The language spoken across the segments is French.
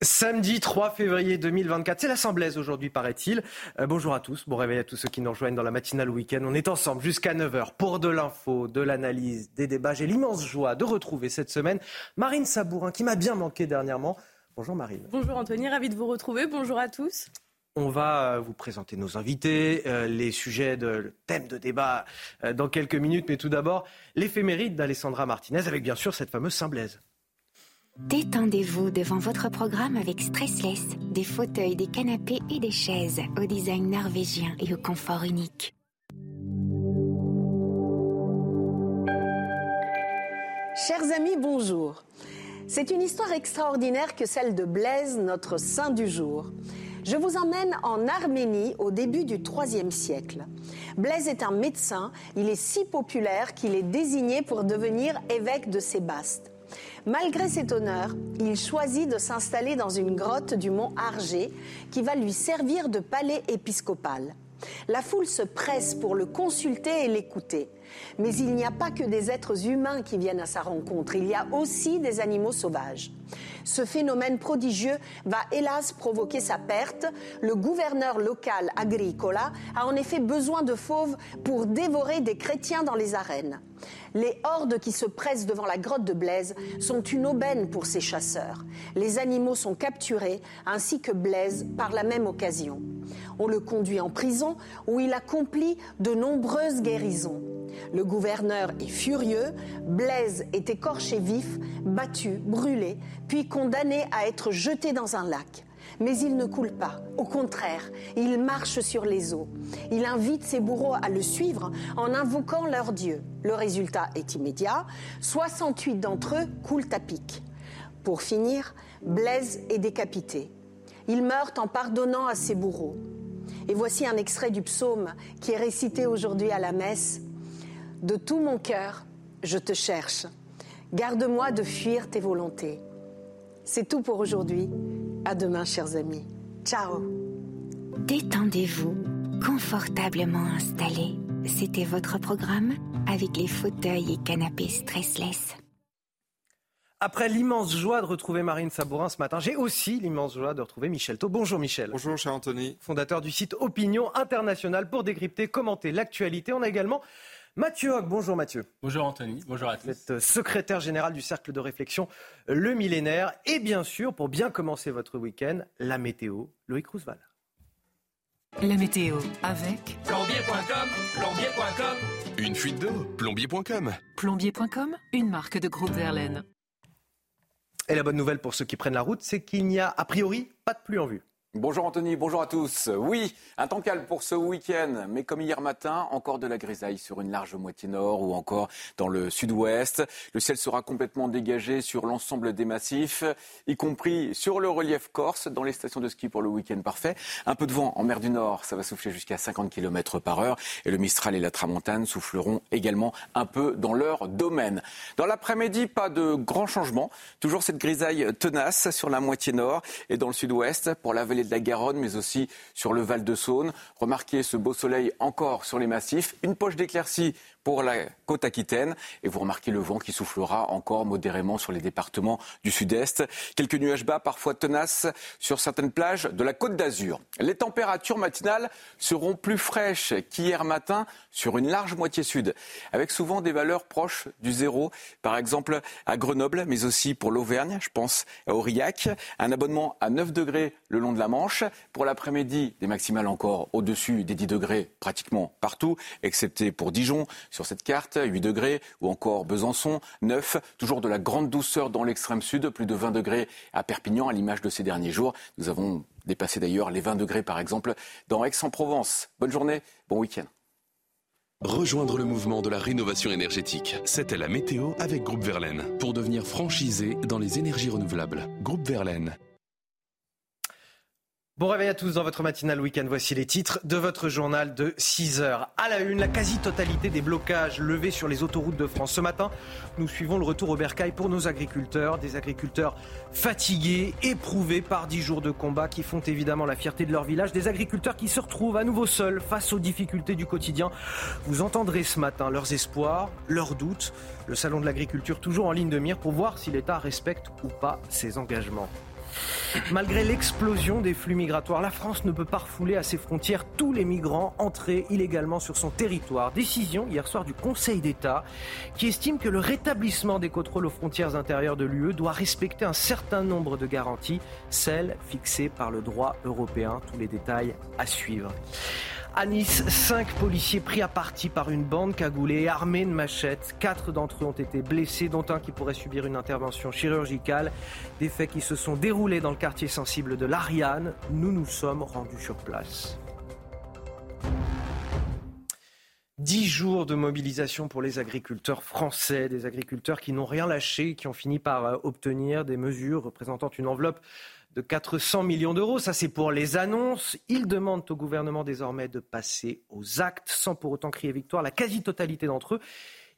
Samedi 3 février 2024, c'est l'Assemblée aujourd'hui, paraît-il. Euh, bonjour à tous, bon réveil à tous ceux qui nous rejoignent dans la matinale week-end. On est ensemble jusqu'à 9h pour de l'info, de l'analyse, des débats. J'ai l'immense joie de retrouver cette semaine Marine Sabourin, qui m'a bien manqué dernièrement. Bonjour Marine. Bonjour Anthony, ravi de vous retrouver. Bonjour à tous. On va euh, vous présenter nos invités, euh, les sujets de le thème de débat euh, dans quelques minutes, mais tout d'abord l'éphéméride d'Alessandra Martinez avec bien sûr cette fameuse Saint-Blaise. Détendez-vous devant votre programme avec Stressless, des fauteuils, des canapés et des chaises au design norvégien et au confort unique. Chers amis, bonjour. C'est une histoire extraordinaire que celle de Blaise, notre saint du jour. Je vous emmène en Arménie au début du IIIe siècle. Blaise est un médecin, il est si populaire qu'il est désigné pour devenir évêque de Sébaste. Malgré cet honneur, il choisit de s'installer dans une grotte du mont Argé qui va lui servir de palais épiscopal. La foule se presse pour le consulter et l'écouter. Mais il n'y a pas que des êtres humains qui viennent à sa rencontre, il y a aussi des animaux sauvages. Ce phénomène prodigieux va hélas provoquer sa perte. Le gouverneur local Agricola a en effet besoin de fauves pour dévorer des chrétiens dans les arènes. Les hordes qui se pressent devant la grotte de Blaise sont une aubaine pour ces chasseurs. Les animaux sont capturés, ainsi que Blaise par la même occasion. On le conduit en prison où il accomplit de nombreuses guérisons. Le gouverneur est furieux, Blaise est écorché vif, battu, brûlé, puis condamné à être jeté dans un lac. Mais il ne coule pas. Au contraire, il marche sur les eaux. Il invite ses bourreaux à le suivre en invoquant leur Dieu. Le résultat est immédiat. 68 d'entre eux coulent à pic. Pour finir, Blaise est décapité. Il meurt en pardonnant à ses bourreaux. Et voici un extrait du psaume qui est récité aujourd'hui à la messe. De tout mon cœur, je te cherche. Garde-moi de fuir tes volontés. C'est tout pour aujourd'hui. À demain, chers amis. Ciao. Détendez-vous, confortablement installé. C'était votre programme avec les fauteuils et canapés stressless. Après l'immense joie de retrouver Marine Sabourin ce matin, j'ai aussi l'immense joie de retrouver Michel Thau. Bonjour Michel. Bonjour cher Anthony. Fondateur du site Opinion International pour décrypter, commenter l'actualité. On a également Mathieu Hoc. Bonjour Mathieu. Bonjour Anthony. Bonjour à tous. Vous êtes secrétaire général du cercle de réflexion Le Millénaire. Et bien sûr, pour bien commencer votre week-end, la météo. Loïc Roosevelt. La météo avec plombier.com, plombier.com. Une fuite d'eau, plombier.com. Plombier.com, une marque de groupe Verlaine. Et la bonne nouvelle pour ceux qui prennent la route, c'est qu'il n'y a a priori pas de pluie en vue. Bonjour Anthony, bonjour à tous. Oui, un temps calme pour ce week-end, mais comme hier matin, encore de la grisaille sur une large moitié nord ou encore dans le sud-ouest. Le ciel sera complètement dégagé sur l'ensemble des massifs, y compris sur le relief corse, dans les stations de ski pour le week-end parfait. Un peu de vent en mer du Nord, ça va souffler jusqu'à 50 km par heure et le Mistral et la Tramontane souffleront également un peu dans leur domaine. Dans l'après-midi, pas de grands changements. Toujours cette grisaille tenace sur la moitié nord et dans le sud-ouest pour la de la Garonne, mais aussi sur le Val de Saône. Remarquez ce beau soleil encore sur les massifs. Une poche d'éclaircie pour la côte aquitaine. Et vous remarquez le vent qui soufflera encore modérément sur les départements du sud-est. Quelques nuages bas, parfois tenaces, sur certaines plages de la côte d'Azur. Les températures matinales seront plus fraîches qu'hier matin sur une large moitié sud, avec souvent des valeurs proches du zéro. Par exemple, à Grenoble, mais aussi pour l'Auvergne, je pense à Aurillac. Un abonnement à 9 degrés le long de la Manche. Pour l'après-midi, des maximales encore au-dessus des 10 degrés pratiquement partout, excepté pour Dijon sur cette carte, 8 degrés, ou encore Besançon, 9. Toujours de la grande douceur dans l'extrême sud, plus de 20 degrés à Perpignan, à l'image de ces derniers jours. Nous avons dépassé d'ailleurs les 20 degrés, par exemple, dans Aix-en-Provence. Bonne journée, bon week-end. Rejoindre le mouvement de la rénovation énergétique. C'était la météo avec Groupe Verlaine. Pour devenir franchisé dans les énergies renouvelables. Groupe Verlaine. Bon réveil à tous dans votre matinale week-end. Voici les titres de votre journal de 6 heures. À la une, la quasi-totalité des blocages levés sur les autoroutes de France. Ce matin, nous suivons le retour au bercail pour nos agriculteurs. Des agriculteurs fatigués, éprouvés par 10 jours de combat qui font évidemment la fierté de leur village. Des agriculteurs qui se retrouvent à nouveau seuls face aux difficultés du quotidien. Vous entendrez ce matin leurs espoirs, leurs doutes. Le salon de l'agriculture toujours en ligne de mire pour voir si l'État respecte ou pas ses engagements. Malgré l'explosion des flux migratoires, la France ne peut pas refouler à ses frontières tous les migrants entrés illégalement sur son territoire. Décision hier soir du Conseil d'État qui estime que le rétablissement des contrôles aux frontières intérieures de l'UE doit respecter un certain nombre de garanties, celles fixées par le droit européen. Tous les détails à suivre. À Nice, cinq policiers pris à partie par une bande cagoulée armée de machettes. Quatre d'entre eux ont été blessés, dont un qui pourrait subir une intervention chirurgicale. Des faits qui se sont déroulés dans le quartier sensible de l'Ariane. Nous nous sommes rendus sur place. Dix jours de mobilisation pour les agriculteurs français, des agriculteurs qui n'ont rien lâché, qui ont fini par euh, obtenir des mesures représentant une enveloppe de 400 millions d'euros. Ça, c'est pour les annonces. Ils demandent au gouvernement désormais de passer aux actes sans pour autant crier victoire. La quasi-totalité d'entre eux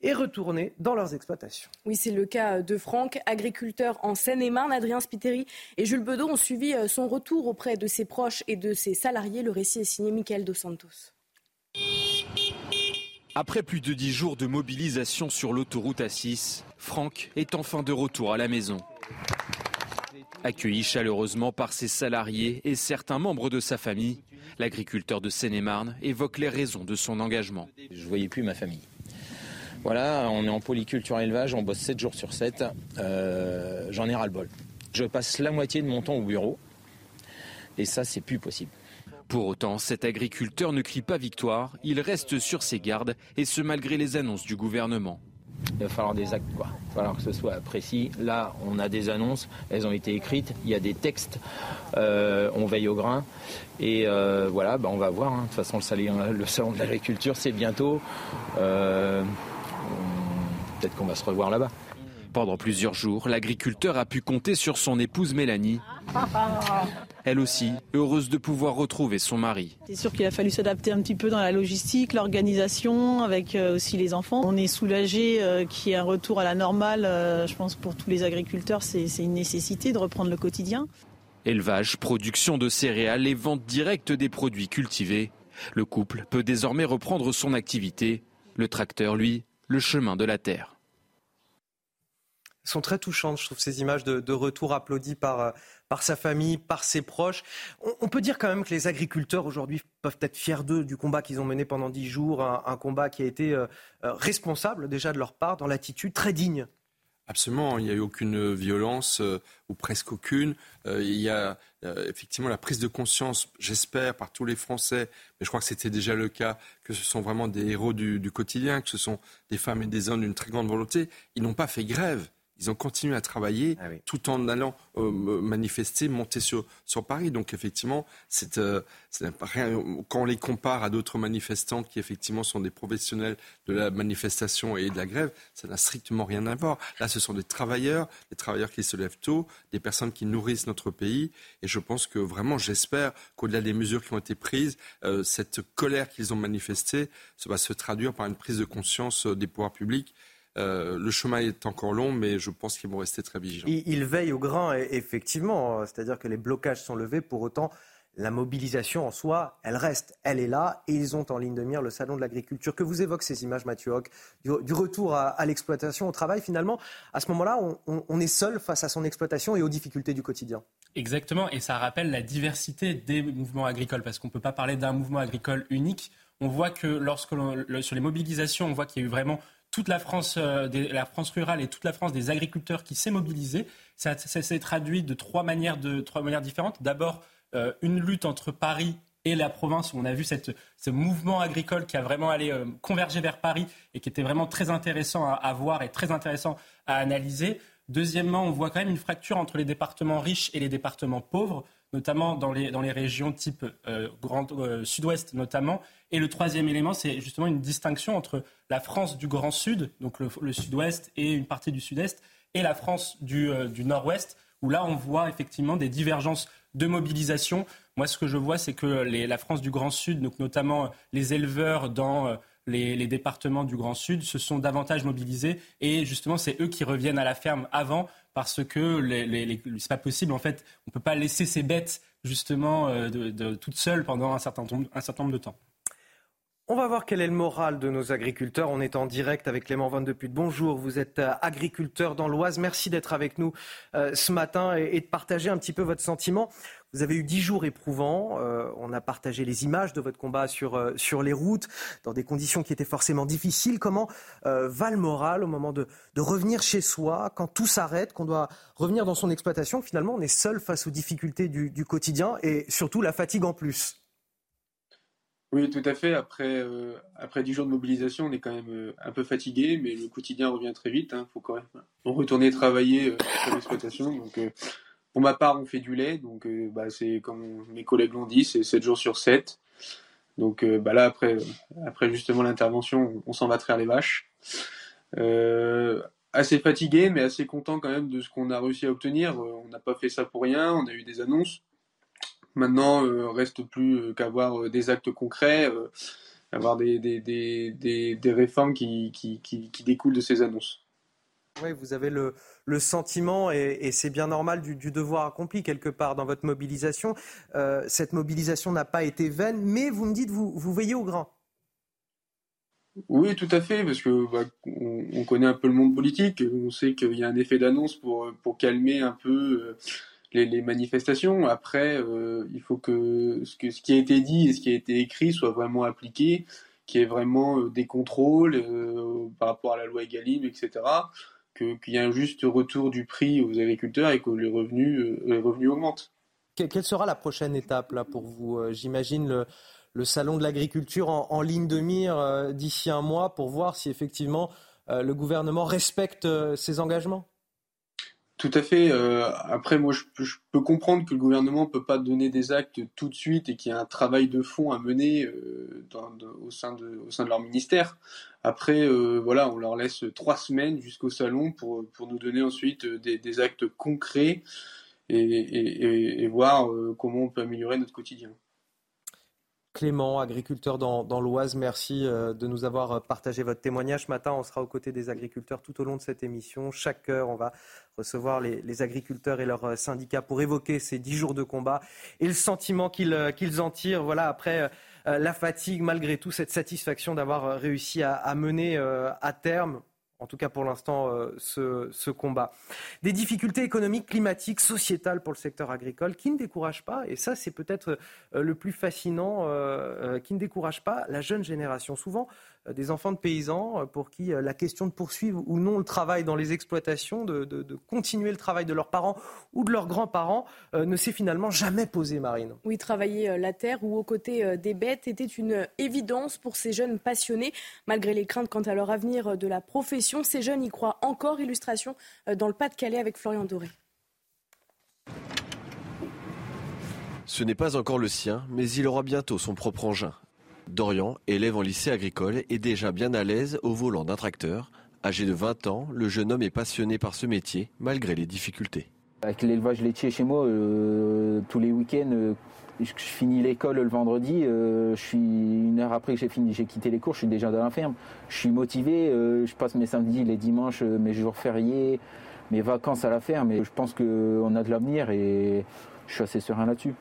est retournée dans leurs exploitations. Oui, c'est le cas de Franck, agriculteur en Seine-et-Marne. Adrien Spiteri et Jules Bedeau ont suivi euh, son retour auprès de ses proches et de ses salariés. Le récit est signé Michael Dos Santos. Après plus de dix jours de mobilisation sur l'autoroute A6, Franck est enfin de retour à la maison. Accueilli chaleureusement par ses salariés et certains membres de sa famille, l'agriculteur de Seine-et-Marne évoque les raisons de son engagement. Je ne voyais plus ma famille. Voilà, on est en polyculture élevage, on bosse 7 jours sur 7. Euh, J'en ai ras-le-bol. Je passe la moitié de mon temps au bureau et ça, c'est plus possible. Pour autant, cet agriculteur ne crie pas victoire, il reste sur ses gardes et ce malgré les annonces du gouvernement. Il va falloir des actes, quoi. Il va falloir que ce soit précis. Là, on a des annonces, elles ont été écrites, il y a des textes, euh, on veille au grain. Et euh, voilà, bah, on va voir. hein. De toute façon, le salon, le salon de l'agriculture, c'est bientôt. Euh, Peut-être qu'on va se revoir là-bas. Pendant plusieurs jours, l'agriculteur a pu compter sur son épouse Mélanie. Elle aussi, heureuse de pouvoir retrouver son mari. C'est sûr qu'il a fallu s'adapter un petit peu dans la logistique, l'organisation, avec euh, aussi les enfants. On est soulagé euh, qu'il y ait un retour à la normale. euh, je pense pour tous les agriculteurs, c'est c'est une nécessité de reprendre le quotidien. Élevage, production de céréales et vente directe des produits cultivés. Le couple peut désormais reprendre son activité. Le tracteur, lui, le chemin de la terre. Sont très touchantes, je trouve, ces images de, retour applaudi par, euh, par sa famille, par ses proches. On, peut dire quand même que les agriculteurs aujourd'hui peuvent être fiers d'eux, du combat qu'ils ont mené pendant dix jours, un, combat qui a été euh, euh, responsable déjà de leur part, dans l'attitude très digne. Absolument, il n'y a eu aucune violence, ou presque aucune. Il y a effectivement la prise de conscience, j'espère, par tous les Français, mais je crois que c'était déjà le cas, que ce sont vraiment des héros du quotidien, que ce sont des femmes et des hommes d'une très grande volonté. Ils n'ont pas fait grève. Ils ont continué à travailler tout en allant euh, manifester, monter sur, sur Paris. Donc effectivement, c'est, euh, c'est rien, quand on les compare à d'autres manifestants qui effectivement sont des professionnels de la manifestation et de la grève, ça n'a strictement rien à voir. Là, ce sont des travailleurs, des travailleurs qui se lèvent tôt, des personnes qui nourrissent notre pays. Et je pense que vraiment, j'espère qu'au-delà des mesures qui ont été prises, euh, cette colère qu'ils ont manifestée ça va se traduire par une prise de conscience euh, des pouvoirs publics. Euh, le chemin est encore long, mais je pense qu'ils vont rester très vigilants. Ils, ils veillent au grain, effectivement. C'est-à-dire que les blocages sont levés. Pour autant, la mobilisation en soi, elle reste. Elle est là. Et ils ont en ligne de mire le salon de l'agriculture. Que vous évoquent ces images, Mathieu Hoc, du, du retour à, à l'exploitation, au travail. Finalement, à ce moment-là, on, on- on est seul face à son exploitation et aux difficultés du quotidien. Exactement, et ça rappelle la diversité des mouvements agricoles, parce qu'on ne peut pas parler d'un mouvement agricole unique. On voit que lorsque sur les mobilisations, on voit qu'il y a eu vraiment toute la France, euh, des- la France rurale et toute la France des agriculteurs qui s'est mobilisée. Ça, s'est traduit de trois manières, de, trois manières différentes. D'abord, euh, une lutte entre Paris et la province, où on a vu cette, ce mouvement agricole qui a vraiment allé euh, converger vers Paris et qui était vraiment très intéressant à, à voir et très intéressant à analyser. Deuxièmement, on voit quand même une fracture entre les départements riches et les départements pauvres. Notamment dans les, dans les régions type Grand Sud-Ouest notamment. Et le troisième élément, c'est justement une distinction entre la France du Grand Sud, donc le, Sud-Ouest et une partie du Sud-Est, et la France du, du Nord-Ouest, où là on voit effectivement des divergences de mobilisation. Moi, ce que je vois, c'est que la France du Grand Sud, donc notamment les éleveurs dans les, départements du Grand Sud se sont davantage mobilisés et justement c'est eux qui reviennent à la ferme avant parce que c'est pas possible en fait, on peut pas laisser ces bêtes justement euh, toutes seules pendant un certain nombre de temps. On va voir quel est le moral de nos agriculteurs. On est en direct avec Clément Van de. Bonjour, vous êtes euh, agriculteur dans l'Oise. Merci d'être avec nous euh, ce matin et, de partager un petit peu votre sentiment. Vous avez eu dix jours éprouvants. Euh, on a partagé les images de votre combat sur, sur les routes, dans des conditions qui étaient forcément difficiles. Comment va le moral au moment de, revenir chez soi, quand tout s'arrête, qu'on doit revenir dans son exploitation? Finalement, on est seul face aux difficultés du quotidien et surtout la fatigue en plus. Oui, tout à fait. Après, euh, après 10 jours de mobilisation, on est quand même euh, un peu fatigué, mais le quotidien revient très vite. Il hein. faut quand même retourner travailler euh, l'exploitation. Donc, euh, pour ma part, on fait du lait. Donc, bah, c'est comme mes collègues l'ont dit, c'est 7 jours sur 7. Donc, bah, là, après, après justement l'intervention, on, s'en va traire les vaches. assez fatigué, mais assez content quand même de ce qu'on a réussi à obtenir. on n'a pas fait ça pour rien. On a eu des annonces. Maintenant, euh, reste plus euh, qu'avoir euh, des actes concrets, avoir des, des, des, des, réformes qui, qui, qui, découlent de ces annonces. Oui, vous avez le, le sentiment, et, c'est bien normal, du, devoir accompli quelque part dans votre mobilisation. cette mobilisation n'a pas été vaine, mais vous me dites, vous, vous veillez au grain. Oui, tout à fait, parce que bah, on, connaît un peu le monde politique, on sait qu'il y a un effet d'annonce pour, pour calmer un peu les, manifestations. Après, euh, il faut que ce, que qui a été dit et ce qui a été écrit soit vraiment appliqué, qu'il y ait vraiment euh, des contrôles euh, par rapport à la loi Egalim, etc. Qu'il y ait un juste retour du prix aux agriculteurs et que les revenus, les revenus augmentent. Quelle sera la prochaine étape là pour vous J'imagine le, le, salon de l'agriculture en, ligne de mire d'ici un mois pour voir si effectivement le gouvernement respecte ses engagements? Tout à fait. Euh, après, moi, je, peux comprendre que le gouvernement peut pas donner des actes tout de suite et qu'il y a un travail de fond à mener euh, au, sein de, leur ministère. Après, euh, voilà, on leur laisse trois semaines jusqu'au salon pour nous donner ensuite des, actes concrets et voir comment on peut améliorer notre quotidien. Clément, agriculteur dans, l'Oise, merci euh, de nous avoir euh, partagé votre témoignage. Ce matin, on sera aux côtés des agriculteurs tout au long de cette émission. Chaque heure, on va recevoir les, agriculteurs et leurs euh, syndicats pour évoquer ces dix jours de combat et le sentiment qu'ils en tirent. Voilà, après la fatigue, malgré tout, cette satisfaction d'avoir réussi à mener à terme en tout cas pour l'instant, euh, ce, combat. Des difficultés économiques, climatiques, sociétales pour le secteur agricole qui ne découragent pas, et ça c'est peut-être euh, le plus fascinant, euh, qui ne décourage pas la jeune génération. Souvent, des enfants de paysans euh, pour qui euh, la question de poursuivre ou non le travail dans les exploitations, de, continuer le travail de leurs parents ou de leurs grands-parents, ne s'est finalement jamais posée, Marine. Oui, travailler la terre ou aux côtés des bêtes était une évidence pour ces jeunes passionnés. Malgré les craintes quant à leur avenir de la profession, ces jeunes y croient encore. Illustration dans le Pas-de-Calais avec Florian Doré. Ce n'est pas encore le sien, mais il aura bientôt son propre engin. Dorian, élève en lycée agricole, est déjà bien à l'aise au volant d'un tracteur. Âgé de 20 ans, le jeune homme est passionné par ce métier, malgré les difficultés. Avec l'élevage laitier chez moi, euh, tous les week-ends, euh, je, finis l'école le vendredi, euh, une heure après que j'ai fini, j'ai quitté les cours, je suis déjà dans la ferme. Je suis motivé, je passe mes samedis, les dimanches, mes jours fériés, mes vacances à la ferme. Et je pense qu'on a de l'avenir et je suis assez serein là-dessus.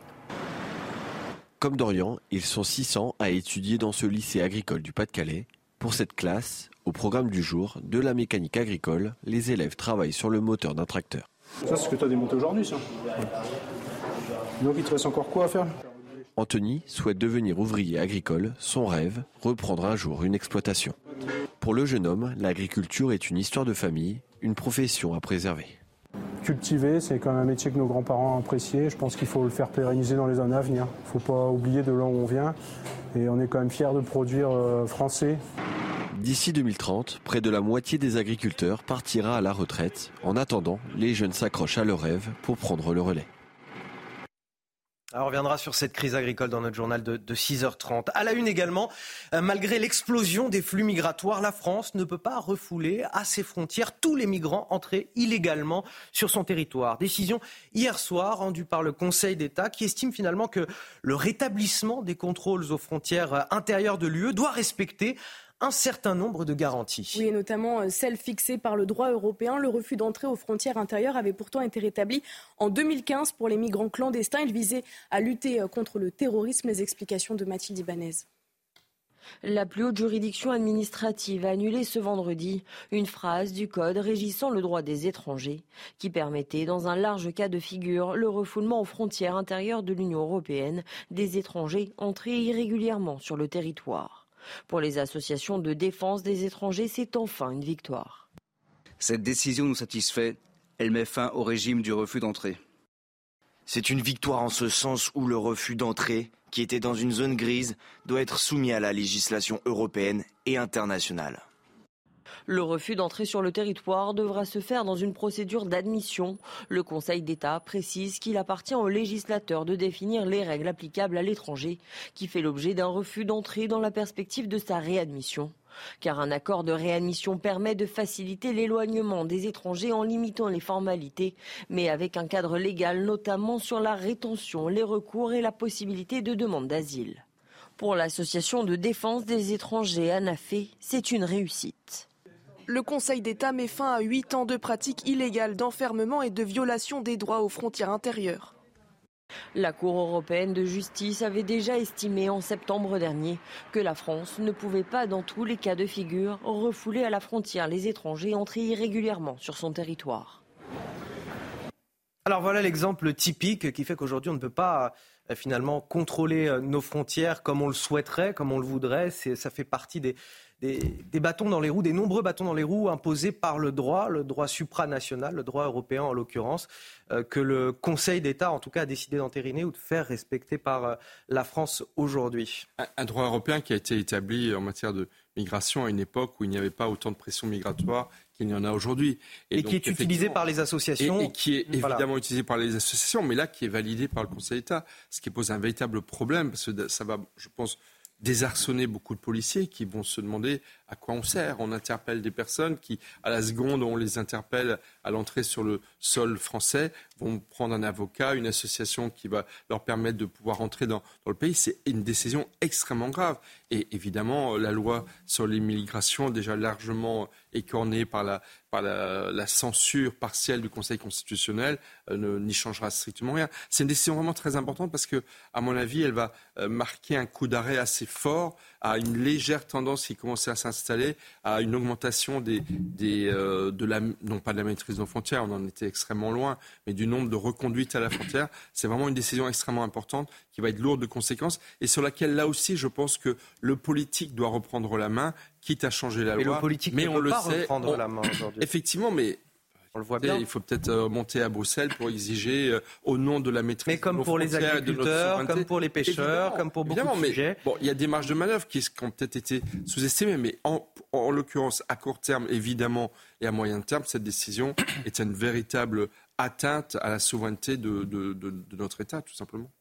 Comme Dorian, ils sont 600 à étudier dans ce lycée agricole du Pas-de-Calais. Pour cette classe, au programme du jour, de la mécanique agricole, les élèves travaillent sur le moteur d'un tracteur. Ça, c'est ce que tu as démonté aujourd'hui, ça. Donc, il te reste encore quoi à faire? Anthony souhaite devenir ouvrier agricole. Son rêve, reprendre un jour une exploitation. Pour le jeune homme, l'agriculture est une histoire de famille, une profession à préserver cultiver, c'est quand même un métier que nos grands-parents appréciaient. Je pense qu'il faut le faire pérenniser dans les années à venir. Il ne faut pas oublier de là où on vient. Et on est quand même fiers de produire euh, français. D'ici 2030, près de la moitié des agriculteurs partira à la retraite. En attendant, les jeunes s'accrochent à leurs rêves pour prendre le relais. On reviendra sur cette crise agricole dans notre journal de, 6h30. À la une également, euh, malgré l'explosion des flux migratoires, la France ne peut pas refouler à ses frontières tous les migrants entrés illégalement sur son territoire. Décision hier soir rendue par le Conseil d'État qui estime finalement que le rétablissement des contrôles aux frontières intérieures de l'UE doit respecter un certain nombre de garanties. Oui, et notamment euh, celles fixées par le droit européen. Le refus d'entrée aux frontières intérieures avait pourtant été rétabli en 2015 pour les migrants clandestins. Il visait à lutter euh, contre le terrorisme. Les explications de Mathilde Ibanez. La plus haute juridiction administrative a annulé ce vendredi une phrase du Code régissant le droit des étrangers qui permettait, dans un large cas de figure, le refoulement aux frontières intérieures de l'Union européenne des étrangers entrés irrégulièrement sur le territoire. Pour les associations de défense des étrangers, c'est enfin une victoire. Cette décision nous satisfait. Elle met fin au régime du refus d'entrée. C'est une victoire en ce sens où le refus d'entrée, qui était dans une zone grise, doit être soumis à la législation européenne et internationale. Le refus d'entrer sur le territoire devra se faire dans une procédure d'admission. Le Conseil d'État précise qu'il appartient au législateur de définir les règles applicables à l'étranger qui fait l'objet d'un refus d'entrée dans la perspective de sa réadmission. Car un accord de réadmission permet de faciliter l'éloignement des étrangers en limitant les formalités, mais avec un cadre légal notamment sur la rétention, les recours et la possibilité de demande d'asile. Pour l'association de défense des étrangers ANAFE, c'est une réussite le Conseil d'État met fin à huit ans de pratiques illégales d'enfermement et de violation des droits aux frontières intérieures. La Cour européenne de justice avait déjà estimé en septembre dernier que la France ne pouvait pas, dans tous les cas de figure, refouler à la frontière les étrangers entrés irrégulièrement sur son territoire. Alors voilà l'exemple typique qui fait qu'aujourd'hui on ne peut pas euh, finalement contrôler euh, nos frontières comme on le souhaiterait, comme on le voudrait. Ça fait partie des, des, bâtons dans les roues, des nombreux bâtons dans les roues imposés par le droit, le droit supranational, le droit européen en l'occurrence, euh, que le Conseil d'État en tout cas a décidé d'entériner ou de faire respecter par euh, la France aujourd'hui. Un, droit européen qui a été établi en matière de migration à une époque où il n'y avait pas autant de pression migratoire qu'il y en a aujourd'hui. Et, qui est utilisé par les associations. Et, qui est évidemment utilisé par les associations, mais là qui est validé par le Conseil d'État, ce qui pose un véritable problème, parce que ça va, je pense, désarçonner beaucoup de policiers qui vont se demander à quoi on sert. On interpelle des personnes qui, à la seconde on les interpelle à l'entrée sur le sol français, vont prendre un avocat, une association qui va leur permettre de pouvoir entrer dans, dans le pays. C'est une décision extrêmement grave. Et évidemment, la loi sur l'immigration, déjà largement écornée par la, par la, censure partielle du Conseil constitutionnel, euh, n'y changera strictement rien. C'est une décision vraiment très importante parce que, à mon avis, elle va euh, marquer un coup d'arrêt assez fort à une légère tendance qui commençait à s'installer, à une augmentation des, des, euh, de la, non pas de la maîtrise de nos frontières, on en était extrêmement loin, mais du nombre de reconduites à la frontière. C'est vraiment une décision extrêmement importante qui va être lourde de conséquences et sur laquelle, là aussi, je pense que le politique doit reprendre la main, quitte à changer la loi. Politique mais ne on peut le pas sait, reprendre la main aujourd'hui. Effectivement, mais on le voit bien. Il faut peut-être euh, monter à Bruxelles pour exiger, euh, au nom de la maîtrise Mais comme pour les agriculteurs, comme pour les pêcheurs, comme pour beaucoup de sujets. bon, il y a des marges de manœuvre qui, ont peut-être été sous-estimées, mais en, en l'occurrence, à court terme, évidemment, et à moyen terme, cette décision est une véritable atteinte à la souveraineté de, de, de, de notre État, tout simplement.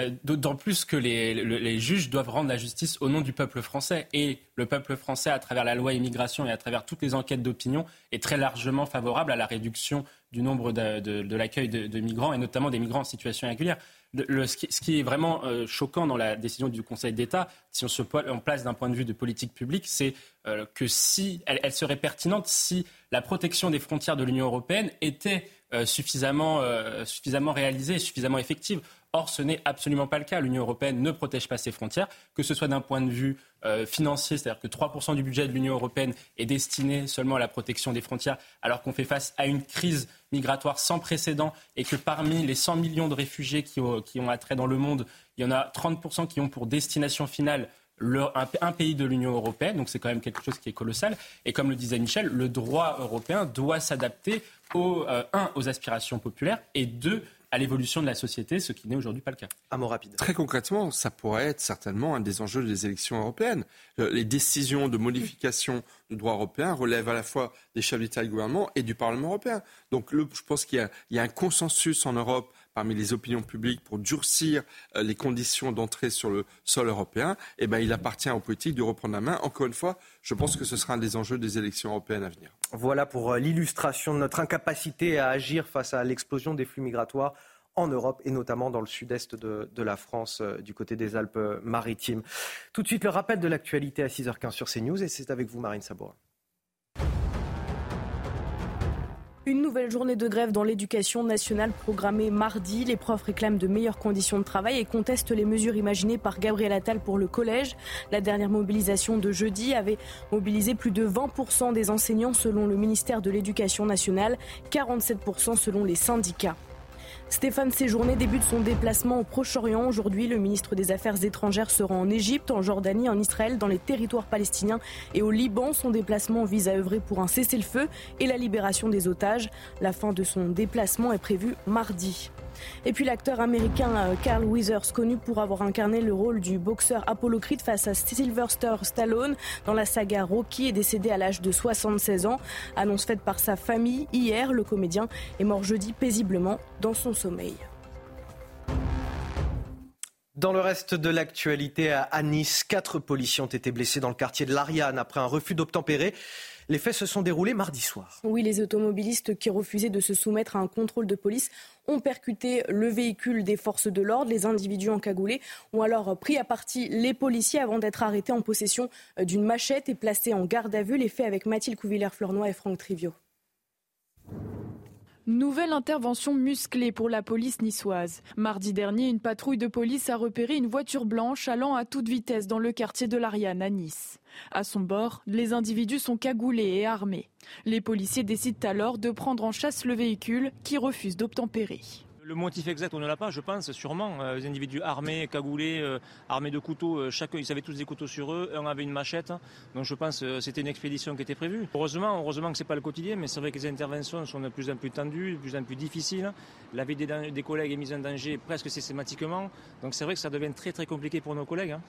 Ben, d'autant plus que les, juges doivent rendre la justice au nom du peuple français. Et le peuple français, à travers la loi immigration et à travers toutes les enquêtes d'opinion, est très largement favorable à la réduction du nombre de, l'accueil de, migrants, et notamment des migrants en situation irrégulière. ce, qui, est vraiment euh, choquant dans la décision du Conseil d'État, si on se place d'un point de vue de politique publique, c'est euh, que si elle, serait pertinente si la protection des frontières de l'Union européenne était suffisamment, suffisamment réalisée et suffisamment effective. Or, ce n'est absolument pas le cas. L'Union européenne ne protège pas ses frontières, que ce soit d'un point de vue euh, financier, c'est-à-dire que 3% du budget de l'Union européenne est destiné seulement à la protection des frontières, alors qu'on fait face à une crise migratoire sans précédent et que parmi les 100 millions de réfugiés qui ont, qui ont attrait dans le monde, il y en a 30% qui ont pour destination finale un, pays de l'Union européenne, donc c'est quand même quelque chose qui est colossal. Et comme le disait Michel, le droit européen doit s'adapter, aux, euh, un, aux aspirations populaires et deux, à l'évolution de la société, ce qui n'est aujourd'hui pas le cas. Un mot rapide. Très concrètement, ça pourrait être certainement un des enjeux des élections européennes. Euh, les décisions de modification du droit européen relèvent à la fois des chefs d'État et de gouvernement et du Parlement européen. Donc je pense qu'il y, a un consensus en Europe parmi les opinions publiques pour durcir euh, les conditions d'entrée sur le sol européen, eh ben, il appartient aux politiques de reprendre la main. Encore une fois, je pense que ce sera un des enjeux des élections européennes à venir. Voilà pour euh, l'illustration de notre incapacité à agir face à l'explosion des flux migratoires en Europe et notamment dans le sud-est de, la France, euh, du côté des Alpes-Maritimes. Tout de suite, le rappel de l'actualité à 6h15 sur CNews et c'est avec vous, Marine Sabourin. Une nouvelle journée de grève dans l'éducation nationale programmée mardi. Les profs réclament de meilleures conditions de travail et contestent les mesures imaginées par Gabriel Attal pour le collège. La dernière mobilisation de jeudi avait mobilisé plus de 20% des enseignants selon le ministère de l'Éducation nationale, 47% selon les syndicats. Stéphane Séjourné débute son déplacement au Proche-Orient. Aujourd'hui, le ministre des Affaires étrangères se rend en Égypte, en Jordanie, en Israël, dans les territoires palestiniens et au Liban. Son déplacement vise à œuvrer pour un cessez-le-feu et la libération des otages. La fin de son déplacement est prévue mardi. Et puis l'acteur américain euh, Carl Weathers, connu pour avoir incarné le rôle du boxeur Apollo Creed face à Sylvester Stallone dans la saga Rocky, est décédé à l'âge de 76 ans. Annonce faite par sa famille hier, le comédien est mort jeudi paisiblement dans son sommeil. Dans le reste de l'actualité, à Nice, quatre policiers ont été blessés dans le quartier de l'Ariane après un refus d'obtempérer. Les faits se sont déroulés mardi soir. Oui, les automobilistes qui refusaient de se soumettre à un contrôle de police ont percuté le véhicule des forces de l'ordre. Les individus encagoulés ont alors pris à partie les policiers avant d'être arrêtés en possession d'une machette et placés en garde à vue. Les faits avec Mathilde Couvillère-Fleurnoy et Franck Trivio. Nouvelle intervention musclée pour la police niçoise. Mardi dernier, une patrouille de police a repéré une voiture blanche allant à toute vitesse dans le quartier de l'Ariane à Nice. À son bord, les individus sont cagoulés et armés. Les policiers décident alors de prendre en chasse le véhicule qui refuse d'obtempérer. Le motif exact, on ne l'a pas, je pense, sûrement. Euh, les individus armés, cagoulés, euh, armés de couteaux, euh, chacun, ils avaient tous des couteaux sur eux, un avait une machette. Donc je pense que c'était une expédition qui était prévue. Heureusement, heureusement que ce n'est pas le quotidien, mais c'est vrai que les interventions sont de plus en plus tendues, de plus en plus difficiles. La vie des, collègues est mise en danger presque systématiquement. Donc c'est vrai que ça devient très très compliqué pour nos collègues. Hein.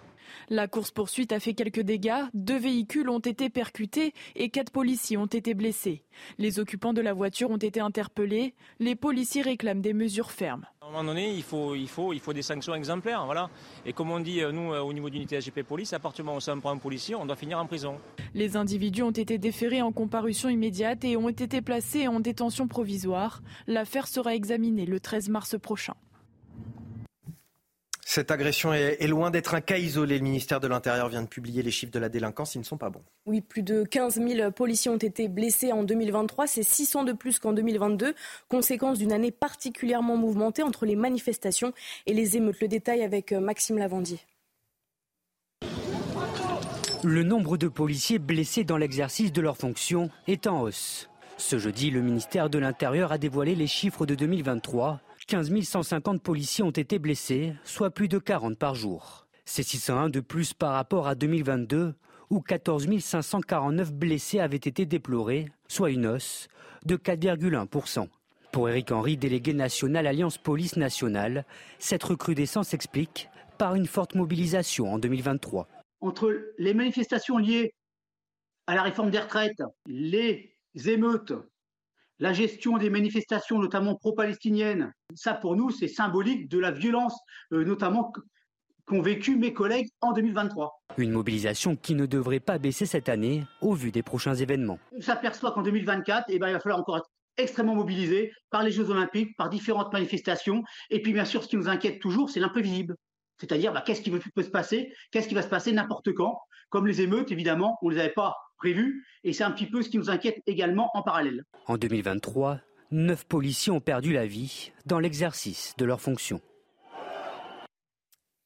La course-poursuite a fait quelques dégâts. Deux véhicules ont été percutés et quatre policiers ont été blessés. Les occupants de la voiture ont été interpellés. Les policiers réclament des mesures fermes. À un moment donné, il faut, il faut, il faut des sanctions exemplaires. Voilà. Et comme on dit, euh, nous, euh, au niveau d'unité SGP Police, à partir du moment où on prend un policier, on doit finir en prison. Les individus ont été déférés en comparution immédiate et ont été placés en détention provisoire. L'affaire sera examinée le 13 mars prochain. Cette agression est, loin d'être un cas isolé. Le ministère de l'Intérieur vient de publier les chiffres de la délinquance. Ils ne sont pas bons. Oui, plus de 15 000 policiers ont été blessés en 2023. C'est 600 de plus qu'en 2022. Conséquence d'une année particulièrement mouvementée entre les manifestations et les émeutes. Le détail avec euh, Maxime Lavandier. Le nombre de policiers blessés dans l'exercice de leurs fonctions est en hausse. Ce jeudi, le ministère de l'Intérieur a dévoilé les chiffres de 2023 15 150 policiers ont été blessés, soit plus de 40 par jour. C'est 601 de plus par rapport à 2022, où 14 549 blessés avaient été déplorés, soit une hausse de 4,1%. Pour Éric Henry, délégué national Alliance Police Nationale, cette recrudescence s'explique par une forte mobilisation en 2023. Entre les manifestations liées à la réforme des retraites, les émeutes la gestion des manifestations, notamment pro-palestiniennes, ça pour nous, c'est symbolique de la violence, euh, notamment qu'ont vécu mes collègues en 2023. Une mobilisation qui ne devrait pas baisser cette année au vu des prochains événements. On s'aperçoit qu'en 2024, eh ben, il va falloir encore être extrêmement mobilisé par les Jeux Olympiques, par différentes manifestations. Et puis bien sûr, ce qui nous inquiète toujours, c'est l'imprévisible. C'est-à-dire, bah, qu'est-ce qui peut se passer? Qu'est-ce qui va se passer n'importe quand? Comme les émeutes, évidemment, on ne les avait pas prévues. Et c'est un petit peu ce qui nous inquiète également en parallèle. En 2023, neuf policiers ont perdu la vie dans l'exercice de leurs fonctions.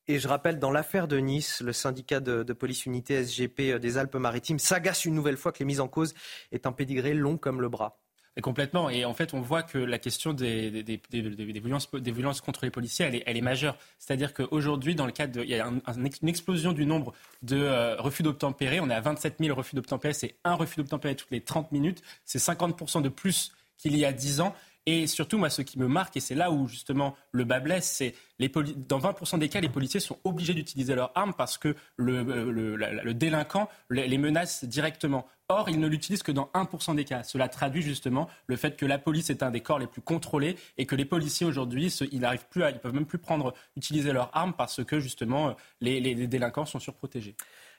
Et je rappelle, dans l'affaire de Nice, le syndicat de, de, police unité SGP des Alpes-Maritimes s'agace une nouvelle fois que les mises en cause est un pédigré long comme le bras. Complètement. Et en fait, on voit que la question des, violences, contre les policiers, elle est, majeure. C'est-à-dire qu'aujourd'hui, dans le cadre de, il y a une explosion du nombre de euh, refus d'obtempérer. On est à 27 000 refus d'obtempérer. C'est un refus d'obtempérer toutes les 30 minutes. C'est 50 de plus qu'il y a 10 ans. Et surtout, moi, ce qui me marque, et c'est là où justement le bas blesse, c'est les dans 20% des cas, les policiers sont obligés d'utiliser leurs armes parce que le, euh, délinquant les menace directement. Or, ils ne l'utilisent que dans 1% des cas. Cela traduit justement le fait que la police est un des corps les plus contrôlés et que les policiers aujourd'hui, ils n'arrivent plus à, ils peuvent même plus prendre, utiliser leurs armes parce que justement les, les délinquants sont surprotégés.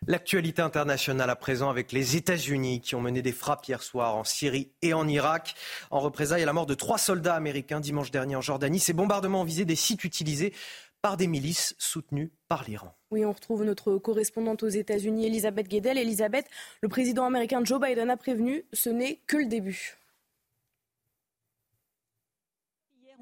L'actualité internationale à présent avec les États-Unis qui ont mené des frappes hier soir en Syrie et en Irak en représailles à la mort de trois soldats américains dimanche dernier en Jordanie. Ces bombardements ont visé des sites utilisés par des milices soutenues par l'Iran. Oui, on retrouve notre correspondante aux États-Unis, Elisabeth Guedel. Elisabeth, le président américain Joe Biden a prévenu, ce n'est que le début.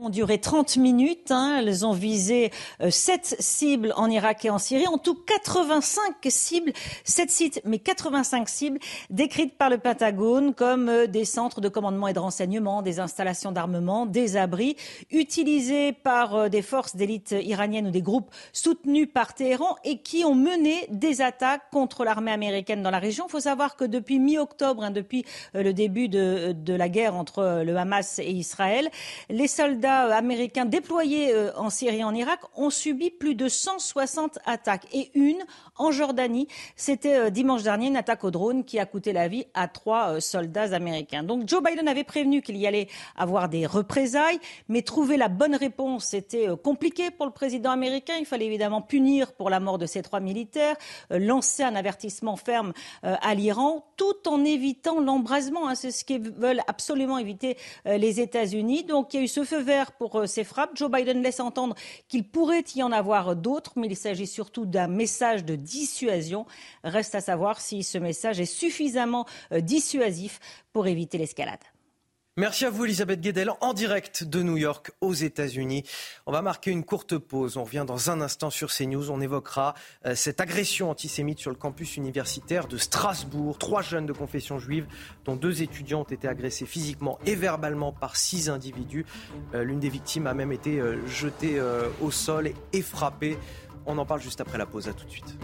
Ont duré 30 minutes. Hein. Elles ont visé euh, 7 cibles en Irak et en Syrie. En tout, 85 cibles, 7 sites, mais 85 cibles décrites par le Pentagone comme euh, des centres de commandement et de renseignement, des installations d'armement, des abris, utilisés par euh, des forces d'élite iraniennes ou des groupes soutenus par Téhéran et qui ont mené des attaques contre l'armée américaine dans la région. Il faut savoir que depuis mi-octobre, hein, depuis euh, le début de, la guerre entre le Hamas et Israël, les soldats soldats américains déployés euh, en Syrie et en Irak ont subi plus de 160 attaques et une en Jordanie. C'était euh, dimanche dernier une attaque au drone qui a coûté la vie à trois euh, soldats américains. Donc Joe Biden avait prévenu qu'il y allait avoir des représailles, mais trouver la bonne réponse était compliqué pour le président américain. Il fallait évidemment punir pour la mort de ces trois militaires, lancer un avertissement ferme à l'Iran, tout en évitant l'embrasement. Hein. C'est ce que veulent absolument éviter les États-Unis. Donc il y a eu ce feu vert pour euh, ces frappes. Joe Biden laisse entendre qu'il pourrait y en avoir d'autres, mais il s'agit surtout d'un message de dissuasion. Reste à savoir si ce message est suffisamment euh, dissuasif pour éviter l'escalade. Merci à vous, Elisabeth Guedel, en direct de New York, aux États-Unis. On va marquer une courte pause. On revient dans un instant sur CNews. On évoquera euh, cette agression antisémite sur le campus universitaire de Strasbourg. Trois jeunes de confession juive, dont deux étudiants, ont été agressés physiquement et verbalement par six individus. Euh, l'une des victimes a même été jetée au sol et frappée. On en parle juste après la pause. À tout de suite.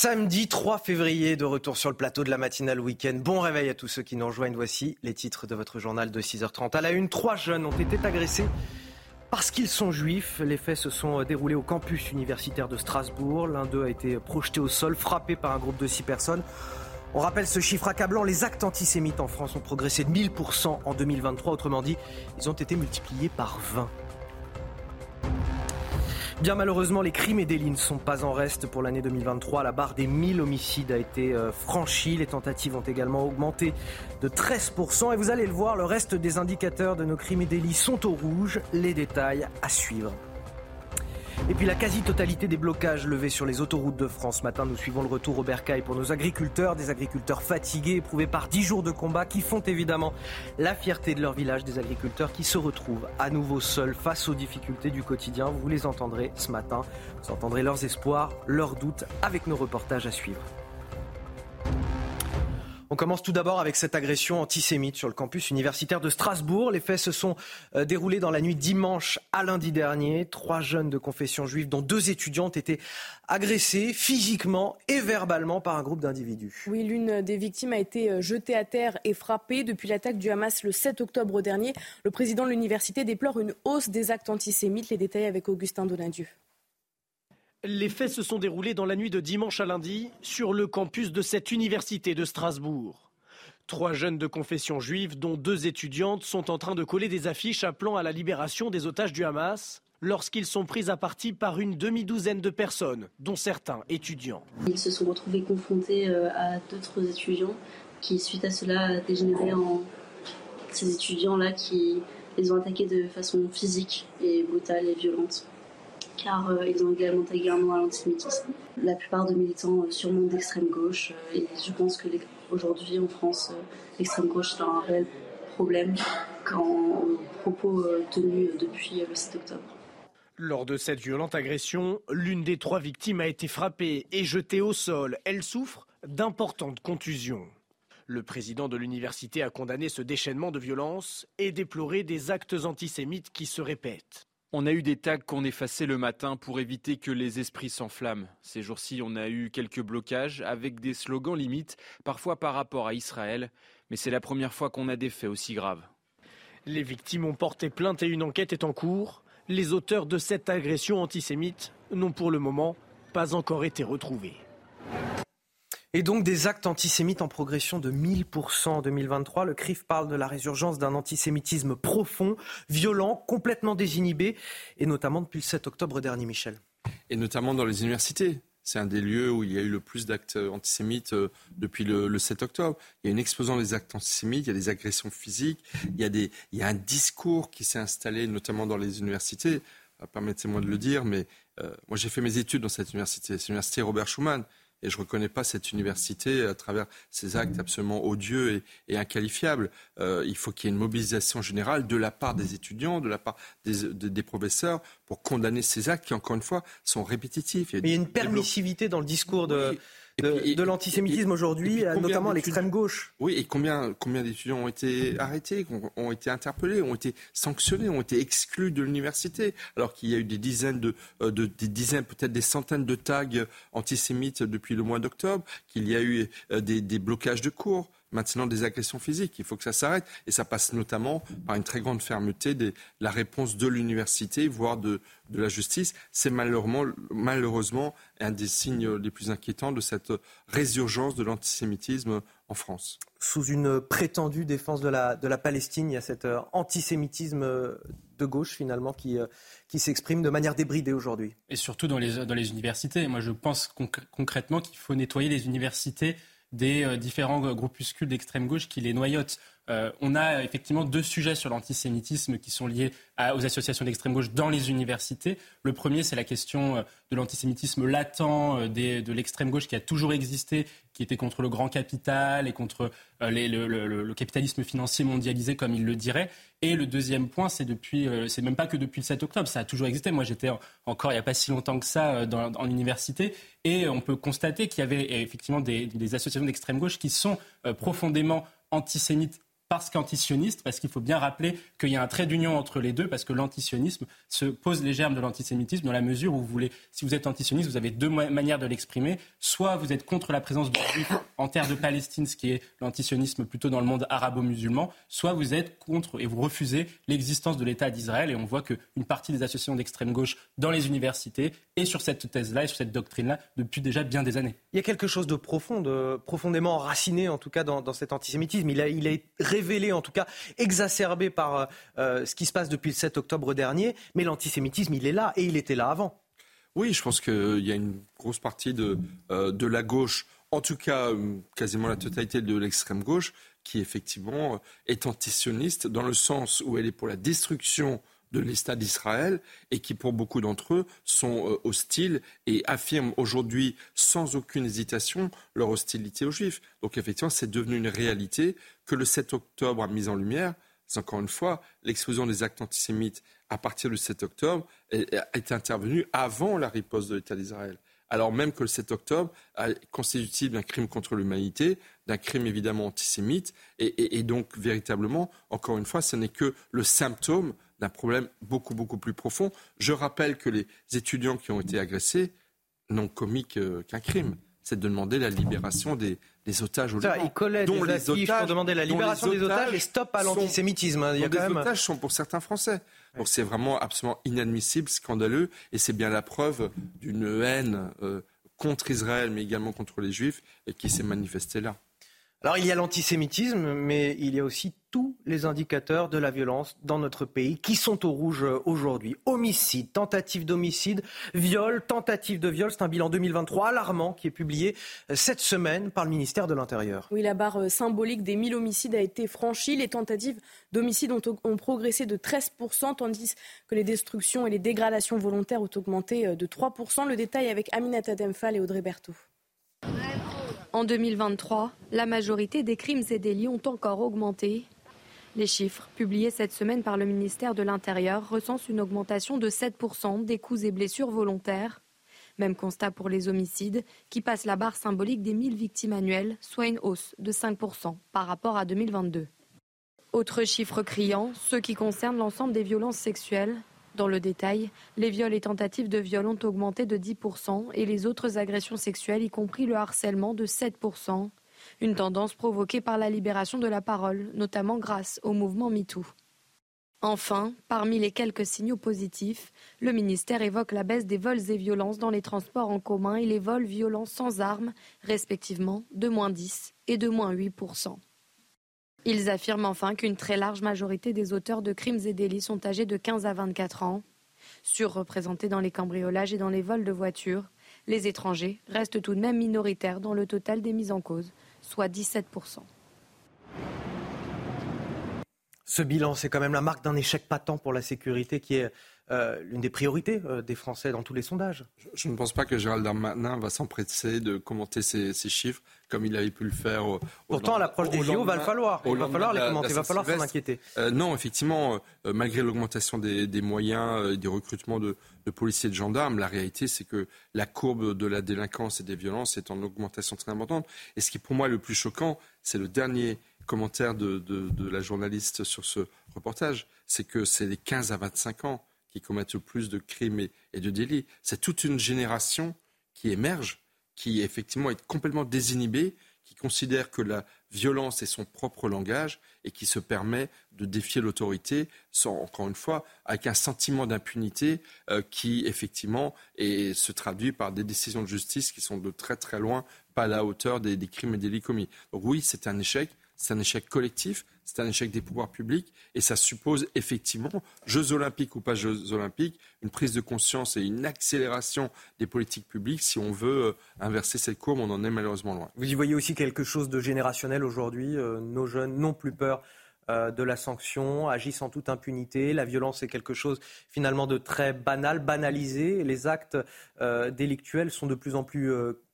Samedi 3 février, de retour sur le plateau de la matinale week-end. Bon réveil à tous ceux qui nous rejoignent. Voici les titres de votre journal de 6h30. À la une, trois jeunes ont été agressés parce qu'ils sont juifs. Les faits se sont déroulés au campus universitaire de Strasbourg. L'un d'eux a été projeté au sol, frappé par un groupe de six personnes. On rappelle ce chiffre accablant, les actes antisémites en France ont progressé de 1000% en 2023. Autrement dit, ils ont été multipliés par 20. Bien malheureusement, les crimes et délits ne sont pas en reste pour l'année 2023. La barre des 1000 homicides a été euh, franchie. Les tentatives ont également augmenté de 13%. Et vous allez le voir, le reste des indicateurs de nos crimes et délits sont au rouge. Les détails à suivre. Et puis la quasi-totalité des blocages levés sur les autoroutes de France. Ce matin, nous suivons le retour au bercail pour nos agriculteurs, des agriculteurs fatigués, éprouvés par dix jours de combat, qui font évidemment la fierté de leur village, des agriculteurs qui se retrouvent à nouveau seuls face aux difficultés du quotidien. Vous les entendrez ce matin, vous entendrez leurs espoirs, leurs doutes avec nos reportages à suivre. On commence tout d'abord avec cette agression antisémite sur le campus universitaire de Strasbourg. Les faits se sont euh, déroulés dans la nuit dimanche à lundi dernier. Trois jeunes de confession juive, dont deux étudiants, ont été agressés physiquement et verbalement par un groupe d'individus. Oui, l'une des victimes a été euh, jetée à terre et frappée depuis l'attaque du Hamas le 7 octobre dernier. Le président de l'université déplore une hausse des actes antisémites. Les détails avec Augustin Donadieu. Les faits se sont déroulés dans la nuit de dimanche à lundi sur le campus de cette université de Strasbourg. Trois jeunes de confession juive, dont deux étudiantes, sont en train de coller des affiches appelant à la libération des otages du Hamas lorsqu'ils sont pris à partie par une demi-douzaine de personnes, dont certains étudiants. Ils se sont retrouvés confrontés euh, à d'autres étudiants qui, suite à cela, dégénéraient en ces étudiants-là qui les ont attaqués de façon physique et brutale et violente car euh, ils ont également nom à l'antisémitisme. La plupart de militants euh, sûrement d'extrême gauche, euh, et je pense que aujourd'hui en France, l'extrême gauche est un réel problème quand propos tenus depuis le 7 octobre. Lors de cette violente agression, l'une des trois victimes a été frappée et jetée au sol. Elle souffre d'importantes contusions. Le président de l'université a condamné ce déchaînement de violence et déploré des actes antisémites qui se répètent. On a eu des tags qu'on effaçait le matin pour éviter que les esprits s'enflamment. Ces jours-ci, on a eu quelques blocages avec des slogans limites, parfois par rapport à Israël, mais c'est la première fois qu'on a des faits aussi graves. Les victimes ont porté plainte et une enquête est en cours. Les auteurs de cette agression antisémite n'ont pour le moment pas encore été retrouvés. Et donc des actes antisémites en progression de 1000% en 2023. Le CRIF parle de la résurgence d'un antisémitisme profond, violent, complètement désinhibé, et notamment depuis le 7 octobre dernier, Michel. Et notamment dans les universités. C'est un des lieux où il y a eu le plus d'actes antisémites euh, depuis le, 7 octobre. Il y a une explosion des actes antisémites, il y a des agressions physiques, il y a, des, un discours qui s'est installé notamment dans les universités. Euh, permettez-moi de le dire, mais euh, moi j'ai fait mes études dans cette université, c'est l'université Robert Schuman. Et je ne reconnais pas cette université à travers ces actes absolument odieux et, inqualifiables. Euh, il faut qu'il y ait une mobilisation générale de la part des étudiants, de la part des, professeurs, pour condamner ces actes qui, encore une fois, sont répétitifs. Il y a, une permissivité dans le discours de, de, l'antisémitisme aujourd'hui, notamment à l'extrême gauche. Oui, et combien, combien d'étudiants ont été arrêtés, ont, été interpellés, ont été sanctionnés, ont été exclus de l'université, alors qu'il y a eu des dizaines, de, euh, des dizaines, peut-être des centaines de tags antisémites depuis le mois d'octobre, qu'il y a eu euh, des, des blocages de cours maintenant des agressions physiques. Il faut que ça s'arrête. Et ça passe notamment par une très grande fermeté de la réponse de l'université, voire de, de la justice. C'est malheureusement, malheureusement un des signes les plus inquiétants de cette résurgence de l'antisémitisme en France. Sous une prétendue défense de la, de la Palestine, il y a cet euh, antisémitisme de gauche finalement qui, euh, qui s'exprime de manière débridée aujourd'hui. Et surtout dans les, dans les universités. Moi je pense concrètement qu'il faut nettoyer les universités des euh, différents groupuscules d'extrême gauche qui les noyotent. Euh, on a effectivement deux sujets sur l'antisémitisme qui sont liés aux associations d'extrême gauche dans les universités. Le premier, c'est la question euh, de l'antisémitisme latent euh, de l'extrême gauche qui a toujours existé, qui était contre le grand capital et contre le, capitalisme financier mondialisé, comme il le dirait. Et le deuxième point, c'est depuis, c'est même pas que depuis le 7 octobre, ça a toujours existé. Moi, j'étais encore il n'y a pas si longtemps que ça dans, en université, et on peut constater qu'il y avait effectivement des, des associations d'extrême gauche qui sont profondément antisémites parce qu'antisioniste, parce qu'il faut bien rappeler qu'il y a un trait d'union entre les deux, parce que l'antisionisme se pose les germes de l'antisémitisme dans la mesure où vous voulez, si vous êtes antisioniste, vous avez deux manières de l'exprimer. Soit vous êtes contre la présence de juifs en terre de Palestine, ce qui est l'antisionisme plutôt dans le monde arabo-musulman, soit vous êtes contre et vous refusez l'existence de l'État d'Israël. Et on voit qu'une partie des associations d'extrême gauche dans les universités est sur cette thèse-là et sur cette doctrine-là depuis déjà bien des années. Il y a quelque chose de profond, profondément enraciné en tout cas dans, cet antisémitisme. Il a, il révélé, en tout cas exacerbé par euh, euh, ce qui se passe depuis le 7 octobre dernier. Mais l'antisémitisme, il est là et il était là avant. Oui, je pense qu'il y a une grosse partie de, euh, de la gauche, en tout cas quasiment la totalité de l'extrême gauche, qui effectivement est antisioniste dans le sens où elle est pour la destruction de l'État d'Israël et qui, pour beaucoup d'entre eux, sont euh, hostiles et affirment aujourd'hui, sans aucune hésitation, leur hostilité aux Juifs. Donc, effectivement, c'est devenu une réalité que le 7 octobre a mis en lumière. Encore une fois l'explosion des actes antisémites à partir du 7 octobre est intervenue avant la riposte de l'État d'Israël alors même que le 7 octobre constitue d'un crime contre l'humanité, d'un crime évidemment antisémite, et, donc véritablement, encore une fois, ce n'est que le symptôme d'un problème beaucoup, beaucoup plus profond. Je rappelle que les étudiants qui ont été agressés n'ont commis qu'un crime. C'est de demander la libération des, otages au Liban. Ils des les otages, pour demander la libération des otages et stop à l'antisémitisme. Hein. Les otages sont pour certains Français. Donc c'est vraiment absolument inadmissible, scandaleux, et c'est bien la preuve d'une haine euh, contre Israël, mais également contre les Juifs, qui s'est manifestée là. Alors il y a l'antisémitisme, mais il y a aussi tous les indicateurs de la violence dans notre pays qui sont au rouge euh, aujourd'hui. Homicide, tentative d'homicide, viol, tentative de viol. C'est un bilan 2023 alarmant qui est publié euh, cette semaine par le ministère de l'Intérieur. Oui, la barre euh, symbolique des 1000 homicides a été franchie. Les tentatives d'homicide ont, ont, progressé de 13%, tandis que les destructions et les dégradations volontaires ont augmenté de 3%. Le détail avec Aminata Demphal et Audrey Berthaud. En 2023, la majorité des crimes et délits ont encore augmenté. Les chiffres publiés cette semaine par le ministère de l'Intérieur recensent une augmentation de 7% des coups et blessures volontaires. Même constat pour les homicides, qui passent la barre symbolique des 1000 victimes annuelles, soit une hausse de 5% par rapport à 2022. Autre chiffre criant, ceux qui concernent l'ensemble des violences sexuelles. Dans le détail, les viols et tentatives de viol ont augmenté de 10% et les autres agressions sexuelles, y compris le harcèlement, de 7%. Une tendance provoquée par la libération de la parole, notamment grâce au mouvement MeToo. Enfin, parmi les quelques signaux positifs, le ministère évoque la baisse des vols et violences dans les transports en commun et les vols violents sans armes, respectivement de moins 10 et de moins 8% Ils affirment enfin qu'une très large majorité des auteurs de crimes et délits sont âgés de 15 à 24 ans. Surreprésentés dans les cambriolages et dans les vols de voitures, les étrangers restent tout de même minoritaires dans le total des mises en cause, soit 17% ce bilan, c'est quand même la marque d'un échec patent pour la sécurité qui est euh, l'une des priorités euh, des Français dans tous les sondages. Je, ne pense pas que Gérald Darmanin va s'empresser de commenter ces, chiffres comme il avait pu le faire. Pourtant, à l'approche des JO, va le falloir. Il va falloir les commenter, il va falloir s'en inquiéter. Euh, non, effectivement, malgré l'augmentation des, moyens et des recrutements de, de, policiers et de gendarmes, la réalité, c'est que la courbe de la délinquance et des violences est en augmentation très importante. Et ce qui, pour moi, est le plus choquant, c'est le dernier commentaire de, la journaliste sur ce reportage, c'est que c'est les 15 à 25 ans qui commettent le plus de crimes et, de délits. C'est toute une génération qui émerge, qui effectivement est complètement désinhibée, qui considère que la violence est son propre langage et qui se permet de défier l'autorité, encore une fois, avec un sentiment d'impunité euh, qui, effectivement, se traduit par des décisions de justice qui sont de très très loin pas à la hauteur des, crimes et délits commis. Oui, c'est un échec c'est un échec collectif, c'est un échec des pouvoirs publics, et ça suppose effectivement, Jeux olympiques ou pas Jeux olympiques, une prise de conscience et une accélération des politiques publiques. Si on veut euh, inverser cette courbe, on en est malheureusement loin. Vous y voyez aussi quelque chose de générationnel aujourd'hui. Euh, nos jeunes n'ont plus peur euh, de la sanction, agissent en toute impunité. La violence est quelque chose finalement de très banal, banalisé. Les actes délictuels sont de plus en plus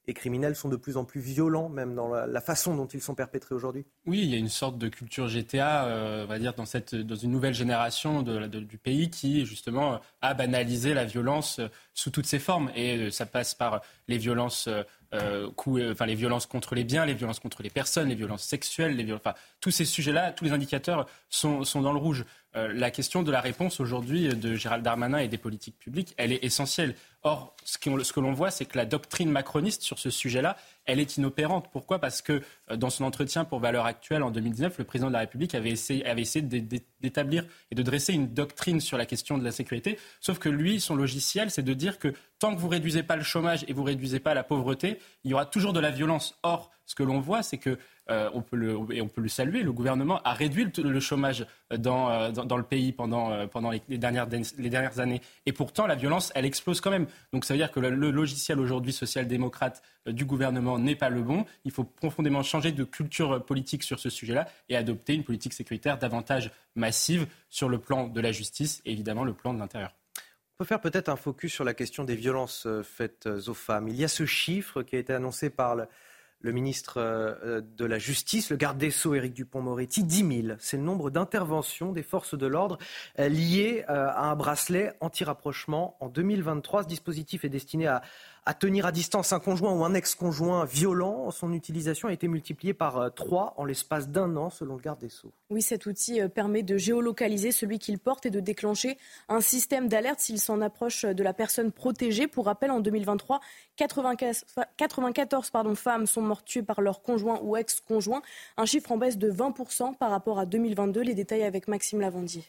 et criminels sont de plus en plus violents, même dans la, façon dont ils sont perpétrés aujourd'hui Oui, il y a une sorte de culture GTA, euh, on va dire, dans, cette, dans une nouvelle génération du pays qui, justement, a banalisé la violence euh, sous toutes ses formes. Et euh, ça passe par les violences, enfin, les violences contre les biens, les violences contre les personnes, les violences sexuelles, les enfin, tous ces sujets-là, tous les indicateurs sont, sont dans le rouge. La question de la réponse aujourd'hui de Gérald Darmanin et des politiques publiques, elle est essentielle. Or, ce que l'on voit, c'est que la doctrine macroniste sur ce sujet-là, elle est inopérante. Pourquoi? Parce que euh, dans son entretien pour Valeurs Actuelles en 2019, le président de la République avait essayé, avait essayé d'établir et de dresser une doctrine sur la question de la sécurité. Sauf que lui, son logiciel, c'est de dire que tant que vous réduisez pas le chômage et vous réduisez pas la pauvreté, il y aura toujours de la violence. Or, ce que l'on voit, c'est que euh, on peut le, et on peut le saluer, le gouvernement a réduit le, chômage dans, euh, dans, le pays pendant, euh, pendant les, dernières, les dernières années. Et pourtant, la violence, elle explose quand même. Donc ça veut dire que le, logiciel aujourd'hui social-démocrate du gouvernement n'est pas le bon. Il faut profondément changer de culture politique sur ce sujet-là et adopter une politique sécuritaire davantage massive sur le plan de la justice et évidemment le plan de l'intérieur. On peut faire peut-être un focus sur la question des violences faites aux femmes. Il y a ce chiffre qui a été annoncé par le, le ministre euh, de la Justice, le garde des Sceaux, Éric Dupont-Moretti, 10 000. C'est le nombre d'interventions des forces de l'ordre euh, liées euh, à un bracelet anti-rapprochement en 2023. Ce dispositif est destiné à à tenir à distance un conjoint ou un ex-conjoint violent. Son utilisation a été multipliée par 3 euh, en l'espace d'un an, selon le garde des Sceaux. Oui, cet outil euh, permet de géolocaliser celui qu'il porte et de déclencher un système d'alerte s'il s'en approche de la personne protégée. Pour rappel, en 2023, 94, femmes sont mortes tuées par leur conjoint ou ex-conjoint, un chiffre en baisse de 20% par rapport à 2022. Les détails avec Maxime Lavandier.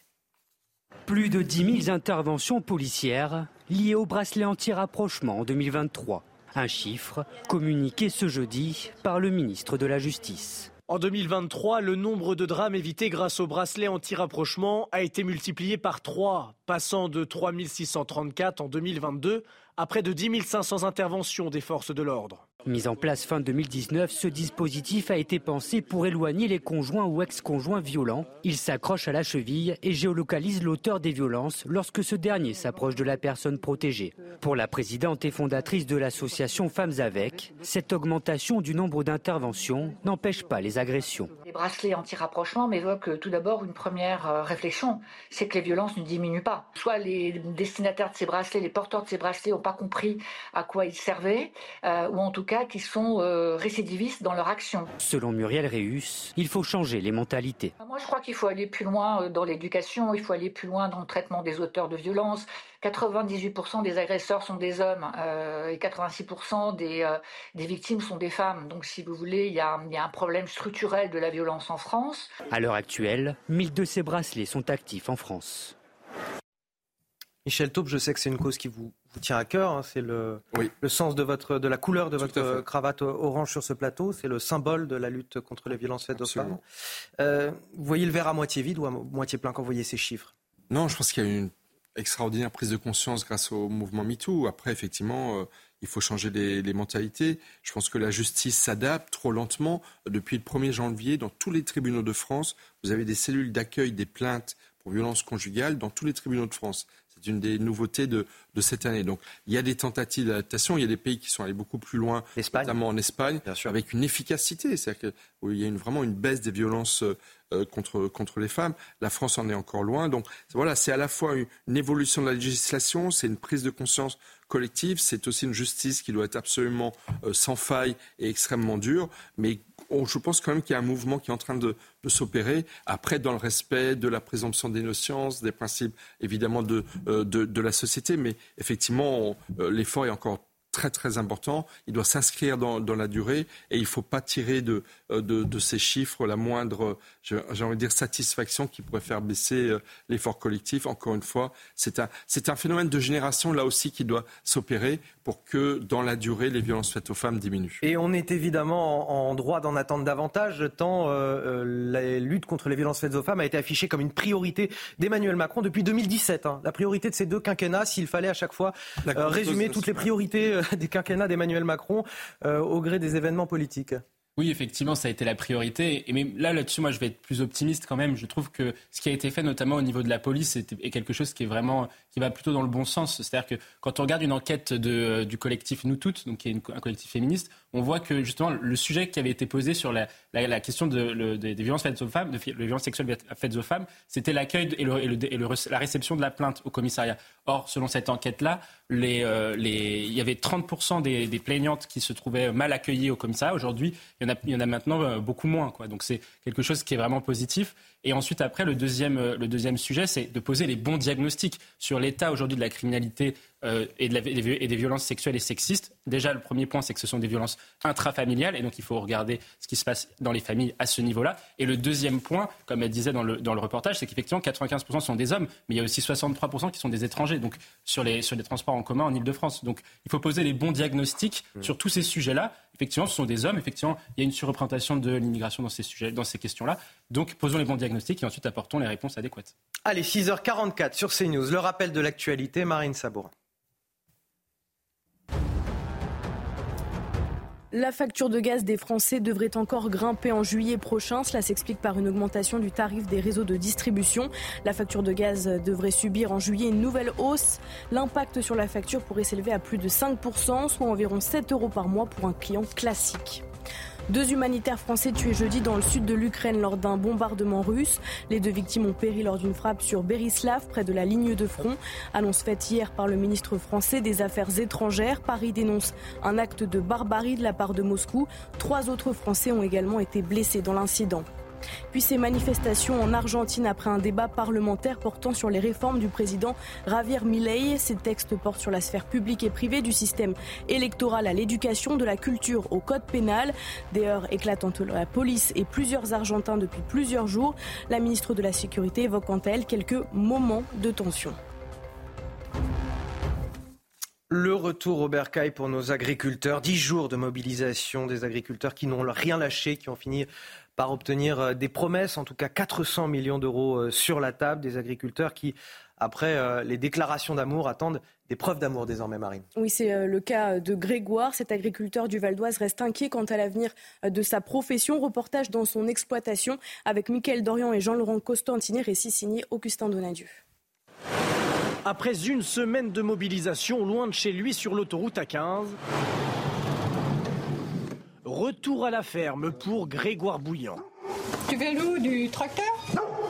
Plus de 10 000 interventions policières liées au bracelet anti-rapprochement en 2023. Un chiffre communiqué ce jeudi par le ministre de la Justice. En 2023, le nombre de drames évités grâce au bracelet anti-rapprochement a été multiplié par 3, passant de 3 634 en 2022 à près de 10 500 interventions des forces de l'ordre. Mis en place fin 2019, ce dispositif a été pensé pour éloigner les conjoints ou ex-conjoints violents. Il s'accroche à la cheville et géolocalise l'auteur des violences lorsque ce dernier s'approche de la personne protégée. Pour la présidente et fondatrice de l'association Femmes avec, cette augmentation du nombre d'interventions n'empêche pas les agressions. Les bracelets anti-rapprochement m'évoquent tout d'abord une première euh, réflexion, c'est que les violences ne diminuent pas. Soit les destinataires de ces bracelets, les porteurs de ces bracelets n'ont pas compris à quoi ils servaient, euh, ou en tout cas qui sont euh, récidivistes dans leur action. Selon Muriel Réus, il faut changer les mentalités. Moi, je crois qu'il faut aller plus loin euh, dans l'éducation, il faut aller plus loin dans le traitement des auteurs de violences, 98% des agresseurs sont des hommes euh, et 86% des, euh, des victimes sont des femmes. Donc, si vous voulez, il y, a, il y a un problème structurel de la violence en France. À l'heure actuelle, 1000 de ces bracelets sont actifs en France. Michel Taupe, je sais que c'est une cause qui vous, vous tient à cœur. hein. C'est le, le sens de, votre, de la couleur de votre cravate orange sur ce plateau. C'est le symbole de la lutte contre les violences faites aux femmes. Euh, vous voyez le verre à moitié vide ou à mo- moitié plein quand vous voyez ces chiffres? Non, je pense qu'il y a une extraordinaire prise de conscience grâce au mouvement MeToo. Après, effectivement, euh, il faut changer les, les mentalités. Je pense que la justice s'adapte trop lentement. Depuis le 1er janvier, dans tous les tribunaux de France, vous avez des cellules d'accueil des plaintes pour violences conjugales dans tous les tribunaux de France. C'est une des nouveautés de, de cette année. Donc, il y a des tentatives d'adaptation. Il y a des pays qui sont allés beaucoup plus loin, notamment en Espagne, avec une efficacité. C'est-à-dire qu'il y a une, vraiment une baisse des violences euh, contre, contre les femmes. La France en est encore loin. Donc, voilà, c'est à la fois une, une évolution de la législation, c'est une prise de conscience collective, c'est aussi une justice qui doit être absolument euh, sans faille et extrêmement dure. Mais je pense quand même qu'il y a un mouvement qui est en train de, s'opérer, après dans le respect de la présomption d'innocence, des principes évidemment de, euh, la société, mais effectivement, euh, l'effort est encore très très important. Il doit s'inscrire dans, dans la durée et il ne faut pas tirer de, euh, de, de ces chiffres la moindre, j'ai envie de dire, satisfaction qui pourrait faire baisser euh, l'effort collectif. Encore une fois, c'est un, un phénomène de génération là aussi qui doit s'opérer pour que dans la durée, les violences faites aux femmes diminuent. Et on est évidemment en, en droit d'en attendre davantage, tant euh, euh, la lutte contre les violences faites aux femmes a été affichée comme une priorité d'Emmanuel Macron depuis 2017. hein. La priorité de ces deux quinquennats, s'il fallait à chaque fois euh, résumer toutes les priorités des quinquennats d'Emmanuel Macron euh, au gré des événements politiques. Oui, effectivement, ça a été la priorité. Et mais là, là-dessus, moi, je vais être plus optimiste quand même. Je trouve que ce qui a été fait, notamment au niveau de la police, est, quelque chose qui est vraiment, qui va plutôt dans le bon sens. C'est-à-dire que quand on regarde une enquête de, du collectif Nous Toutes, qui est un collectif féministe, on voit que justement le sujet qui avait été posé sur la, question des, violences faites aux femmes, violences sexuelles faites aux femmes, c'était l'accueil et, la réception de la plainte au commissariat. Or, selon cette enquête-là, euh, il y avait 30% des, plaignantes qui se trouvaient mal accueillies au commissariat. Aujourd'hui, il y en a, maintenant euh, beaucoup moins. Donc c'est quelque chose qui est vraiment positif. Et ensuite, après, euh, le deuxième sujet, c'est de poser les bons diagnostics sur l'état aujourd'hui de la criminalité euh, et, de la- et des, violences sexuelles et sexistes. Déjà, le premier point, c'est que ce sont des violences intrafamiliales, et donc il faut regarder ce qui se passe dans les familles à ce niveau-là. Et le deuxième point, comme elle disait dans le, dans le reportage, c'est qu'effectivement, 95% sont des hommes, mais il y a aussi 63% qui sont des étrangers, donc sur les, sur les transports en commun en Ile-de-France. Donc il faut poser les bons diagnostics sur tous ces sujets-là. Effectivement, ce sont des hommes. Effectivement, il y a une surreprésentation de l'immigration dans ces sujets, dans ces questions-là. Donc, posons les bons diagnostics et ensuite apportons les réponses adéquates. Allez, 6h44 sur CNews, le rappel de l'actualité, Marine Sabourin. La facture de gaz des Français devrait encore grimper en juillet prochain. Cela s'explique par une augmentation du tarif des réseaux de distribution. La facture de gaz devrait subir en juillet une nouvelle hausse. L'impact sur la facture pourrait s'élever à plus de 5%, soit environ 7 euros par mois pour un client classique. Deux humanitaires français tués jeudi dans le sud de l'Ukraine lors d'un bombardement russe. Les deux victimes ont péri lors d'une frappe sur Berislav, près de la ligne de front. Annonce faite hier par le ministre français des Affaires étrangères. Paris dénonce un acte de barbarie de la part de Moscou. Trois autres Français ont également été blessés dans l'incident. Puis ces manifestations en Argentine après un débat parlementaire portant sur les réformes du président Javier Milei. Ces textes portent sur la sphère publique et privée du système électoral à l'éducation, de la culture au code pénal. Des heures éclatent la police et plusieurs Argentins depuis plusieurs jours. La ministre de la Sécurité évoque quant à elle quelques moments de tension. Le retour au bercail pour nos agriculteurs. Dix jours de mobilisation des agriculteurs qui n'ont rien lâché, qui ont fini par obtenir euh, des promesses, en tout cas 400 millions d'euros euh, sur la table. Des agriculteurs qui, après euh, les déclarations d'amour, attendent des preuves d'amour désormais, Marine. Oui, c'est le cas de Grégoire. Cet agriculteur du Val d'Oise reste inquiet quant à l'avenir de sa profession. Reportage dans son exploitation avec Mickaël Dorian et Jean-Laurent Costantini, récit signé Augustin Donadieu. Après une semaine de mobilisation loin de chez lui sur l'autoroute A15, retour à la ferme pour Grégoire Bouillant. Tu veux l'eau du tracteur?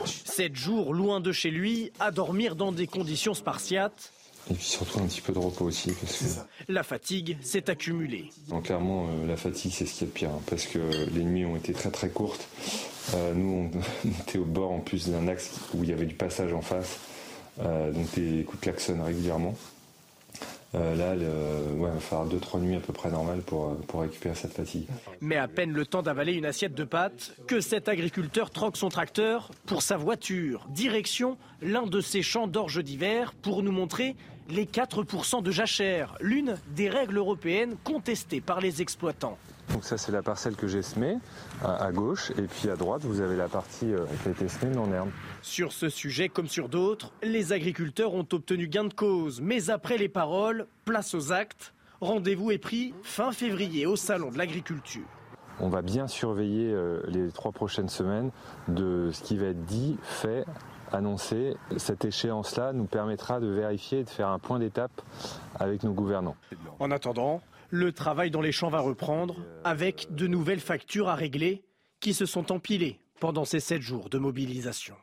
Sept jours loin de chez lui, à dormir dans des conditions spartiates. Et puis surtout un petit peu de repos aussi, parce que La fatigue s'est accumulée. non, clairement euh, la fatigue c'est ce qui est de pire, hein, parce que les nuits ont été très très courtes. Euh, nous on, on était au bord en plus d'un axe où il y avait du passage en face. donc des coups de klaxon régulièrement. Là, il va falloir 2-3 nuits à peu près normales pour, pour récupérer cette fatigue. Mais à peine le temps d'avaler une assiette de pâtes que cet agriculteur troque son tracteur pour sa voiture. Direction l'un de ces champs d'orge d'hiver pour nous montrer les 4% de jachère, l'une des règles européennes contestées par les exploitants. Donc ça c'est la parcelle que j'ai semée à, gauche et puis à droite vous avez la partie euh, qui a été semée en herbe. Sur ce sujet comme sur d'autres, les agriculteurs ont obtenu gain de cause. Mais après les paroles, place aux actes. Rendez-vous est pris fin février au Salon de l'agriculture. On va bien surveiller euh, les trois prochaines semaines de ce qui va être dit, fait annoncé. Cette échéance-là nous permettra de vérifier et de faire un point d'étape avec nos gouvernants. En attendant, le travail dans les champs va reprendre avec de nouvelles factures à régler qui se sont empilées pendant ces sept jours de mobilisation.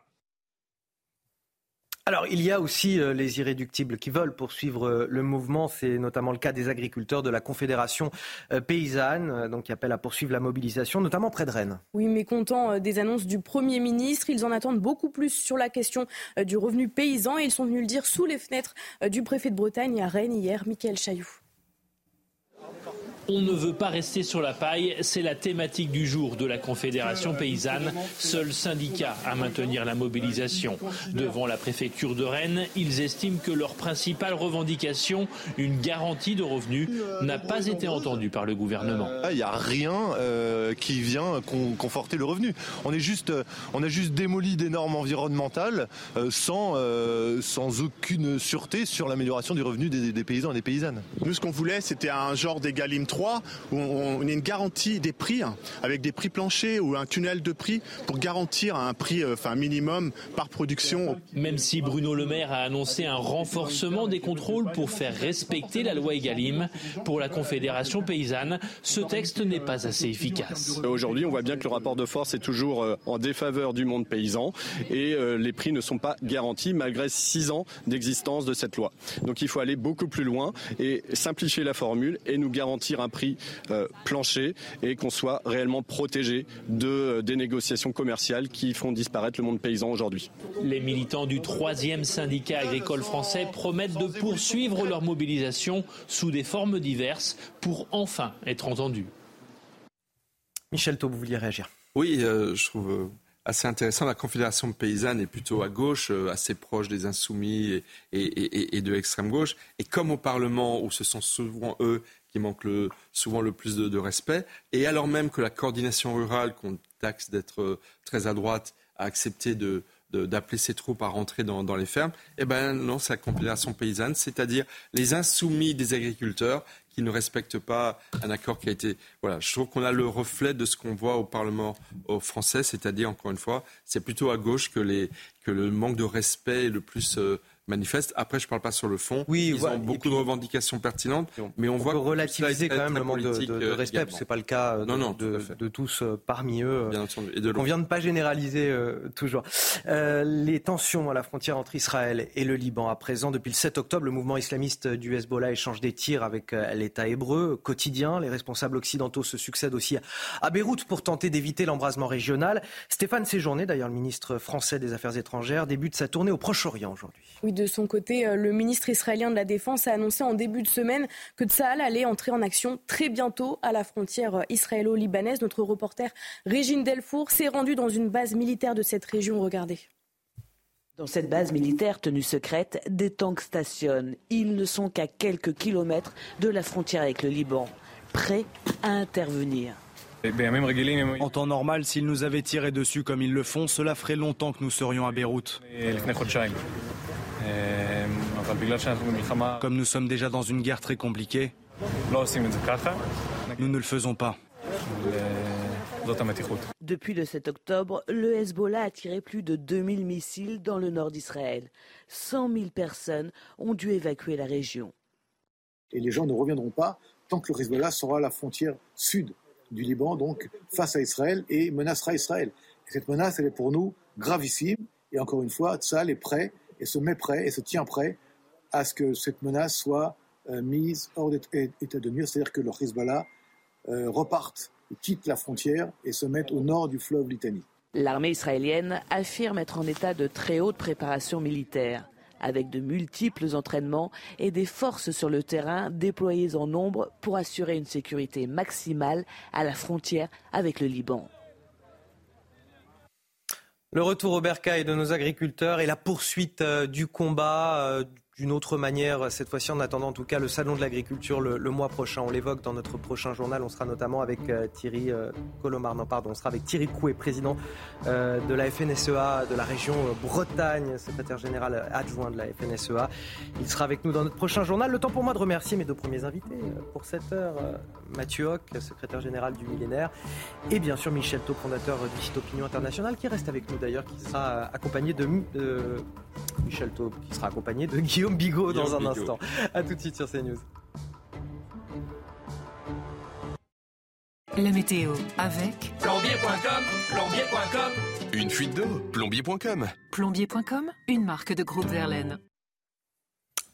Alors, il y a aussi euh, les irréductibles qui veulent poursuivre euh, le mouvement. C'est notamment le cas des agriculteurs de la Confédération euh, paysanne, donc qui appellent à poursuivre la mobilisation, notamment près de Rennes. Oui, mais content des annonces du Premier ministre, ils en attendent beaucoup plus sur la question du revenu paysan et ils sont venus le dire sous les fenêtres du préfet de Bretagne à Rennes hier, Michael Chailloux. 감사합니다. On ne veut pas rester sur la paille, c'est la thématique du jour de la Confédération paysanne, seul syndicat à maintenir la mobilisation. Devant la préfecture de Rennes, ils estiment que leur principale revendication, une garantie de revenus, n'a pas été entendue par le gouvernement. Il n'y a rien euh, qui vient conforter le revenu. On, est juste, euh, on a juste démoli des normes environnementales euh, sans, sans aucune sûreté sur l'amélioration du revenu des, paysans et des paysannes. Nous, ce qu'on voulait, c'était un genre où on, a une garantie des prix, hein, avec des prix planchers ou un tunnel de prix pour garantir un prix euh, enfin, minimum par production. Même si Bruno Le Maire a annoncé un renforcement des contrôles pour faire respecter la loi Egalim, pour la Confédération paysanne, ce texte n'est pas assez efficace. Aujourd'hui, on voit bien que le rapport de force est toujours euh, en défaveur du monde paysan et euh, les prix ne sont pas garantis malgré six ans d'existence de cette loi. Donc il faut aller beaucoup plus loin et simplifier la formule et nous garantir un prix euh, plancher et qu'on soit réellement protégé de, euh, des négociations commerciales qui font disparaître le monde paysan aujourd'hui. Les militants du troisième syndicat agricole français promettent de poursuivre leur mobilisation sous des formes diverses pour enfin être entendus. Michel Taub, vous vouliez réagir Oui, euh, je trouve assez intéressant. La Confédération paysanne est plutôt à gauche, assez proche des insoumis et, et de l'extrême gauche. Et comme au Parlement, où ce sont souvent eux qui manque souvent le plus de, respect. Et alors même que la coordination rurale, qu'on taxe d'être euh, très à droite, a accepté de, d'appeler ses troupes à rentrer dans, les fermes, eh ben non, c'est la Confédération paysanne, c'est-à-dire les insoumis des agriculteurs qui ne respectent pas un accord qui a été. Voilà, je trouve qu'on a le reflet de ce qu'on voit au Parlement français, c'est-à-dire encore une fois, c'est plutôt à gauche que, les, que le manque de respect est le plus euh, manifeste. Après, je ne parle pas sur le fond. Oui, Ils ont beaucoup de revendications pertinentes, mais on, voit peut relativiser quand même le manque de, de, euh, respect, parce que c'est pas le cas euh, de, de, tous euh, parmi eux. Bien entendu. Et de on vient de pas généraliser toujours. les tensions à la frontière entre Israël et le Liban à présent, depuis le 7 octobre, le mouvement islamiste du Hezbollah échange des tirs avec l'État hébreu quotidien. Les responsables occidentaux se succèdent aussi à Beyrouth pour tenter d'éviter l'embrasement régional. Stéphane Séjourné, d'ailleurs le ministre français des Affaires étrangères, débute sa tournée au Proche-Orient aujourd'hui. Oui, de son côté, euh, le ministre israélien de la Défense a annoncé en début de semaine que Tsahal allait entrer en action très bientôt à la frontière euh, israélo-libanaise. Notre reporter Régine Delfour s'est rendue dans une base militaire de cette région. Regardez. Dans cette base militaire tenue secrète, des tanks stationnent. Ils ne sont qu'à quelques kilomètres de la frontière avec le Liban, prêts à intervenir. En temps normal, s'ils nous avaient tiré dessus comme ils le font, cela ferait longtemps que nous serions à Beyrouth. Comme nous sommes déjà dans une guerre très compliquée, nous ne le faisons pas. Depuis le 7 octobre, le Hezbollah a tiré plus de 2000 missiles dans le nord d'Israël. 100 000 personnes ont dû évacuer la région. Et les gens ne reviendront pas tant que le Hezbollah sera à la frontière sud du Liban, donc face à Israël, et menacera Israël. cette menace, elle est pour nous gravissime. Et encore une fois, Tzal est prêt et se met prêt et se tient prêt à ce que cette menace soit euh, mise hors d'état de nuire, c'est-à-dire que le Hezbollah euh, reparte, quitte la frontière et se mette au nord du fleuve Litanie. L'armée israélienne affirme être en état de très haute préparation militaire. avec de multiples entraînements et des forces sur le terrain déployées en nombre pour assurer une sécurité maximale à la frontière avec le Liban. Le retour au bercail de nos agriculteurs et la poursuite euh, du combat euh, d'une autre manière, cette fois-ci en attendant en tout cas le salon de l'agriculture le, mois prochain. On l'évoque dans notre prochain journal. On sera notamment avec euh, Thierry euh, Colomar, non pardon, on sera avec Thierry Coué, président euh, de la FNSEA de la région Bretagne, secrétaire général adjoint de la FNSEA. Il sera avec nous dans notre prochain journal. Le temps pour moi de remercier mes deux premiers invités pour cette heure. Mathieu Hoc, secrétaire général du millénaire, et bien sûr Michel Taub, fondateur du site Opinion International, qui reste avec nous d'ailleurs, qui sera accompagné de, Michel qui sera accompagné de Guillaume Guillaume Bigot dans un instant. A tout de suite sur CNews. La météo avec plombier.com, plombier.com. Une fuite d'eau, plombier.com. Plombier.com, une marque de groupe Verlaine.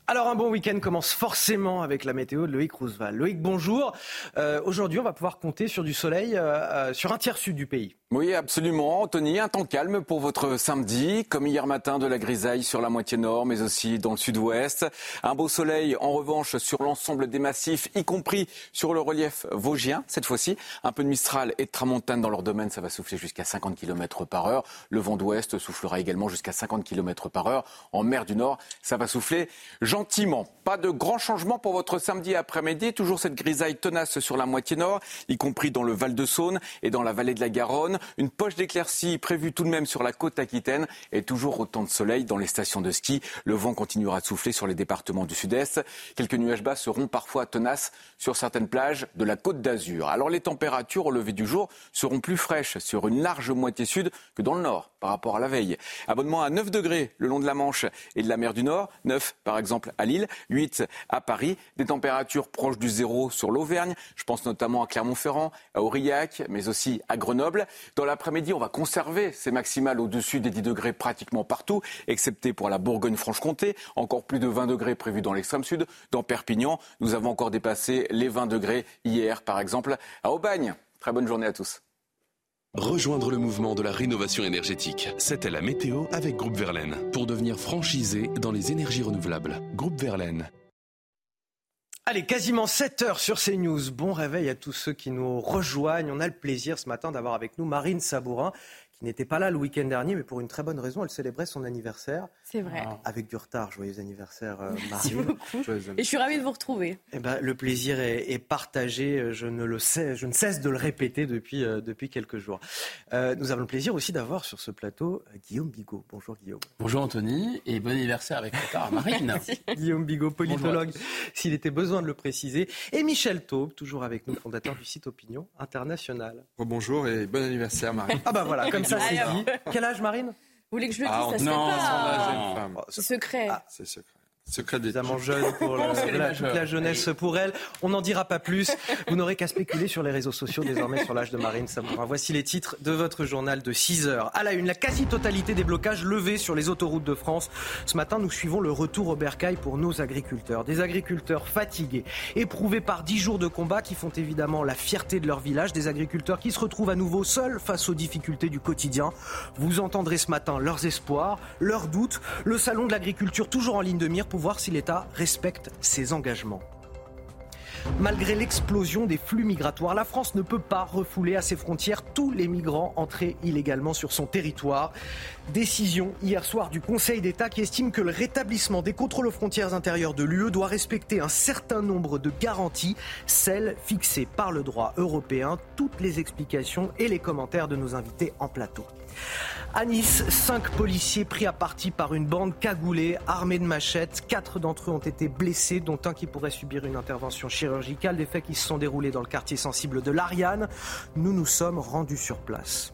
Alors un bon week-end commence forcément avec la météo de Loïc Roosevelt. Loïc, bonjour. Euh, aujourd'hui, on va pouvoir compter sur du soleil euh, euh, sur un tiers sud du pays. Oui, absolument. Anthony, un temps calme pour votre samedi, comme hier matin de la grisaille sur la moitié nord, mais aussi dans le sud-ouest. Un beau soleil, en revanche, sur l'ensemble des massifs, y compris sur le relief vosgien, cette fois-ci. Un peu de Mistral et de Tramontane dans leur domaine, ça va souffler jusqu'à 50 km par heure. Le vent d'ouest soufflera également jusqu'à 50 km par heure. En mer du Nord, ça va souffler gentiment. Pas de grands changements pour votre samedi après-midi. Toujours cette grisaille tenace sur la moitié nord, y compris dans le Val-de-Saône et dans la vallée de la Garonne. Une poche d'éclaircie prévue tout de même sur la côte aquitaine et toujours autant de soleil dans les stations de ski. Le vent continuera de souffler sur les départements du sud-est. Quelques nuages bas seront parfois tenaces sur certaines plages de la côte d'Azur. Alors les températures au lever du jour seront plus fraîches sur une large moitié sud que dans le nord par rapport à la veille. Abonnement à 9 degrés le long de la Manche et de la mer du Nord, 9 par exemple à Lille, 8 à Paris, des températures proches du zéro sur l'Auvergne, je pense notamment à Clermont-Ferrand, à Aurillac, mais aussi à Grenoble. Dans l'après-midi, on va conserver ces maximales au-dessus des 10 degrés pratiquement partout, excepté pour la Bourgogne-Franche-Comté, encore plus de 20 degrés prévus dans l'extrême sud. Dans Perpignan, nous avons encore dépassé les 20 degrés hier, par exemple, à Aubagne. Très bonne journée à tous. Rejoindre le mouvement de la rénovation énergétique. C'était la météo avec Groupe Verlaine. Pour devenir franchisé dans les énergies renouvelables. Groupe Verlaine. Allez, quasiment 7 heures sur CNews. Bon réveil à tous ceux qui nous rejoignent. On a le plaisir ce matin d'avoir avec nous Marine Sabourin, qui n'était pas là le week-end dernier, mais pour une très bonne raison, elle célébrait son anniversaire. C'est vrai. Ah. Avec du retard. Joyeux anniversaire, euh, Merci Marine. beaucoup. Et je suis ravie de vous retrouver. Eh ben, le plaisir est, partagé. Je ne le sais, je ne cesse de le répéter depuis, euh, depuis quelques jours. Euh, nous avons le plaisir aussi d'avoir sur ce plateau Guillaume Bigot. Bonjour Guillaume. Bonjour Anthony et bon anniversaire avec retard Marine. Guillaume Bigot, politologue, s'il était besoin de le préciser. Et Michel Taube, toujours avec nous, fondateur du site Opinion International. bonjour et bon anniversaire Marine. Ah bah voilà, comme ça c'est dit. Quel âge Marine? Vous voulez que je le ah, dise Ça Non, se fait pas. femme. C'est secret. Ah, c'est secret. Secret des Évidemment jeune pour la, toute la jeunesse pour elle. On n'en dira pas plus. Vous n'aurez qu'à spéculer sur les réseaux sociaux désormais sur l'âge de Marine Sabourin. Voici les titres de votre journal de 6 heures. À la une, la quasi-totalité des blocages levés sur les autoroutes de France. Ce matin, nous suivons le retour au bercail pour nos agriculteurs. Des agriculteurs fatigués, éprouvés par 10 jours de combat qui font évidemment la fierté de leur village. Des agriculteurs qui se retrouvent à nouveau seuls face aux difficultés du quotidien. Vous entendrez ce matin leurs espoirs, leurs doutes. Le salon de l'agriculture toujours en ligne de mire pour voir si l'État respecte ses engagements. Malgré l'explosion des flux migratoires, la France ne peut pas refouler à ses frontières tous les migrants entrés illégalement sur son territoire. Décision hier soir du Conseil d'État qui estime que le rétablissement des contrôles aux frontières intérieures de l'UE doit respecter un certain nombre de garanties, celles fixées par le droit européen. Toutes les explications et les commentaires de nos invités en plateau. À Nice, cinq policiers pris à partie par une bande cagoulée, armée de machettes. Quatre d'entre eux ont été blessés, dont un qui pourrait subir une intervention chirurgicale. Des faits qui se sont déroulés dans le quartier sensible de l'Ariane. Nous nous sommes rendus sur place.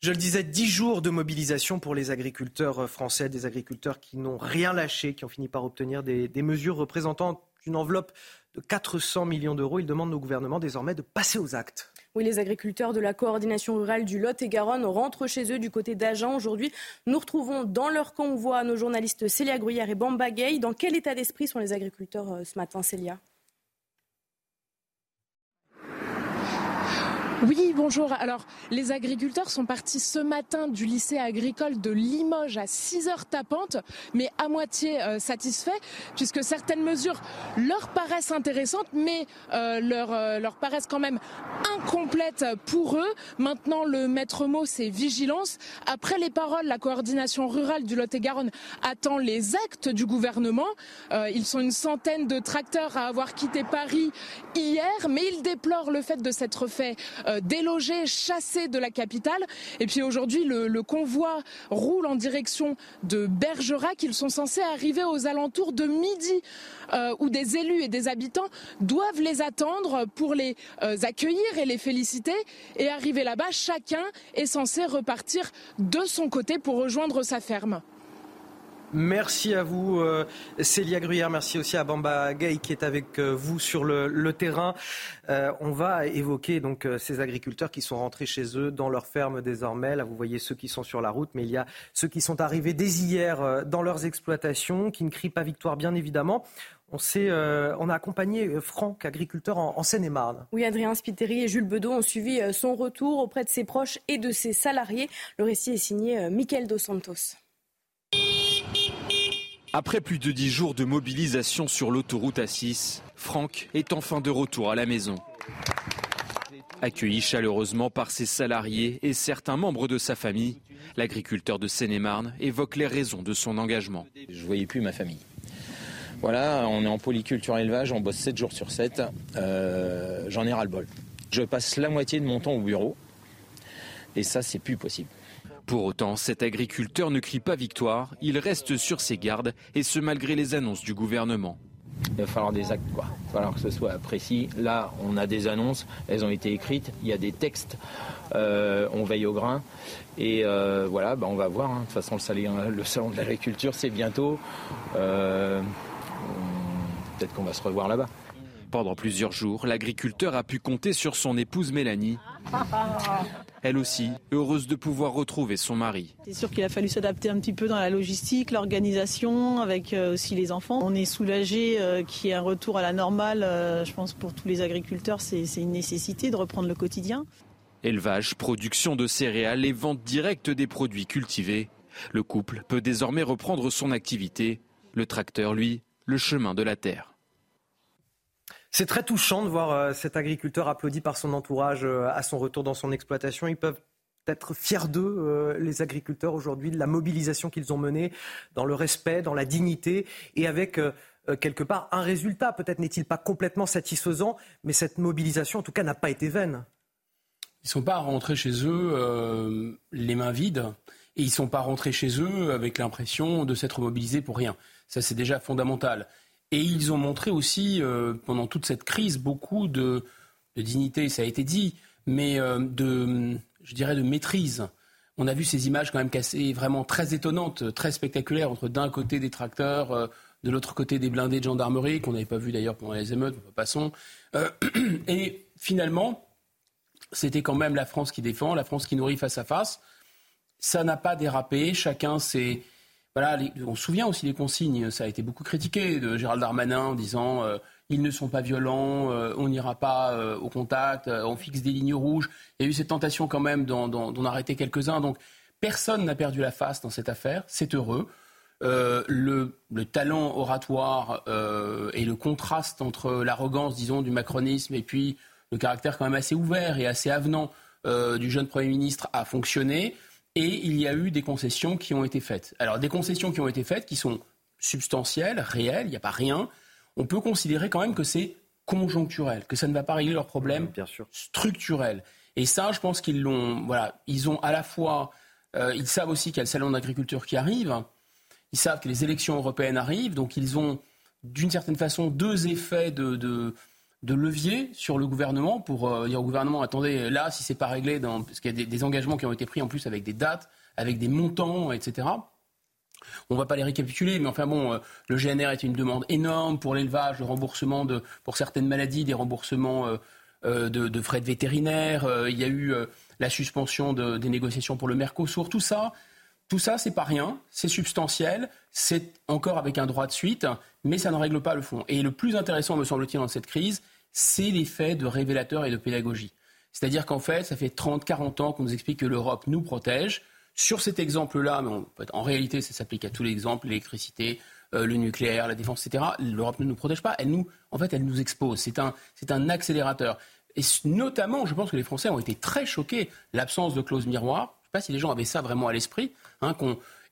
Je le disais, dix jours de mobilisation pour les agriculteurs français, des agriculteurs qui n'ont rien lâché, qui ont fini par obtenir des, des mesures représentant une enveloppe de 400 millions d'euros. Ils demandent au gouvernement désormais de passer aux actes. Oui, les agriculteurs de la coordination rurale du Lot et Garonne rentrent chez eux du côté d'Agen. Aujourd'hui, nous retrouvons dans leur convoi nos journalistes Célia Gruyère et Bamba Gay. Dans quel état d'esprit sont les agriculteurs euh, ce matin, Célia? Oui, bonjour. Alors, les agriculteurs sont partis ce matin du lycée agricole de Limoges à 6 heures tapantes, mais à moitié euh, satisfaits, puisque certaines mesures leur paraissent intéressantes, mais euh, leur, euh, leur paraissent quand même incomplètes pour eux. Maintenant, le maître mot, c'est vigilance. Après les paroles, la coordination rurale du Lot-et-Garonne attend les actes du gouvernement. ils sont une centaine de tracteurs à avoir quitté Paris hier, mais ils déplorent le fait de s'être fait délogés, chassés de la capitale. Et puis aujourd'hui, le, convoi roule en direction de Bergerac. Ils sont censés arriver aux alentours de midi, euh, où des élus et des habitants doivent les attendre pour les euh, accueillir et les féliciter. Et arriver là-bas, chacun est censé repartir de son côté pour rejoindre sa ferme. Merci à vous, euh, Célia Gruyère. Merci aussi à Bamba Gay qui est avec euh, vous sur le, terrain. Euh, on va évoquer donc ces agriculteurs qui sont rentrés chez eux dans leur ferme désormais. Là, vous voyez ceux qui sont sur la route, mais il y a ceux qui sont arrivés dès hier dans leurs exploitations, qui ne crient pas victoire, bien évidemment. On, a accompagné Franck, agriculteur en, Seine-et-Marne. Oui, Adrien Spiteri et Jules Bedeau ont suivi son retour auprès de ses proches et de ses salariés. Le récit est signé Michael Dos Santos. Après plus de dix jours de mobilisation sur l'autoroute A6, Franck est enfin de retour à la maison. Accueilli chaleureusement par ses salariés et certains membres de sa famille, l'agriculteur de Seine-et-Marne évoque les raisons de son engagement. Je ne voyais plus ma famille. Voilà, on est en polyculture élevage, on bosse 7 jours sur 7. Euh, j'en ai ras-le-bol. Je passe la moitié de mon temps au bureau et ça, c'est plus possible. Pour autant, cet agriculteur ne crie pas victoire, il reste sur ses gardes, et ce malgré les annonces du gouvernement. Il va falloir des actes, quoi. Il va falloir que ce soit précis. Là, on a des annonces, elles ont été écrites, il y a des textes, euh, on veille au grain. Et euh, voilà, bah, on va voir. Hein. De toute façon, le salon, de l'agriculture, c'est bientôt. Euh, peut-être qu'on va se revoir là-bas. Pendant plusieurs jours, l'agriculteur a pu compter sur son épouse Mélanie. Elle aussi, heureuse de pouvoir retrouver son mari. C'est sûr qu'il a fallu s'adapter un petit peu dans la logistique, l'organisation, avec euh, aussi les enfants. On est soulagé euh, qu'il y ait un retour à la normale. Euh, je pense pour tous les agriculteurs, c'est une nécessité de reprendre le quotidien. Élevage, production de céréales et vente directe des produits cultivés. Le couple peut désormais reprendre son activité. Le tracteur, lui, le chemin de la terre. C'est très touchant de voir euh, cet agriculteur applaudi par son entourage euh, à son retour dans son exploitation. Ils peuvent être fiers d'eux, euh, les agriculteurs aujourd'hui, de la mobilisation qu'ils ont menée, dans le respect, dans la dignité et avec quelque part un résultat. Peut-être n'est-il pas complètement satisfaisant, mais cette mobilisation, en tout cas, n'a pas été vaine. Ils ne sont pas rentrés chez eux les mains vides et ils ne sont pas rentrés chez eux avec l'impression de s'être mobilisés pour rien. Ça, c'est déjà fondamental. Et ils ont montré aussi, euh, pendant toute cette crise, beaucoup de, dignité, ça a été dit, mais euh, de, je dirais, de maîtrise. On a vu ces images quand même cassées, vraiment très étonnantes, très spectaculaires, entre d'un côté des tracteurs, euh, de l'autre côté des blindés de gendarmerie, qu'on n'avait pas vu d'ailleurs pendant les émeutes, passons. et finalement, c'était quand même la France qui défend, la France qui nourrit face à face. Ça n'a pas dérapé, chacun s'est voilà, on souvient aussi des consignes, ça a été beaucoup critiqué de Gérald Darmanin en disant euh, ils ne sont pas violents, euh, on n'ira pas euh, au contact, on fixe des lignes rouges. Il y a eu cette tentation quand même d'en arrêter quelques-uns. Donc personne n'a perdu la face dans cette affaire, c'est heureux. Le, le, talent oratoire et le contraste entre l'arrogance, disons, du macronisme et puis le caractère quand même assez ouvert et assez avenant du jeune Premier ministre a fonctionné. Et il y a eu des concessions qui ont été faites. Alors des concessions qui ont été faites qui sont substantielles, réelles, il n'y a pas rien. On peut considérer quand même que c'est conjoncturel, que ça ne va pas régler leurs problèmes Bien sûr. structurels. Et ça, je pense qu'ils l'ont. Voilà, ils ont à la fois. Euh, ils savent aussi qu'il y a le salon d'agriculture qui arrive. Ils savent que les élections européennes arrivent. Donc ils ont, d'une certaine façon, deux effets de, de de levier sur le gouvernement pour euh, dire au gouvernement attendez là si c'est pas réglé parce qu'il y a des, engagements qui ont été pris en plus avec des dates avec des montants etc on va pas les récapituler mais enfin bon euh, le GNR est une demande énorme pour l'élevage le remboursement de pour certaines maladies des remboursements euh, de, frais de vétérinaire il y a eu la suspension des négociations pour le Mercosur tout ça tout ça, c'est pas rien, c'est substantiel, c'est encore avec un droit de suite, mais ça ne règle pas le fond. Et le plus intéressant, me semble-t-il, dans cette crise, c'est l'effet de révélateur et de pédagogie. C'est-à-dire qu'en fait, ça fait 30, 40 ans qu'on nous explique que l'Europe nous protège. Sur cet exemple-là, mais en réalité, ça s'applique à tous les exemples, l'électricité, euh, le nucléaire, la défense, etc. L'Europe ne nous protège pas. Elle nous, en fait, elle nous expose. C'est un, c'est un accélérateur. Et notamment, je pense que les Français ont été très choqués. L'absence de clause miroir. Je ne sais pas si les gens avaient ça vraiment à l'esprit. Hein,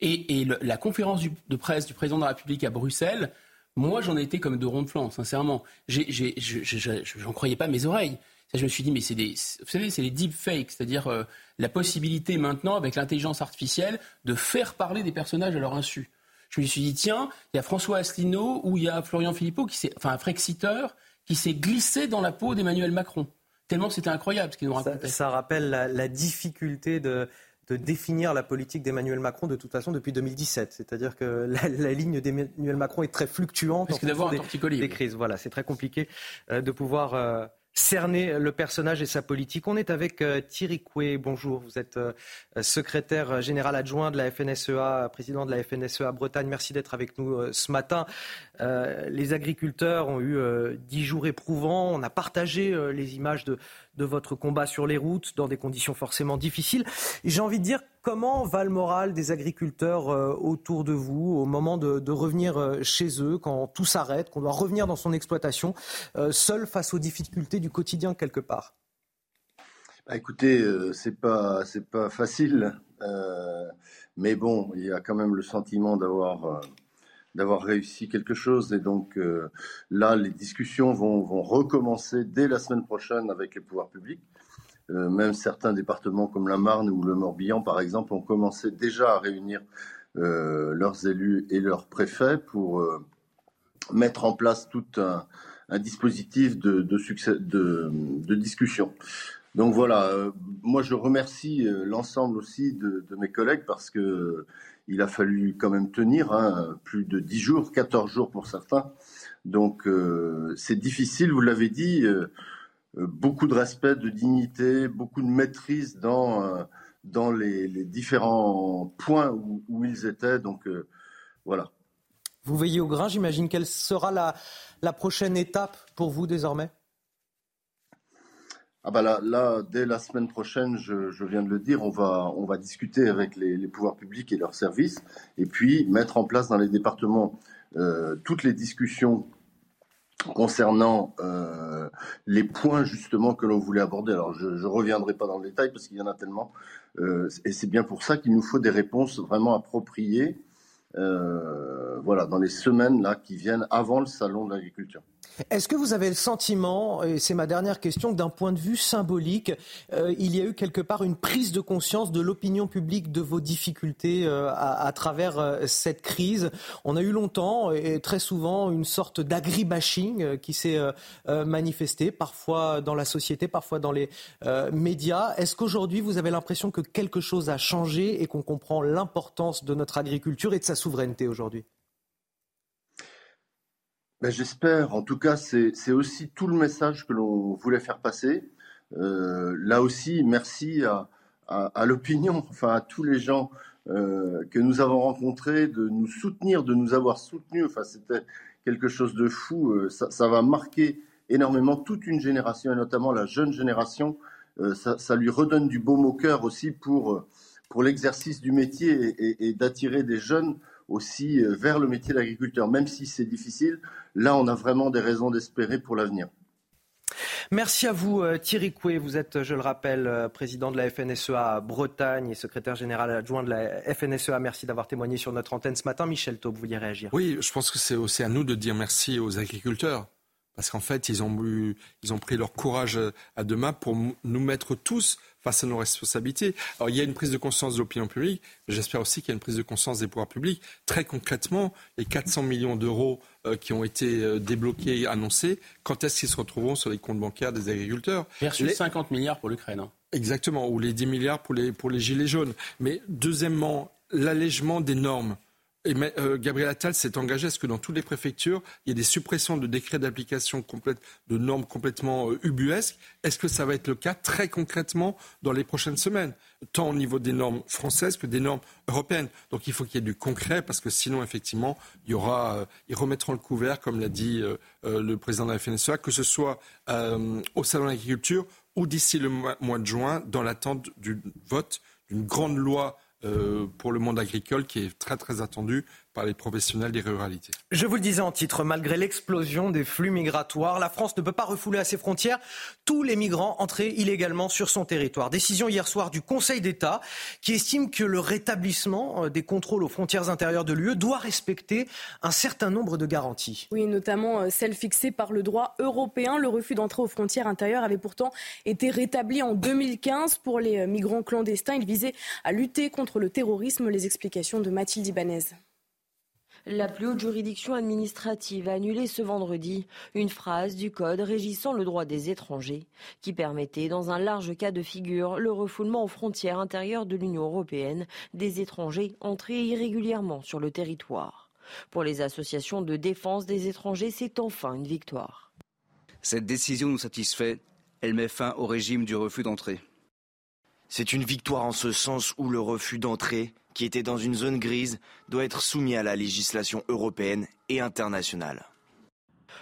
et, la conférence de presse du président de la République à Bruxelles, moi, j'en ai été comme de ronde flanc, sincèrement. J'en croyais pas mes oreilles. je me suis dit, mais c'est des, vous savez, c'est les deepfakes, c'est-à-dire euh, la possibilité maintenant, avec l'intelligence artificielle, de faire parler des personnages à leur insu je me suis dit, tiens, il y a François Asselineau ou il y a Florian Philippot, qui enfin un Frexiteur, qui s'est glissé dans la peau d'Emmanuel Macron. Tellement c'était incroyable ce qu'il nous racontait. Ça, rappelle la, difficulté de, définir la politique d'Emmanuel Macron de toute façon depuis 2017. C'est-à-dire que la, ligne d'Emmanuel Macron est très fluctuante. Parce d'avoir un des, des crises. Voilà, c'est très compliqué euh, de pouvoir euh, cerner le personnage et sa politique. On est avec euh, Thierry Coué. Bonjour, vous êtes euh, secrétaire général adjoint de la FNSEA, président de la FNSEA Bretagne. Merci d'être avec nous ce matin. Les agriculteurs ont eu dix jours éprouvants. On a partagé les images de, votre combat sur les routes dans des conditions forcément difficiles. J'ai envie de dire comment va le moral des agriculteurs euh, autour de vous au moment de, revenir euh, chez eux, quand tout s'arrête, qu'on doit revenir dans son exploitation, euh, seul face aux difficultés du quotidien quelque part? Bah, Écoutez, c'est pas c'est pas facile, mais bon, il y a quand même le sentiment d'avoir d'avoir réussi quelque chose. Et donc euh, là, les discussions vont, vont, recommencer dès la semaine prochaine avec les pouvoirs publics. Euh, même certains départements comme la Marne ou le Morbihan, par exemple, ont commencé déjà à réunir euh, leurs élus et leurs préfets pour mettre en place tout un, dispositif de, de, succès, de, discussion. Donc voilà, moi je remercie l'ensemble aussi de, mes collègues parce que il a fallu quand même tenir hein, plus de 10 jours, 14 jours pour certains. Donc euh, c'est difficile, vous l'avez dit, euh, euh, beaucoup de respect, de dignité, beaucoup de maîtrise dans, dans les, différents points où, ils étaient. Donc voilà. Vous veillez au grain, j'imagine. Quelle sera la, la prochaine étape pour vous désormais? Ah bah là, là, dès la semaine prochaine, je, viens de le dire, on va, on va discuter avec les, pouvoirs publics et leurs services, et puis mettre en place dans les départements euh, toutes les discussions concernant euh, les points justement que l'on voulait aborder. Alors je ne reviendrai pas dans le détail parce qu'il y en a tellement, euh, et c'est bien pour ça qu'il nous faut des réponses vraiment appropriées, voilà, dans les semaines là qui viennent avant le salon de l'agriculture. Est-ce que vous avez le sentiment, et c'est ma dernière question, que d'un point de vue symbolique, euh, il y a eu quelque part une prise de conscience de l'opinion publique de vos difficultés euh, à, travers euh, cette crise? On a eu longtemps et très souvent une sorte d'agribashing qui s'est manifesté, parfois dans la société, parfois dans les médias. Est-ce qu'aujourd'hui vous avez l'impression que quelque chose a changé et qu'on comprend l'importance de notre agriculture et de sa souveraineté aujourd'hui? Ben, J'espère. En tout cas, c'est aussi tout le message que l'on voulait faire passer. Euh, là aussi, merci à, l'opinion, enfin à tous les gens euh, que nous avons rencontrés, de nous soutenir, de nous avoir soutenus. Enfin, c'était quelque chose de fou. Euh, ça, va marquer énormément toute une génération, et notamment la jeune génération. Ça, lui redonne du baume au cœur aussi pour, pour l'exercice du métier et d'attirer des jeunes aussi euh, vers le métier d'agriculteur, même si c'est difficile. Là, on a vraiment des raisons d'espérer pour l'avenir. Merci à vous euh, Thierry Coué. Vous êtes, je le rappelle, euh, président de la FNSEA Bretagne et secrétaire général adjoint de la FNSEA. Merci d'avoir témoigné sur notre antenne ce matin. Michel Taube, vous vouliez réagir Oui, je pense que c'est aussi à nous de dire merci aux agriculteurs. Parce qu'en fait, ils ont, ils ont pris leur courage à deux mains pour nous mettre tous face à nos responsabilités. Alors il y a une prise de conscience de l'opinion publique, mais j'espère aussi qu'il y a une prise de conscience des pouvoirs publics. Très concrètement, les 400 millions d'euros euh, qui ont été euh, débloqués, annoncés, quand est-ce qu'ils se retrouveront sur les comptes bancaires des agriculteurs? Versus 50 milliards pour l'Ukraine. Hein. Exactement, ou les 10 milliards pour les, pour les gilets jaunes. Mais deuxièmement, l'allègement des normes. Et euh, Gabriel Attal s'est engagé à ce que dans toutes les préfectures, il y ait des suppressions de décrets d'application complète, de normes complètement euh, ubuesques. Est-ce que ça va être le cas très concrètement dans les prochaines semaines, tant au niveau des normes françaises que des normes européennes? Donc il faut qu'il y ait du concret parce que sinon, effectivement, il y aura, euh, ils remettront le couvert, comme l'a dit le président de la FNSEA, que ce soit au salon de l'agriculture ou d'ici le mois de juin, dans l'attente du vote d'une grande loi pour le monde agricole qui est très très attendu par les professionnels des ruralités. Je vous le disais en titre, malgré l'explosion des flux migratoires, la France ne peut pas refouler à ses frontières tous les migrants entrés illégalement sur son territoire. Décision hier soir du Conseil d'État qui estime que le rétablissement euh, des contrôles aux frontières intérieures de l'UE doit respecter un certain nombre de garanties. Oui, notamment euh, celles fixées par le droit européen. Le refus d'entrée aux frontières intérieures avait pourtant été rétabli en 2015 pour les euh, migrants clandestins. Il visait à lutter contre le terrorisme. Les explications de Mathilde Ibanez. La plus haute juridiction administrative a annulé ce vendredi une phrase du Code régissant le droit des étrangers qui permettait, dans un large cas de figure, le refoulement aux frontières intérieures de l'Union européenne des étrangers entrés irrégulièrement sur le territoire. Pour les associations de défense des étrangers, c'est enfin une victoire. Cette décision nous satisfait. Elle met fin au régime du refus d'entrée. C'est une victoire en ce sens où le refus d'entrée qui était dans une zone grise, doit être soumis à la législation européenne et internationale.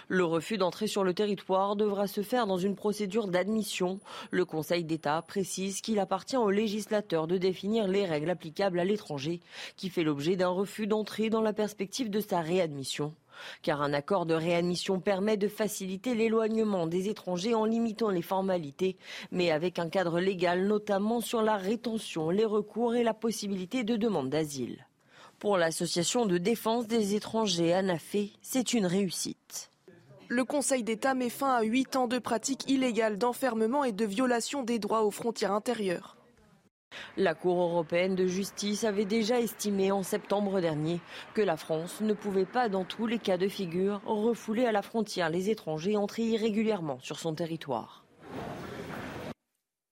Le refus d'entrer sur le territoire devra se faire dans une procédure d'admission. Le Conseil d'État précise qu'il appartient au législateur de définir les règles applicables à l'étranger qui fait l'objet d'un refus d'entrée dans la perspective de sa réadmission car un accord de réadmission permet de faciliter l'éloignement des étrangers en limitant les formalités, mais avec un cadre légal notamment sur la rétention, les recours et la possibilité de demande d'asile. Pour l'association de défense des étrangers ANAFE, c'est une réussite. Le Conseil d'État met fin à huit ans de pratiques illégales d'enfermement et de violation des droits aux frontières intérieures. La Cour européenne de justice avait déjà estimé en septembre dernier que la France ne pouvait pas, dans tous les cas de figure, refouler à la frontière les étrangers entrés irrégulièrement sur son territoire.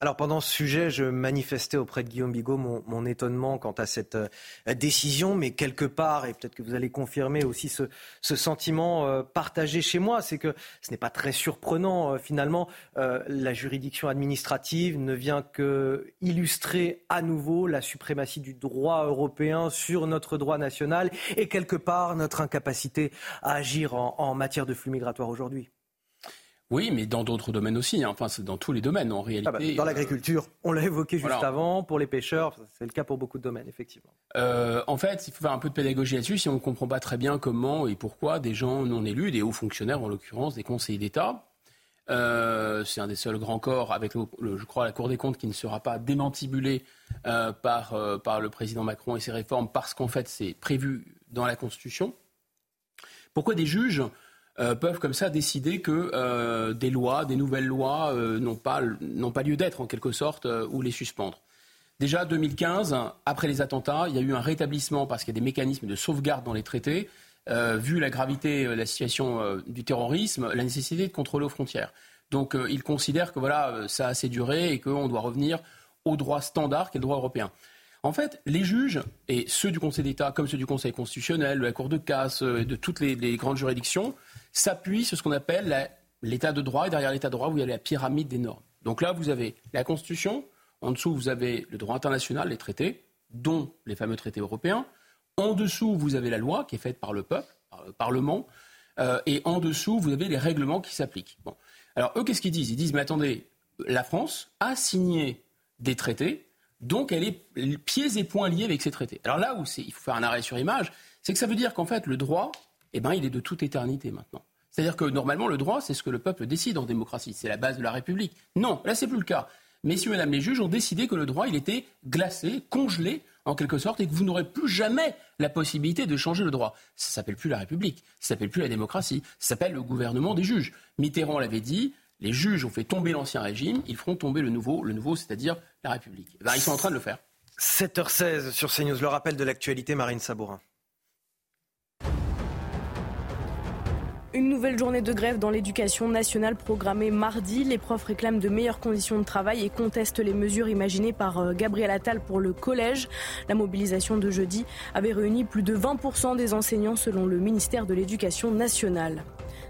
Alors pendant ce sujet, je manifestais auprès de Guillaume Bigot mon, étonnement quant à cette euh, décision, mais quelque part, et peut-être que vous allez confirmer aussi ce, sentiment euh, partagé chez moi, c'est que ce n'est pas très surprenant euh, finalement. la juridiction administrative ne vient que illustrer à nouveau la suprématie du droit européen sur notre droit national et quelque part notre incapacité à agir en matière de flux migratoires aujourd'hui. Oui, mais dans d'autres domaines aussi. Hein. Enfin, c'est dans tous les domaines en réalité. Ah bah, dans l'agriculture, on l'a évoqué juste avant. Pour les pêcheurs, c'est le cas pour beaucoup de domaines, effectivement. Euh, en fait, il faut faire un peu de pédagogie là-dessus. Si on ne comprend pas très bien comment et pourquoi des gens non élus, des hauts fonctionnaires en l'occurrence, des conseillers d'État, euh, c'est un des seuls grands corps avec, je crois, la Cour des comptes qui ne sera pas démantibulé euh, par, par le président Macron et ses réformes parce qu'en fait, c'est prévu dans la Constitution. Pourquoi des juges? Euh, peuvent comme ça décider que euh, des lois, des nouvelles lois euh, n'ont pas, pas lieu d'être en quelque sorte ou les suspendre. Déjà 2015, après les attentats, il y a eu un rétablissement parce qu'il y a des mécanismes de sauvegarde dans les traités. vu la gravité de la situation du terrorisme, la nécessité de contrôler aux frontières. Donc ils considèrent que voilà, ça a assez duré et qu'on doit revenir au droit standard qui est le droit européen. En fait, les juges, et ceux du Conseil d'État comme ceux du Conseil constitutionnel, de la Cour de casse, de toutes les grandes juridictions, s'appuie sur ce qu'on appelle l'état de droit. Et derrière l'état de droit, vous avez la pyramide des normes. Donc là, vous avez la Constitution. En dessous, vous avez le droit international, les traités, dont les fameux traités européens. En dessous, vous avez la loi qui est faite par le peuple, par le Parlement. Euh, et en dessous, vous avez les règlements qui s'appliquent. Bon. Alors, eux, qu'est-ce qu'ils disent? Ils disent, mais attendez, la France a signé des traités, donc elle est pieds et poings liés avec ces traités. Alors là où il faut faire un arrêt sur image, c'est que ça veut dire qu'en fait, le droit, eh ben, il est de toute éternité maintenant. C'est-à-dire que normalement, le droit, c'est ce que le peuple décide en démocratie. C'est la base de la République. Non, là, c'est plus le cas. Messieurs, mesdames les juges ont décidé que le droit, il était glacé, congelé, en quelque sorte, et que vous n'aurez plus jamais la possibilité de changer le droit. Ça s'appelle plus la République, ça s'appelle plus la démocratie, ça s'appelle le gouvernement des juges. Mitterrand l'avait dit, les juges ont fait tomber l'ancien régime, ils feront tomber le nouveau, le nouveau, c'est-à-dire la République. Eh ben, ils sont en train de le faire. 7h16 sur CNews, le rappel de l'actualité, Marine Sabourin. Une nouvelle journée de grève dans l'éducation nationale programmée mardi. Les profs réclament de meilleures conditions de travail et contestent les mesures imaginées par euh, Gabriel Attal pour le collège. La mobilisation de jeudi avait réuni plus de 20% des enseignants selon le ministère de l'Éducation nationale.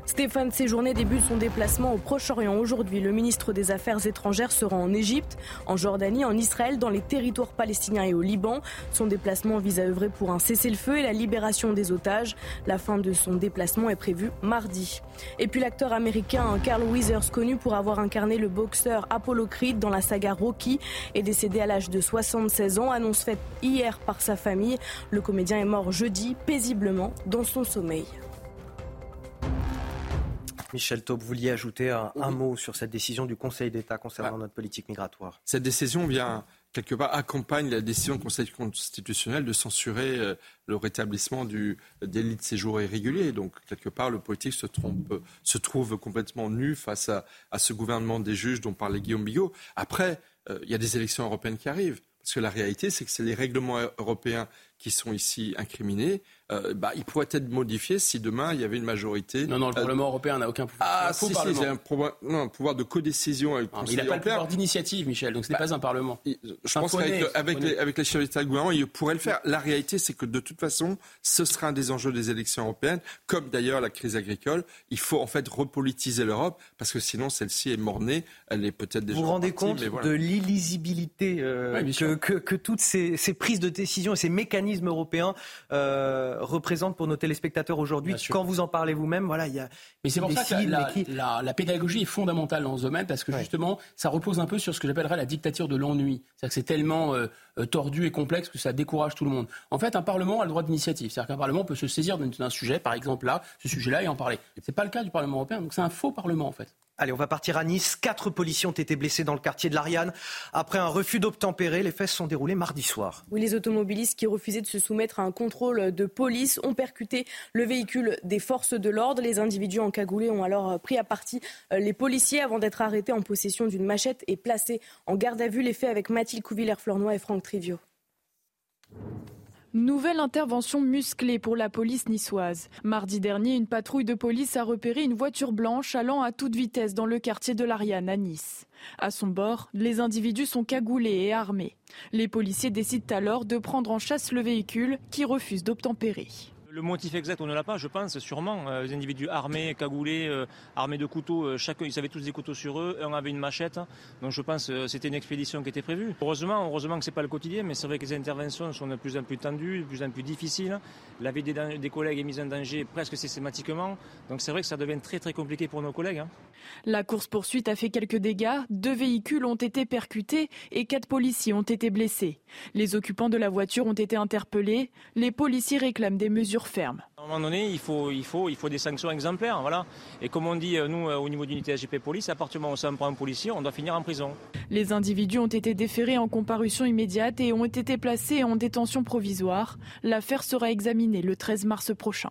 Stéphane Séjourné débute son déplacement au Proche-Orient aujourd'hui. Le ministre des Affaires étrangères se rend en Égypte, en Jordanie, en Israël, dans les territoires palestiniens et au Liban. Son déplacement vise à œuvrer pour un cessez-le-feu et la libération des otages. La fin de son déplacement est prévue mardi. Et puis l'acteur américain Carl Weathers, connu pour avoir incarné le boxeur Apollo Creed dans la saga Rocky, est décédé à l'âge de 76 ans, annonce faite hier par sa famille. Le comédien est mort jeudi, paisiblement, dans son sommeil. Michel Taub, vous vouliez ajouter un, mot sur cette décision du Conseil d'État concernant notre politique migratoire. Cette décision vient quelque part accompagne la décision du Conseil constitutionnel de censurer euh, le rétablissement du délit de séjour irrégulier. Donc, quelque part, le politique se, trompe, se trouve complètement nu face à, ce gouvernement des juges dont parlait Guillaume Bigot. Après, euh, il y a des élections européennes qui arrivent. Parce que la réalité, c'est que c'est les règlements européens qui sont ici incriminés. Euh, bah, il pourrait être modifié si demain il y avait une majorité. Non, non, le Parlement européen n'a aucun pouvoir. Ah, si, si, un, pouvoir, non, un pouvoir de codécision avec Il n'a pas le pouvoir d'initiative, Michel, donc ce n'est bah, pas un Parlement. je pense qu'avec avec, les, avec les chefs d'État et de gouvernement, il pourrait le faire. La réalité, c'est que de toute façon, ce sera un des enjeux des élections européennes, comme d'ailleurs la crise agricole. Il faut en fait repolitiser l'Europe, parce que sinon, celle-ci est mornée. Elle est peut-être déjà. Vous vous rendez compte de l'illisibilité euh, que, que, que, toutes ces, ces, prises de décision et ces mécanismes européens euh, représentent pour nos téléspectateurs aujourd'hui. Quand vous en parlez vous-même, voilà, il y a. Mais c'est pour ça que la, la, la, pédagogie est fondamentale dans ce domaine parce que justement, ça repose un peu sur ce que j'appellerais la dictature de l'ennui. C'est-à-dire que c'est tellement euh, euh, tordu et complexe que ça décourage tout le monde. En fait, un Parlement a le droit d'initiative. C'est-à-dire qu'un Parlement peut se saisir d'un sujet, par exemple là, ce sujet-là, et en parler. C'est pas le cas du Parlement européen, donc c'est un faux Parlement en fait. Allez, on va partir à Nice. Quatre policiers ont été blessés dans le quartier de l'Ariane après un refus d'obtempérer. Les se sont déroulés mardi soir. Oui, les automobilistes qui refusaient de se soumettre à un contrôle de police ont percuté le véhicule des forces de l'ordre. Les individus encagoulés ont alors pris à partie euh, les policiers avant d'être arrêtés en possession d'une machette et placés en garde à vue. Les faits avec Mathilde Couvillère-Flornois et Franck Trivio. Nouvelle intervention musclée pour la police niçoise. Mardi dernier, une patrouille de police a repéré une voiture blanche allant à toute vitesse dans le quartier de l'Ariane à Nice. À son bord, les individus sont cagoulés et armés. Les policiers décident alors de prendre en chasse le véhicule qui refuse d'obtempérer. Le motif exact, on ne l'a pas, je pense, sûrement. Euh, les individus armés, cagoulés, euh, armés de couteaux, euh, chacun, ils avaient tous des couteaux sur eux, un avait une machette. Donc je pense que c'était une expédition qui était prévue. Heureusement, heureusement que ce n'est pas le quotidien, mais c'est vrai que les interventions sont de plus en plus tendues, de plus en plus difficiles. La vie des, collègues est mise en danger presque systématiquement. Donc c'est vrai que ça devient très très compliqué pour nos collègues. Hein. La course-poursuite a fait quelques dégâts. Deux véhicules ont été percutés et quatre policiers ont été blessés. Les occupants de la voiture ont été interpellés. Les policiers réclament des mesures fermes. À un moment donné, il faut, il faut, il faut des sanctions exemplaires. Voilà. Et comme on dit, euh, nous, euh, au niveau d'unité SGP Police, à partir du moment où on prend un policier, on doit finir en prison. Les individus ont été déférés en comparution immédiate et ont été placés en détention provisoire. L'affaire sera examinée le 13 mars prochain.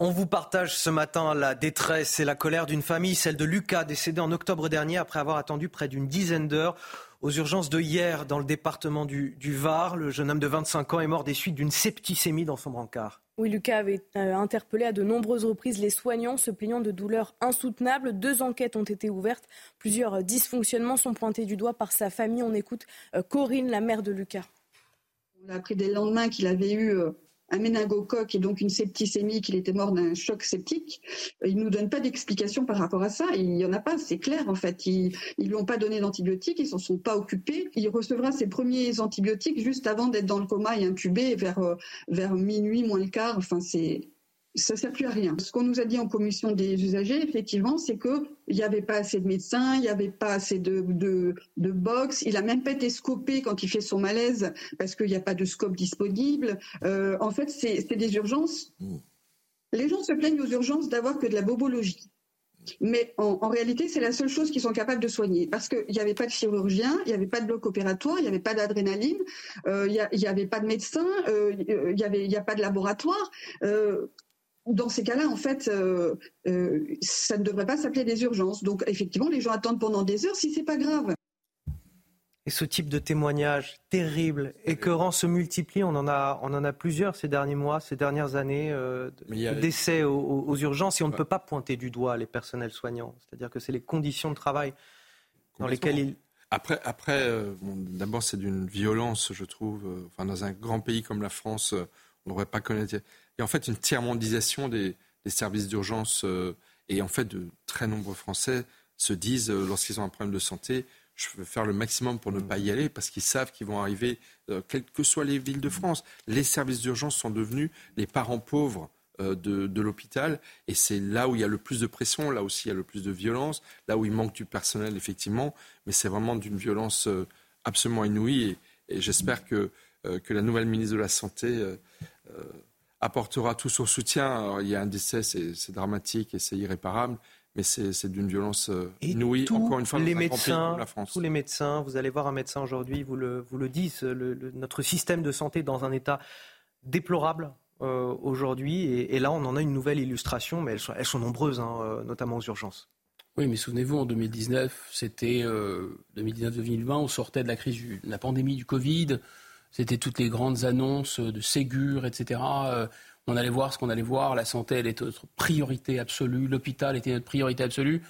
On vous partage ce matin la détresse et la colère d'une famille, celle de Lucas, décédé en octobre dernier après avoir attendu près d'une dizaine d'heures aux urgences de hier dans le département du, Var. Le jeune homme de 25 ans est mort des suites d'une septicémie dans son brancard. Oui, Lucas avait euh, interpellé à de nombreuses reprises les soignants se plaignant de douleurs insoutenables. Deux enquêtes ont été ouvertes. Plusieurs dysfonctionnements sont pointés du doigt par sa famille. On écoute euh, Corinne, la mère de Lucas. On a appris dès le lendemain qu'il avait eu euh, un méningocoque et donc une septicémie, qu'il était mort d'un choc septique. Il nous donne pas d'explication par rapport à ça. Il y en a pas, c'est clair en fait. Ils, ils lui ont pas donné d'antibiotiques, ils s'en sont pas occupés. Il recevra ses premiers antibiotiques juste avant d'être dans le coma et intubé vers euh, vers minuit moins le quart. Enfin c'est ça ne sert plus à rien. Ce qu'on nous a dit en commission des usagers, effectivement, c'est qu'il n'y avait pas assez de médecins, il n'y avait pas assez de, de, de box. Il a même pas été scopé quand il fait son malaise parce qu'il n'y a pas de scope disponible. Euh, en fait, c'est des urgences. Les gens se plaignent aux urgences d'avoir que de la bobologie. Mais en, réalité, c'est la seule chose qu'ils sont capables de soigner. Parce qu'il n'y avait pas de chirurgien, il n'y avait pas de bloc opératoire, il n'y avait pas d'adrénaline, euh, il n'y avait pas de médecin, euh, il n'y a pas de laboratoire dans ces cas-là, en fait, euh, euh, ça ne devrait pas s'appeler des urgences. Donc, effectivement, les gens attendent pendant des heures si c'est pas grave. Et ce type de témoignage terrible, écœurant, se multiplie. On en a, on en a plusieurs ces derniers mois, ces dernières années, euh, de décès aux, urgences. Et on ne peut pas pointer du doigt les personnels soignants. C'est-à-dire que c'est les conditions de travail dans lesquelles ils. Après, après d'abord, c'est d'une violence, je trouve. enfin, dans un grand pays comme la France, on n'aurait pas connaître. A en fait une tiers-mondisation des, services d'urgence et en fait de très nombreux Français se disent lorsqu'ils ont un problème de santé, je veux faire le maximum pour ne pas y aller parce qu'ils savent qu'ils vont arriver, quelles que soient les villes de France. Les services d'urgence sont devenus les parents pauvres euh, de, l'hôpital. Et c'est là où il y a le plus de pression, là aussi il y a le plus de violence, là où il manque du personnel, effectivement. Mais c'est vraiment d'une violence euh, absolument inouïe. Et, j'espère que, euh, que la nouvelle ministre de la Santé apportera tout son soutien. il y a un décès, c'est dramatique et c'est irréparable. Mais c'est d'une violence inouïe, encore une fois, les médecins, la France. Tous les médecins, vous allez voir un médecin aujourd'hui, vous le, vous le disent, notre système de santé dans un état déplorable. Euh, aujourd'hui. Et, là, on en a une nouvelle illustration, mais elles sont, nombreuses, hein, euh, notamment aux urgences. Oui, mais souvenez-vous, en 2019, c'était 2019-2020, euh, on sortait de la crise de la pandémie du Covid. C'était toutes les grandes annonces de Ségur, etc. on allait voir ce qu'on allait voir. La santé, elle était notre priorité absolue. L'hôpital était notre priorité absolue.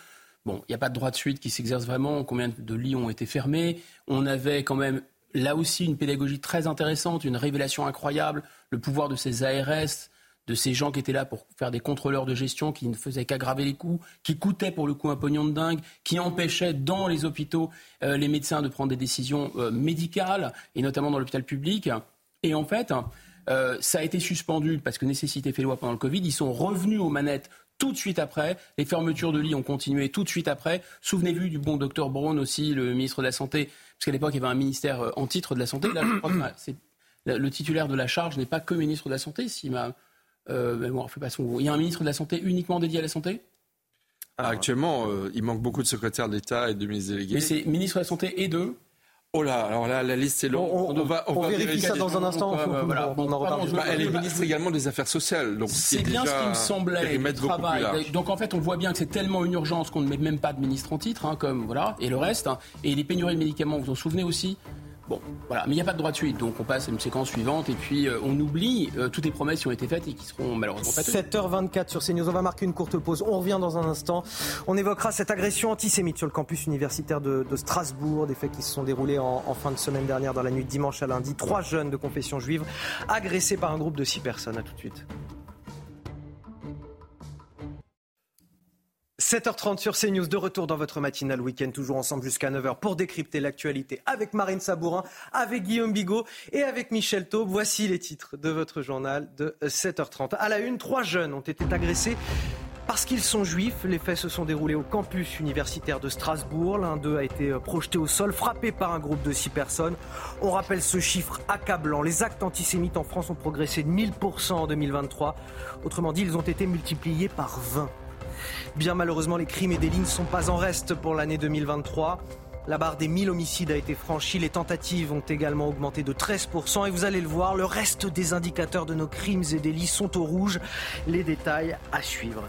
Bon, il n'y a pas de droit de suite qui s'exerce vraiment. Combien de lits ont été fermés? On avait quand même là aussi une pédagogie très intéressante, une révélation incroyable, le pouvoir de ces ARS, de ces gens qui étaient là pour faire des contrôleurs de gestion, qui ne faisaient qu'aggraver les coûts, qui coûtaient pour le coup un pognon de dingue, qui empêchaient dans les hôpitaux euh, les médecins de prendre des décisions euh, médicales, et notamment dans l'hôpital public. Et en fait, euh, ça a été suspendu parce que nécessité fait loi pendant le Covid. Ils sont revenus aux manettes tout de suite après. Les fermetures de lits ont continué tout de suite après. Souvenez-vous du bon docteur Braun aussi, le ministre de la Santé, parce qu'à l'époque, il y avait un ministère en titre de la Santé. Là, je crois que le titulaire de la charge n'est pas que ministre de la Santé. Si euh, bon, fait pas son... Il y a un ministre de la Santé uniquement dédié à la santé? Actuellement, euh, il manque beaucoup de secrétaires d'État et de ministres délégués. Mais c'est ministre de la Santé et de? Oh là, alors là, la liste est longue. On, va, on, vérifie ça dans un instant. voilà. on en bah, elle est ministre également des Affaires sociales. C'est bien ce qui me semblait. Travail. Donc en fait, on voit bien que c'est tellement une urgence qu'on ne met même pas de ministre en titre, hein, comme voilà, et le reste. Hein. Et les pénuries de médicaments, vous vous en souvenez aussi? Bon, voilà, mais il n'y a pas de droit de suite, donc on passe à une séquence suivante et puis euh, on oublie euh, toutes les promesses qui ont été faites et qui seront malheureusement pas 7h24 sur CNews, on va marquer une courte pause, on revient dans un instant. On évoquera cette agression antisémite sur le campus universitaire de, Strasbourg, des faits qui se sont déroulés en, en, fin de semaine dernière dans la nuit de dimanche à lundi. Trois jeunes de confession juive agressés par un groupe de six personnes. À tout de suite. 7h30 sur CNews, de retour dans votre matinale week-end, toujours ensemble jusqu'à 9h pour décrypter l'actualité avec Marine Sabourin, avec Guillaume Bigot et avec Michel Taube. Voici les titres de votre journal de 7h30. À la une, trois jeunes ont été agressés parce qu'ils sont juifs. Les faits se sont déroulés au campus universitaire de Strasbourg. L'un d'eux a été projeté au sol, frappé par un groupe de six personnes. On rappelle ce chiffre accablant. Les actes antisémites en France ont progressé de 1000% en 2023. Autrement dit, ils ont été multipliés par 20. Bien malheureusement, les crimes et délits ne sont pas en reste pour l'année 2023. La barre des 1000 homicides a été franchie, les tentatives ont également augmenté de 13% et vous allez le voir, le reste des indicateurs de nos crimes et délits sont au rouge. Les détails à suivre.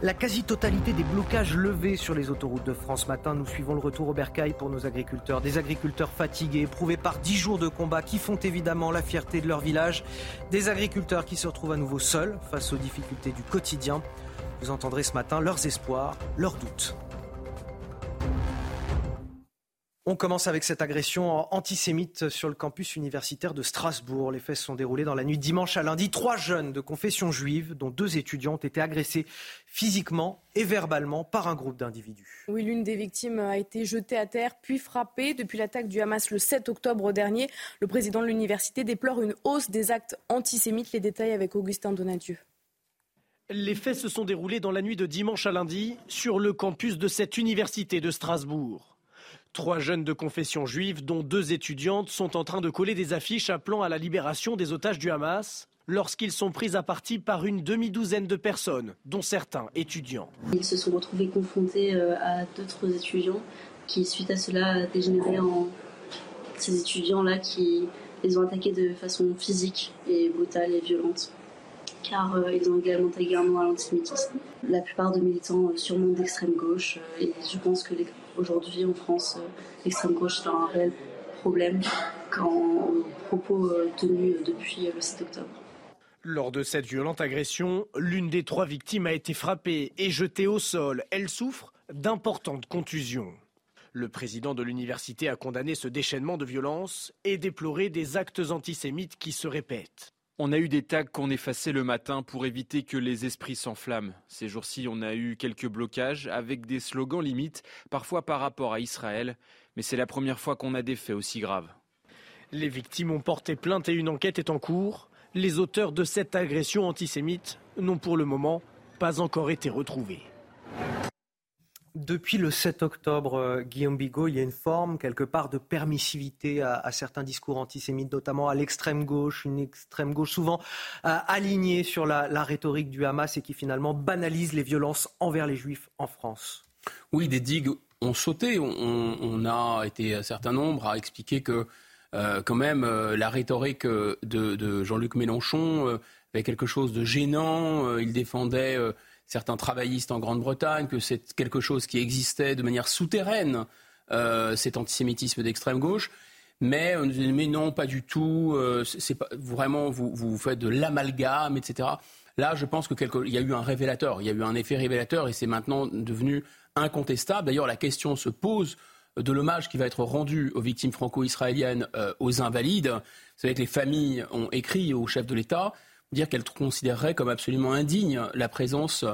La quasi-totalité des blocages levés sur les autoroutes de France matin, nous suivons le retour au bercail pour nos agriculteurs. Des agriculteurs fatigués, éprouvés par 10 jours de combat qui font évidemment la fierté de leur village. Des agriculteurs qui se retrouvent à nouveau seuls face aux difficultés du quotidien. Vous entendrez ce matin leurs espoirs, leurs doutes. On commence avec cette agression antisémite sur le campus universitaire de Strasbourg. Les faits se sont déroulés dans la nuit dimanche à lundi. Trois jeunes de confession juive, dont deux étudiants, ont été agressés physiquement et verbalement par un groupe d'individus. Oui, l'une des victimes a été jetée à terre puis frappée. Depuis l'attaque du Hamas le 7 octobre dernier, le président de l'université déplore une hausse des actes antisémites. Les détails avec Augustin Donadieu. Les faits se sont déroulés dans la nuit de dimanche à lundi sur le campus de cette université de Strasbourg. Trois jeunes de confession juive, dont deux étudiantes, sont en train de coller des affiches appelant à la libération des otages du Hamas lorsqu'ils sont pris à partie par une demi-douzaine de personnes, dont certains étudiants. Ils se sont retrouvés confrontés euh, à d'autres étudiants qui, suite à cela, dégénéraient en ces étudiants-là qui les ont attaqués de façon physique et brutale et violente car euh, ils ont également tagué un à l'antisémitisme. La plupart de militants euh, sûrement d'extrême gauche, euh, et je pense que aujourd'hui en France, l'extrême gauche est un réel problème quand propos tenus depuis le 7 octobre. Lors de cette violente agression, l'une des trois victimes a été frappée et jetée au sol. Elle souffre d'importantes contusions. Le président de l'université a condamné ce déchaînement de violence et déploré des actes antisémites qui se répètent. On a eu des tags qu'on effaçait le matin pour éviter que les esprits s'enflamment. Ces jours-ci, on a eu quelques blocages avec des slogans limites, parfois par rapport à Israël, mais c'est la première fois qu'on a des faits aussi graves. Les victimes ont porté plainte et une enquête est en cours. Les auteurs de cette agression antisémite n'ont pour le moment pas encore été retrouvés. Depuis le 7 octobre, euh, Guillaume Bigot, il y a une forme, quelque part, de permissivité à, certains discours antisémites, notamment à l'extrême gauche, une extrême gauche souvent euh, alignée sur la, rhétorique du Hamas et qui finalement banalise les violences envers les juifs en France. Oui, des digues ont sauté. On, a été un certain nombre à expliquer que, euh, quand même, la rhétorique de, de Jean-Luc Mélenchon avait quelque chose de gênant. il défendait certains travaillistes en Grande-Bretagne, que c'est quelque chose qui existait de manière souterraine, euh, cet antisémitisme d'extrême gauche. Mais, mais non, pas du tout. Euh, c'est pas, vraiment, vous, faites de l'amalgame, etc. Là, je pense qu'il y a eu un révélateur, il y a eu un effet révélateur et c'est maintenant devenu incontestable. D'ailleurs, la question se pose de l'hommage qui va être rendu aux victimes franco-israéliennes, euh, aux invalides. Vous savez que les familles ont écrit au chef de l'État dire qu'elle considérerait comme absolument indigne la présence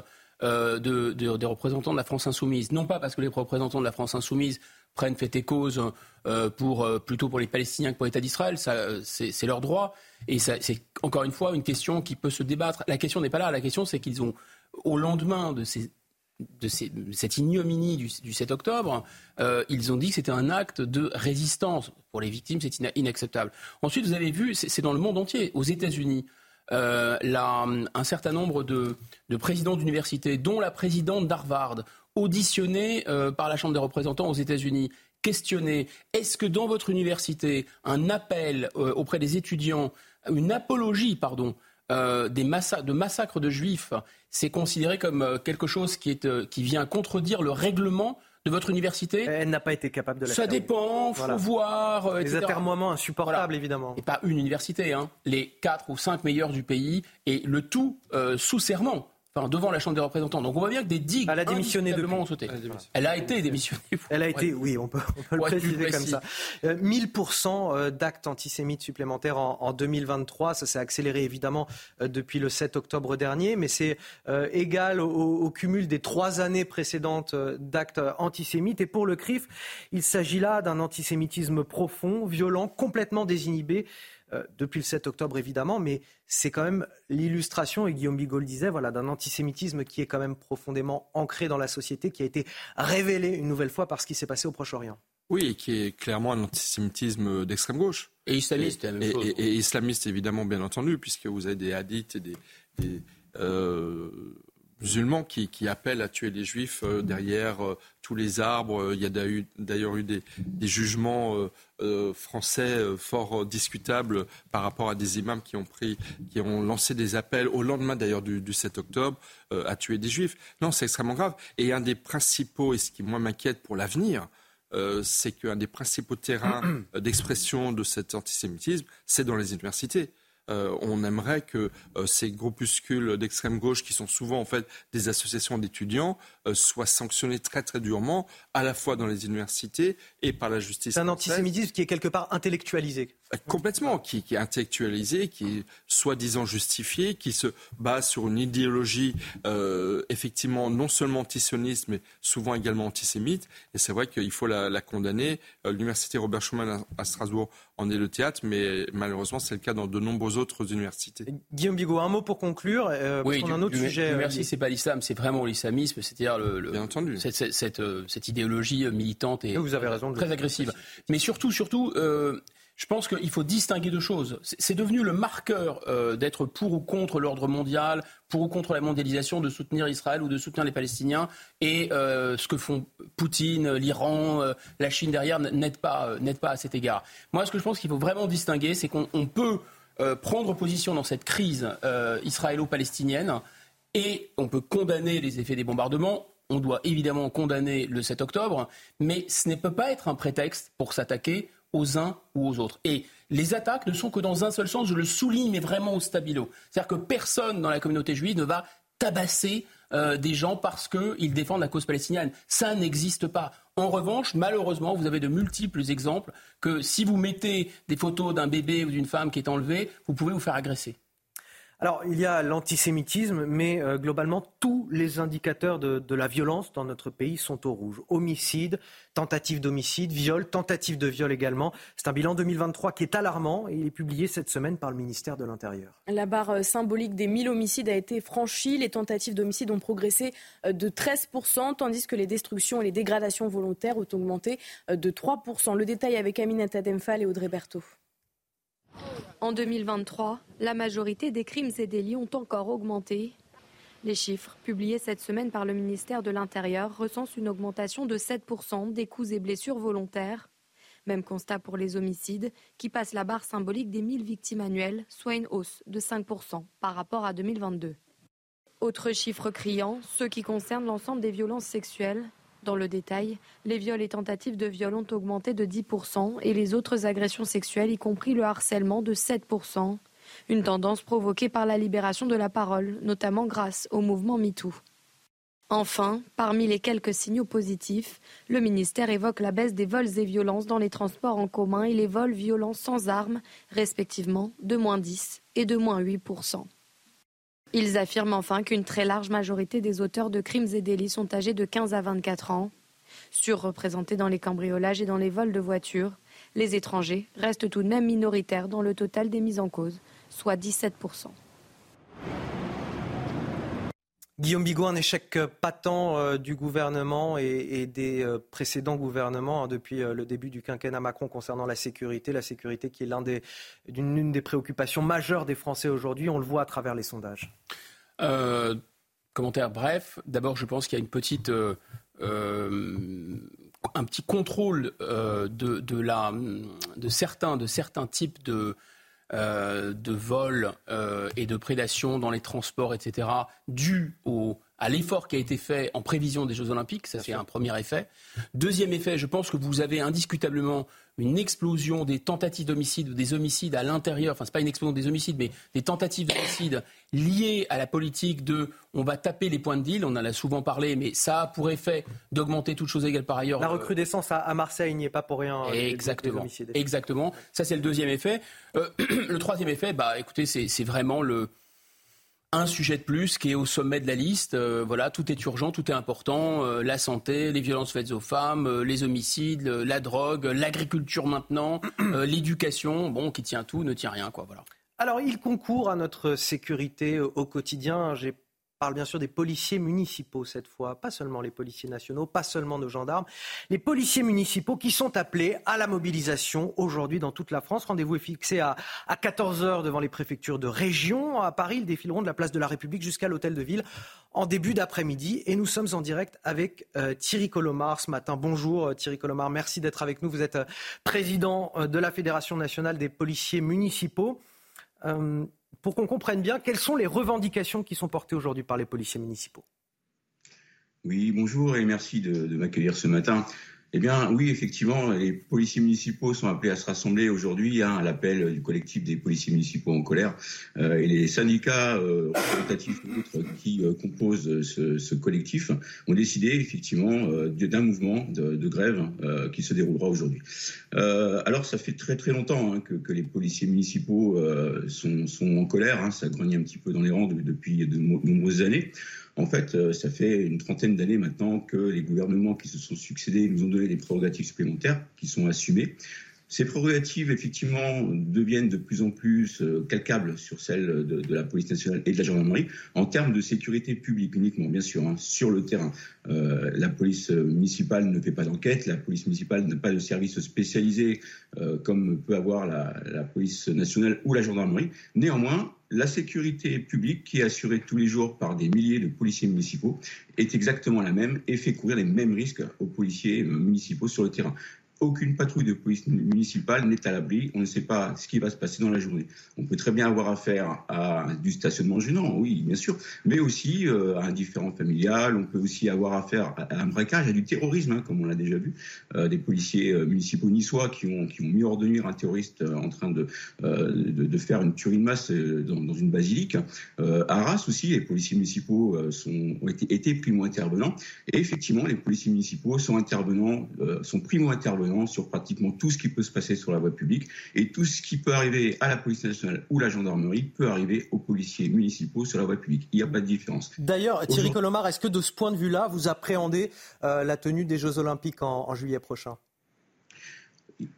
euh, de, des représentants de la France insoumise. Non pas parce que les représentants de la France insoumise prennent fait et cause euh, pour, euh, plutôt pour les Palestiniens que pour l'État d'Israël, c'est leur droit. Et c'est encore une fois une question qui peut se débattre. La question n'est pas là. La question, c'est qu'ils ont, au lendemain de, cette ignominie du, 7 octobre, ils ont dit que c'était un acte de résistance. Pour les victimes, c'est inacceptable. Ensuite, vous avez vu, c'est dans le monde entier, aux États-Unis. Euh, un certain nombre de, présidents d'universités, dont la présidente d'Harvard, auditionnés euh, par la Chambre des représentants aux États-Unis, questionnés est-ce que dans votre université, un appel euh, auprès des étudiants, une apologie, pardon, des de massacres de juifs, c'est considéré comme quelque chose qui vient contredire le règlement de votre université Elle n'a pas été capable de la Ça dépend, faut voir. Les atermoiements insupportables, évidemment. Et pas une université, hein. les quatre ou cinq meilleurs du pays, et le tout euh, sous serment enfin, devant la Chambre des représentants. Donc on voit bien que des digues elle a démissionné de sauté. Elle a été démissionnée. Elle a été, oui, on peut, le préciser comme ça. 1000% euh, euh, d'actes antisémites supplémentaires en, 2023. Ça s'est accéléré évidemment euh, depuis le 7 octobre dernier, mais c'est égal au, cumul des trois années précédentes d'actes antisémites. Et pour le CRIF, il s'agit là d'un antisémitisme profond, violent, complètement désinhibé. Euh, depuis le 7 octobre évidemment, mais c'est quand même l'illustration, et Guillaume Bigot le disait, voilà, d'un antisémitisme qui est quand même profondément ancré dans la société, qui a été révélé une nouvelle fois par ce qui s'est passé au Proche-Orient. Oui, et qui est clairement un antisémitisme d'extrême gauche. Et islamiste, et, islamiste évidemment, bien entendu, puisque vous avez des hadiths et des, euh, musulmans qui, appellent à tuer les juifs euh, derrière euh, tous les arbres. Il y a d'ailleurs eu des, jugements euh, français fort discutables par rapport à des imams qui ont, pris, qui ont lancé des appels au lendemain d'ailleurs du, 7 octobre à tuer des juifs. Non, c'est extrêmement grave. Et un des principaux, et ce qui moi m'inquiète pour l'avenir, c'est qu'un des principaux terrains d'expression de cet antisémitisme, c'est dans les universités. Euh, on aimerait que euh, ces groupuscules d'extrême gauche, qui sont souvent en fait des associations d'étudiants, euh, soient sanctionnés très très durement, à la fois dans les universités et par la justice. C'est un antisémitisme qui est quelque part intellectualisé. Complètement, qui, est intellectualisé, qui est soi-disant justifié, qui se base sur une idéologie effectivement non seulement antisioniste, mais souvent également antisémite. Et c'est vrai qu'il faut la, condamner. L'université Robert Schuman à Strasbourg en est le théâtre, mais malheureusement c'est le cas dans de nombreuses autres universités. Guillaume Bigot, un mot pour conclure. Euh, oui, un autre sujet. Merci, euh, c'est pas l'islam, c'est vraiment l'islamisme, c'est-à-dire le, Bien entendu. Cette, cette, euh, idéologie militante et vous avez raison très agressive. Mais surtout, surtout. Je pense qu'il faut distinguer deux choses. C'est devenu le marqueur euh, d'être pour ou contre l'ordre mondial, pour ou contre la mondialisation, de soutenir Israël ou de soutenir les Palestiniens. Et euh, ce que font Poutine, l'Iran, euh, la Chine derrière n'aide pas, pas à cet égard. Moi, ce que je pense qu'il faut vraiment distinguer, c'est qu'on peut prendre position dans cette crise israélo-palestinienne et on peut condamner les effets des bombardements. On doit évidemment condamner le 7 octobre, mais ce ne peut pas être un prétexte pour s'attaquer aux uns ou aux autres. Et les attaques ne sont que dans un seul sens, je le souligne, mais vraiment au stabilo. C'est-à-dire que personne dans la communauté juive ne va tabasser euh, des gens parce qu'ils défendent la cause palestinienne. Ça n'existe pas. En revanche, malheureusement, vous avez de multiples exemples que si vous mettez des photos d'un bébé ou d'une femme qui est enlevée, vous pouvez vous faire agresser. Alors, il y a l'antisémitisme, mais euh, globalement, tous les indicateurs de, la violence dans notre pays sont au rouge. Homicide, tentative d'homicide, viol, tentative de viol également. C'est un bilan 2023 qui est alarmant et il est publié cette semaine par le ministère de l'Intérieur. La barre euh, symbolique des 1000 homicides a été franchie. Les tentatives d'homicide ont progressé euh, de 13%, tandis que les destructions et les dégradations volontaires ont augmenté de 3%. Le détail avec Aminata Demphal et Audrey Berthaud. En 2023, la majorité des crimes et délits ont encore augmenté. Les chiffres publiés cette semaine par le ministère de l'Intérieur recensent une augmentation de 7% des coups et blessures volontaires. Même constat pour les homicides, qui passent la barre symbolique des 1000 victimes annuelles, soit une hausse de 5% par rapport à 2022. Autre chiffre criant, ceux qui concernent l'ensemble des violences sexuelles. Dans le détail, les viols et tentatives de viol ont augmenté de 10% et les autres agressions sexuelles, y compris le harcèlement, de 7%. Une tendance provoquée par la libération de la parole, notamment grâce au mouvement MeToo. Enfin, parmi les quelques signaux positifs, le ministère évoque la baisse des vols et violences dans les transports en commun et les vols violents sans armes, respectivement de moins 10 et de moins 8 ils affirment enfin qu'une très large majorité des auteurs de crimes et délits sont âgés de 15 à 24 ans. Surreprésentés dans les cambriolages et dans les vols de voitures, les étrangers restent tout de même minoritaires dans le total des mises en cause, soit 17 Guillaume Bigot, un échec patent euh, du gouvernement et, des euh, précédents gouvernements hein, depuis euh, le début du quinquennat Macron concernant la sécurité. La sécurité qui est l'une des, préoccupations majeures des Français aujourd'hui. On le voit à travers les sondages. commentaire bref. D'abord, je pense qu'il y a un petit contrôle de, certains, de certains types de de vol euh, et de prédation dans les transports, etc., dû au, à l'effort qui a été fait en prévision des Jeux Olympiques. Ça, c'est un premier effet. Deuxième effet, je pense que vous avez indiscutablement une explosion des tentatives d'homicide ou des homicides à l'intérieur, enfin, c'est pas une explosion des homicides, mais des tentatives d'homicide liées à la politique de on va taper les points de deal. On en a souvent parlé, mais ça a pour effet d'augmenter toute chose égale par ailleurs. La recrudescence à Marseille n'y est pas pour rien. Exactement. Exactement. Ça, c'est le deuxième effet. Euh, le troisième effet, bah, écoutez, c'est vraiment le un sujet de plus qui est au sommet de la liste. Euh, voilà, tout est urgent, tout est important. Euh, la santé, les violences faites aux femmes, euh, les homicides, la drogue, l'agriculture maintenant, l'éducation, bon, qui tient tout, ne tient rien, quoi. Voilà. Alors, il concourt à notre sécurité au quotidien. J'ai parle bien sûr des policiers municipaux cette fois, pas seulement les policiers nationaux, pas seulement nos gendarmes, les policiers municipaux qui sont appelés à la mobilisation aujourd'hui dans toute la France. Rendez-vous est fixé à, 14h devant les préfectures de région. À Paris, ils défileront de la place de la République jusqu'à l'hôtel de ville en début d'après-midi. Et nous sommes en direct avec euh, Thierry Colomar ce matin. Bonjour euh, Thierry Colomar, merci d'être avec nous. Vous êtes euh, président de la Fédération nationale des policiers municipaux pour qu'on comprenne bien quelles sont les revendications qui sont portées aujourd'hui par les policiers municipaux. Oui, bonjour et merci de, m'accueillir ce matin. Eh bien, oui, effectivement, les policiers municipaux sont appelés à se rassembler aujourd'hui hein, à l'appel du collectif des policiers municipaux en colère. Euh, et les syndicats euh, représentatifs qui euh, composent ce, ce, collectif ont décidé effectivement euh, d'un mouvement de, grève euh, qui se déroulera aujourd'hui. alors, ça fait très très longtemps hein, que, les policiers municipaux sont, en colère. Hein, ça grandit un petit peu dans les rangs depuis de nombreuses années. En fait, euh, ça fait une trentaine d'années maintenant que les gouvernements qui se sont succédés nous ont donné des prérogatives supplémentaires qui sont assumées. Ces prérogatives, effectivement, deviennent de plus en plus euh, calcables sur celles de, la police nationale et de la gendarmerie en termes de sécurité publique uniquement, bien sûr, hein, sur le terrain. Euh, la police municipale ne fait pas d'enquête, la police municipale n'a pas de service spécialisé comme peut avoir la police nationale ou la gendarmerie. Néanmoins, la sécurité publique, qui est assurée tous les jours par des milliers de policiers municipaux, est exactement la même et fait courir les mêmes risques aux policiers municipaux sur le terrain aucune patrouille de police municipale n'est à l'abri. On ne sait pas ce qui va se passer dans la journée. On peut très bien avoir affaire à du stationnement gênant, oui, bien sûr, mais aussi euh, à un différent familial. On peut aussi avoir affaire à un braquage, à du terrorisme, hein, comme on l'a déjà vu. Euh, des policiers euh, municipaux niçois qui ont, mis hors de nuire un terroriste en train de, faire une tuerie de masse dans, une basilique. à Arras aussi, les policiers municipaux ont été, été primo-intervenants. Et effectivement, les policiers municipaux sont intervenants, sont primo-intervenants sur pratiquement tout ce qui peut se passer sur la voie publique. Et tout ce qui peut arriver à la police nationale ou la gendarmerie peut arriver aux policiers municipaux sur la voie publique. Il n'y a pas de différence. D'ailleurs, Thierry Colomar, est-ce que de ce point de vue-là, vous appréhendez euh, la tenue des Jeux Olympiques en juillet prochain?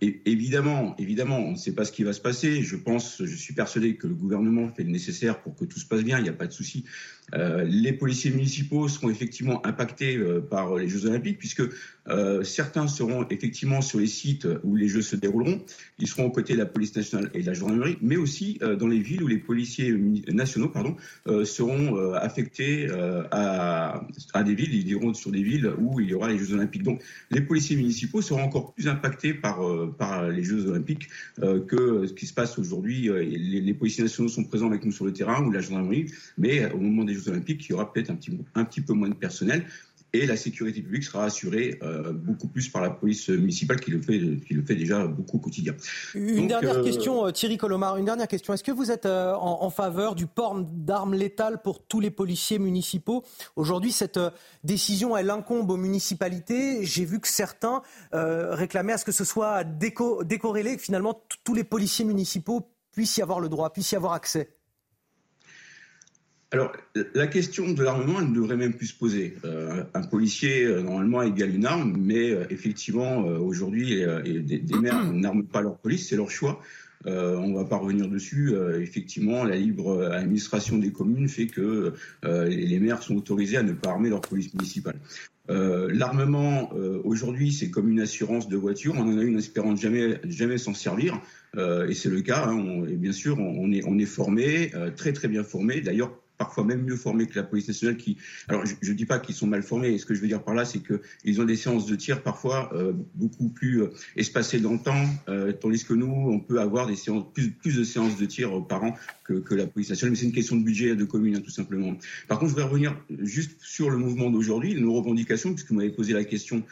Évidemment, évidemment, on ne sait pas ce qui va se passer. Je pense, je suis persuadé que le gouvernement fait le nécessaire pour que tout se passe bien. Il n'y a pas de souci. Euh, les policiers municipaux seront effectivement impactés euh, par les Jeux Olympiques, puisque euh, certains seront effectivement sur les sites où les Jeux se dérouleront. Ils seront aux côtés de la police nationale et de la gendarmerie, mais aussi dans les villes où les policiers nationaux seront affectés à, des villes. Ils iront sur des villes où il y aura les Jeux Olympiques. Donc, les policiers municipaux seront encore plus impactés par, par les Jeux Olympiques que ce qui se passe aujourd'hui. Les, les policiers nationaux sont présents avec nous sur le terrain ou la gendarmerie, mais au moment des Jeux Olympiques, il y aura peut-être un petit, un petit peu moins de personnel et la sécurité publique sera assurée euh, beaucoup plus par la police municipale qui le fait, qui le fait déjà beaucoup au quotidien. Une dernière euh, question, euh, Thierry Colomar, une dernière question. Est-ce que vous êtes en, faveur du port d'armes létales pour tous les policiers municipaux? Aujourd'hui, cette décision, elle incombe aux municipalités. J'ai vu que certains réclamaient à ce que ce soit décorrélé, que finalement tous les policiers municipaux puissent y avoir le droit, puissent y avoir accès. Alors, la question de l'armement, elle ne devrait même plus se poser. Euh, un policier, euh, normalement, égale une arme, mais euh, effectivement, aujourd'hui, des, maires n'arment pas leur police, c'est leur choix. on ne va pas revenir dessus. effectivement, la libre administration des communes fait que les maires sont autorisés à ne pas armer leur police municipale. L'armement, aujourd'hui, c'est comme une assurance de voiture. On en a une espérant jamais, jamais s'en servir. et c'est le cas. Hein. et bien sûr, on, est, on est formé, très très bien formé. D'ailleurs, parfois même mieux formés que la police nationale qui alors je ne dis pas qu'ils sont mal formés. Ce que je veux dire par là c'est qu'ils ont des séances de tir parfois euh, beaucoup plus euh, espacées dans le temps euh, tandis que nous on peut avoir des séances plus, de séances de tir par an que, la police nationale. Mais c'est une question de budget de commune hein, tout simplement. Par contre je voudrais revenir juste sur le mouvement d'aujourd'hui nos revendications puisque vous m'avez posé la question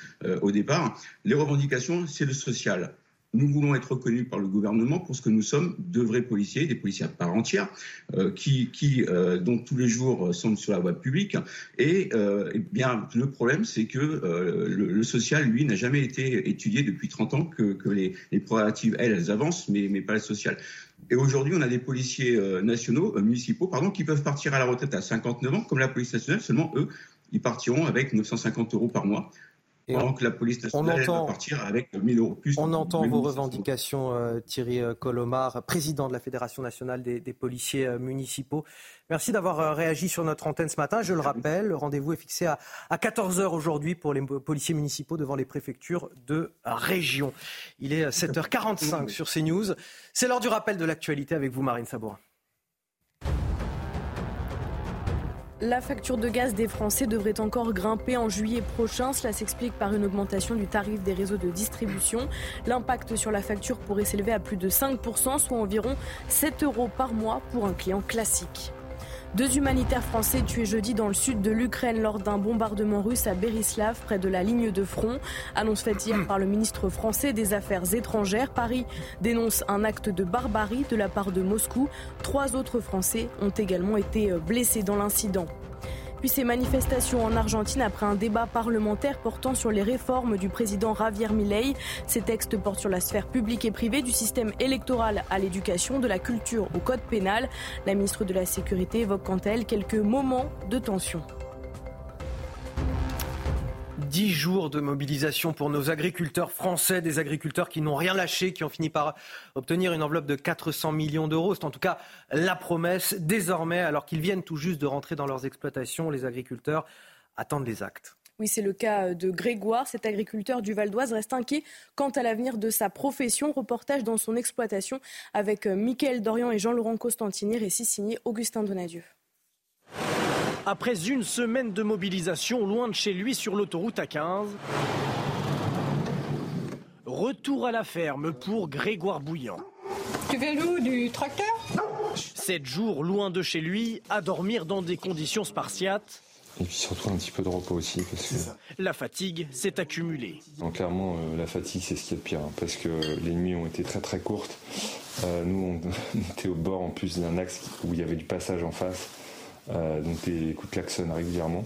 au départ. Les revendications c'est le social nous voulons être reconnus par le gouvernement pour ce que nous sommes, de vrais policiers, des policiers à part entière, euh, qui, qui euh, tous les jours euh, sont sur la voie publique. Et, eh bien, le problème, c'est que le, social, lui, n'a jamais été étudié depuis 30 ans, que, que les, les prérogatives, elles, elles avancent, mais, mais pas le social. Et aujourd'hui, on a des policiers nationaux, municipaux, pardon, qui peuvent partir à la retraite à 59 ans, comme la police nationale. Seulement, eux, ils partiront avec 950 euros par mois la police nationale on entend, va partir avec 1000 euros plus. On entend vos revendications, euh, Thierry euh, Colomar, président de la Fédération nationale des, policiers euh, municipaux. Merci d'avoir réagi sur notre antenne ce matin. Je le rappelle, le rendez-vous est fixé à, à 14h aujourd'hui pour les policiers municipaux devant les préfectures de région. Il est 7h45 sur CNews. C'est l'heure du rappel de l'actualité avec vous, Marine Sabourin. La facture de gaz des Français devrait encore grimper en juillet prochain. Cela s'explique par une augmentation du tarif des réseaux de distribution. L'impact sur la facture pourrait s'élever à plus de 5%, soit environ 7 euros par mois pour un client classique. Deux humanitaires français tués jeudi dans le sud de l'Ukraine lors d'un bombardement russe à Berislav, près de la ligne de front. Annonce faite hier par le ministre français des Affaires étrangères. Paris dénonce un acte de barbarie de la part de Moscou. Trois autres Français ont également été blessés dans l'incident. Puis ces manifestations en Argentine après un débat parlementaire portant sur les réformes du président Javier Milei. Ces textes portent sur la sphère publique et privée, du système électoral à l'éducation, de la culture au code pénal. La ministre de la Sécurité évoque quant à elle quelques moments de tension. Dix jours de mobilisation pour nos agriculteurs français, des agriculteurs qui n'ont rien lâché, qui ont fini par obtenir une enveloppe de 400 millions d'euros. C'est en tout cas la promesse. Désormais, alors qu'ils viennent tout juste de rentrer dans leurs exploitations, les agriculteurs attendent les actes. Oui, c'est le cas de Grégoire. Cet agriculteur du Val d'Oise reste inquiet quant à l'avenir de sa profession. Reportage dans son exploitation avec Mickaël Dorian et Jean-Laurent Costantini, récit signé Augustin Donadieu. Après une semaine de mobilisation loin de chez lui sur l'autoroute A15, retour à la ferme pour Grégoire Bouillant. Tu fais l'eau du tracteur? Sept jours loin de chez lui, à dormir dans des conditions spartiates. Et puis surtout un petit peu de repos aussi parce que la fatigue s'est accumulée. clairement, euh, la fatigue c'est ce qui est le pire hein, parce que les nuits ont été très très courtes. Euh, nous on était au bord en plus d'un axe où il y avait du passage en face. Euh, donc des coups de klaxon régulièrement.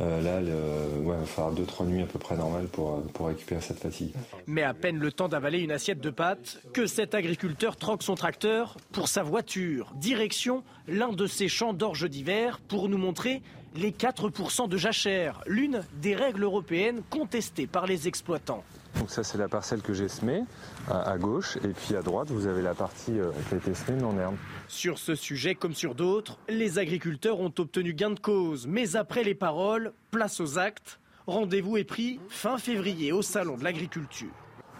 Euh, là, il va falloir 2-3 nuits à peu près normales pour, pour récupérer cette fatigue. Mais à peine le temps d'avaler une assiette de pâtes que cet agriculteur troque son tracteur pour sa voiture. Direction l'un de ces champs d'orge d'hiver pour nous montrer les 4% de jachère, l'une des règles européennes contestées par les exploitants. Donc ça c'est la parcelle que j'ai semée à, gauche et puis à droite vous avez la partie euh, qui a été semée en herbe. Sur ce sujet comme sur d'autres, les agriculteurs ont obtenu gain de cause. Mais après les paroles, place aux actes. Rendez-vous est pris fin février au Salon de l'agriculture.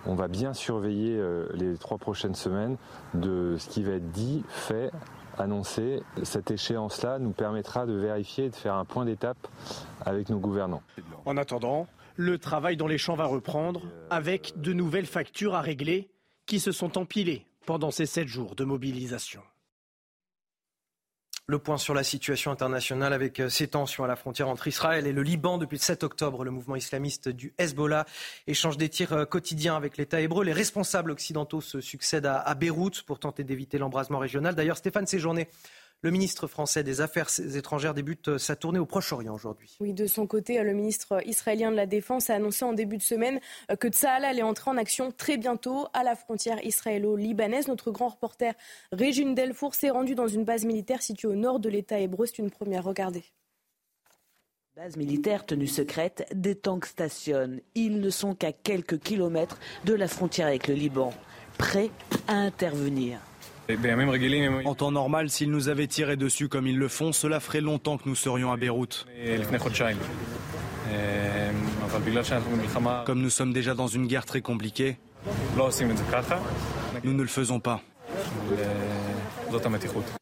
On va bien surveiller euh, les trois prochaines semaines de ce qui va être dit, fait, annoncé. Cette échéance-là nous permettra de vérifier et de faire un point d'étape avec nos gouvernants. En attendant, le travail dans les champs va reprendre avec de nouvelles factures à régler qui se sont empilées pendant ces sept jours de mobilisation. Le point sur la situation internationale avec euh, ces tensions à la frontière entre Israël et le Liban. Depuis le 7 octobre, le mouvement islamiste du Hezbollah échange des tirs euh, quotidiens avec l'État hébreu. Les responsables occidentaux se succèdent à Beyrouth pour tenter d'éviter l'embrasement régional. D'ailleurs, Stéphane Séjourné le ministre français des Affaires étrangères débute euh, sa tournée au Proche-Orient aujourd'hui. Oui, de son côté, le ministre israélien de la Défense a annoncé en début de semaine euh, que Tsahal allait entrer en action très bientôt à la frontière israélo-libanaise. Notre grand reporter Régine Delfour s'est rendu dans une base militaire située au nord de l'État hébreu. C'est une première. Regardez. Base militaire tenue secrète, des tanks stationnent. Ils ne sont qu'à quelques kilomètres de la frontière avec le Liban, prêts à intervenir. En temps normal, s'ils nous avaient tiré dessus comme ils le font, cela ferait longtemps que nous serions à Beyrouth. Comme nous sommes déjà dans une guerre très compliquée, nous ne le faisons pas.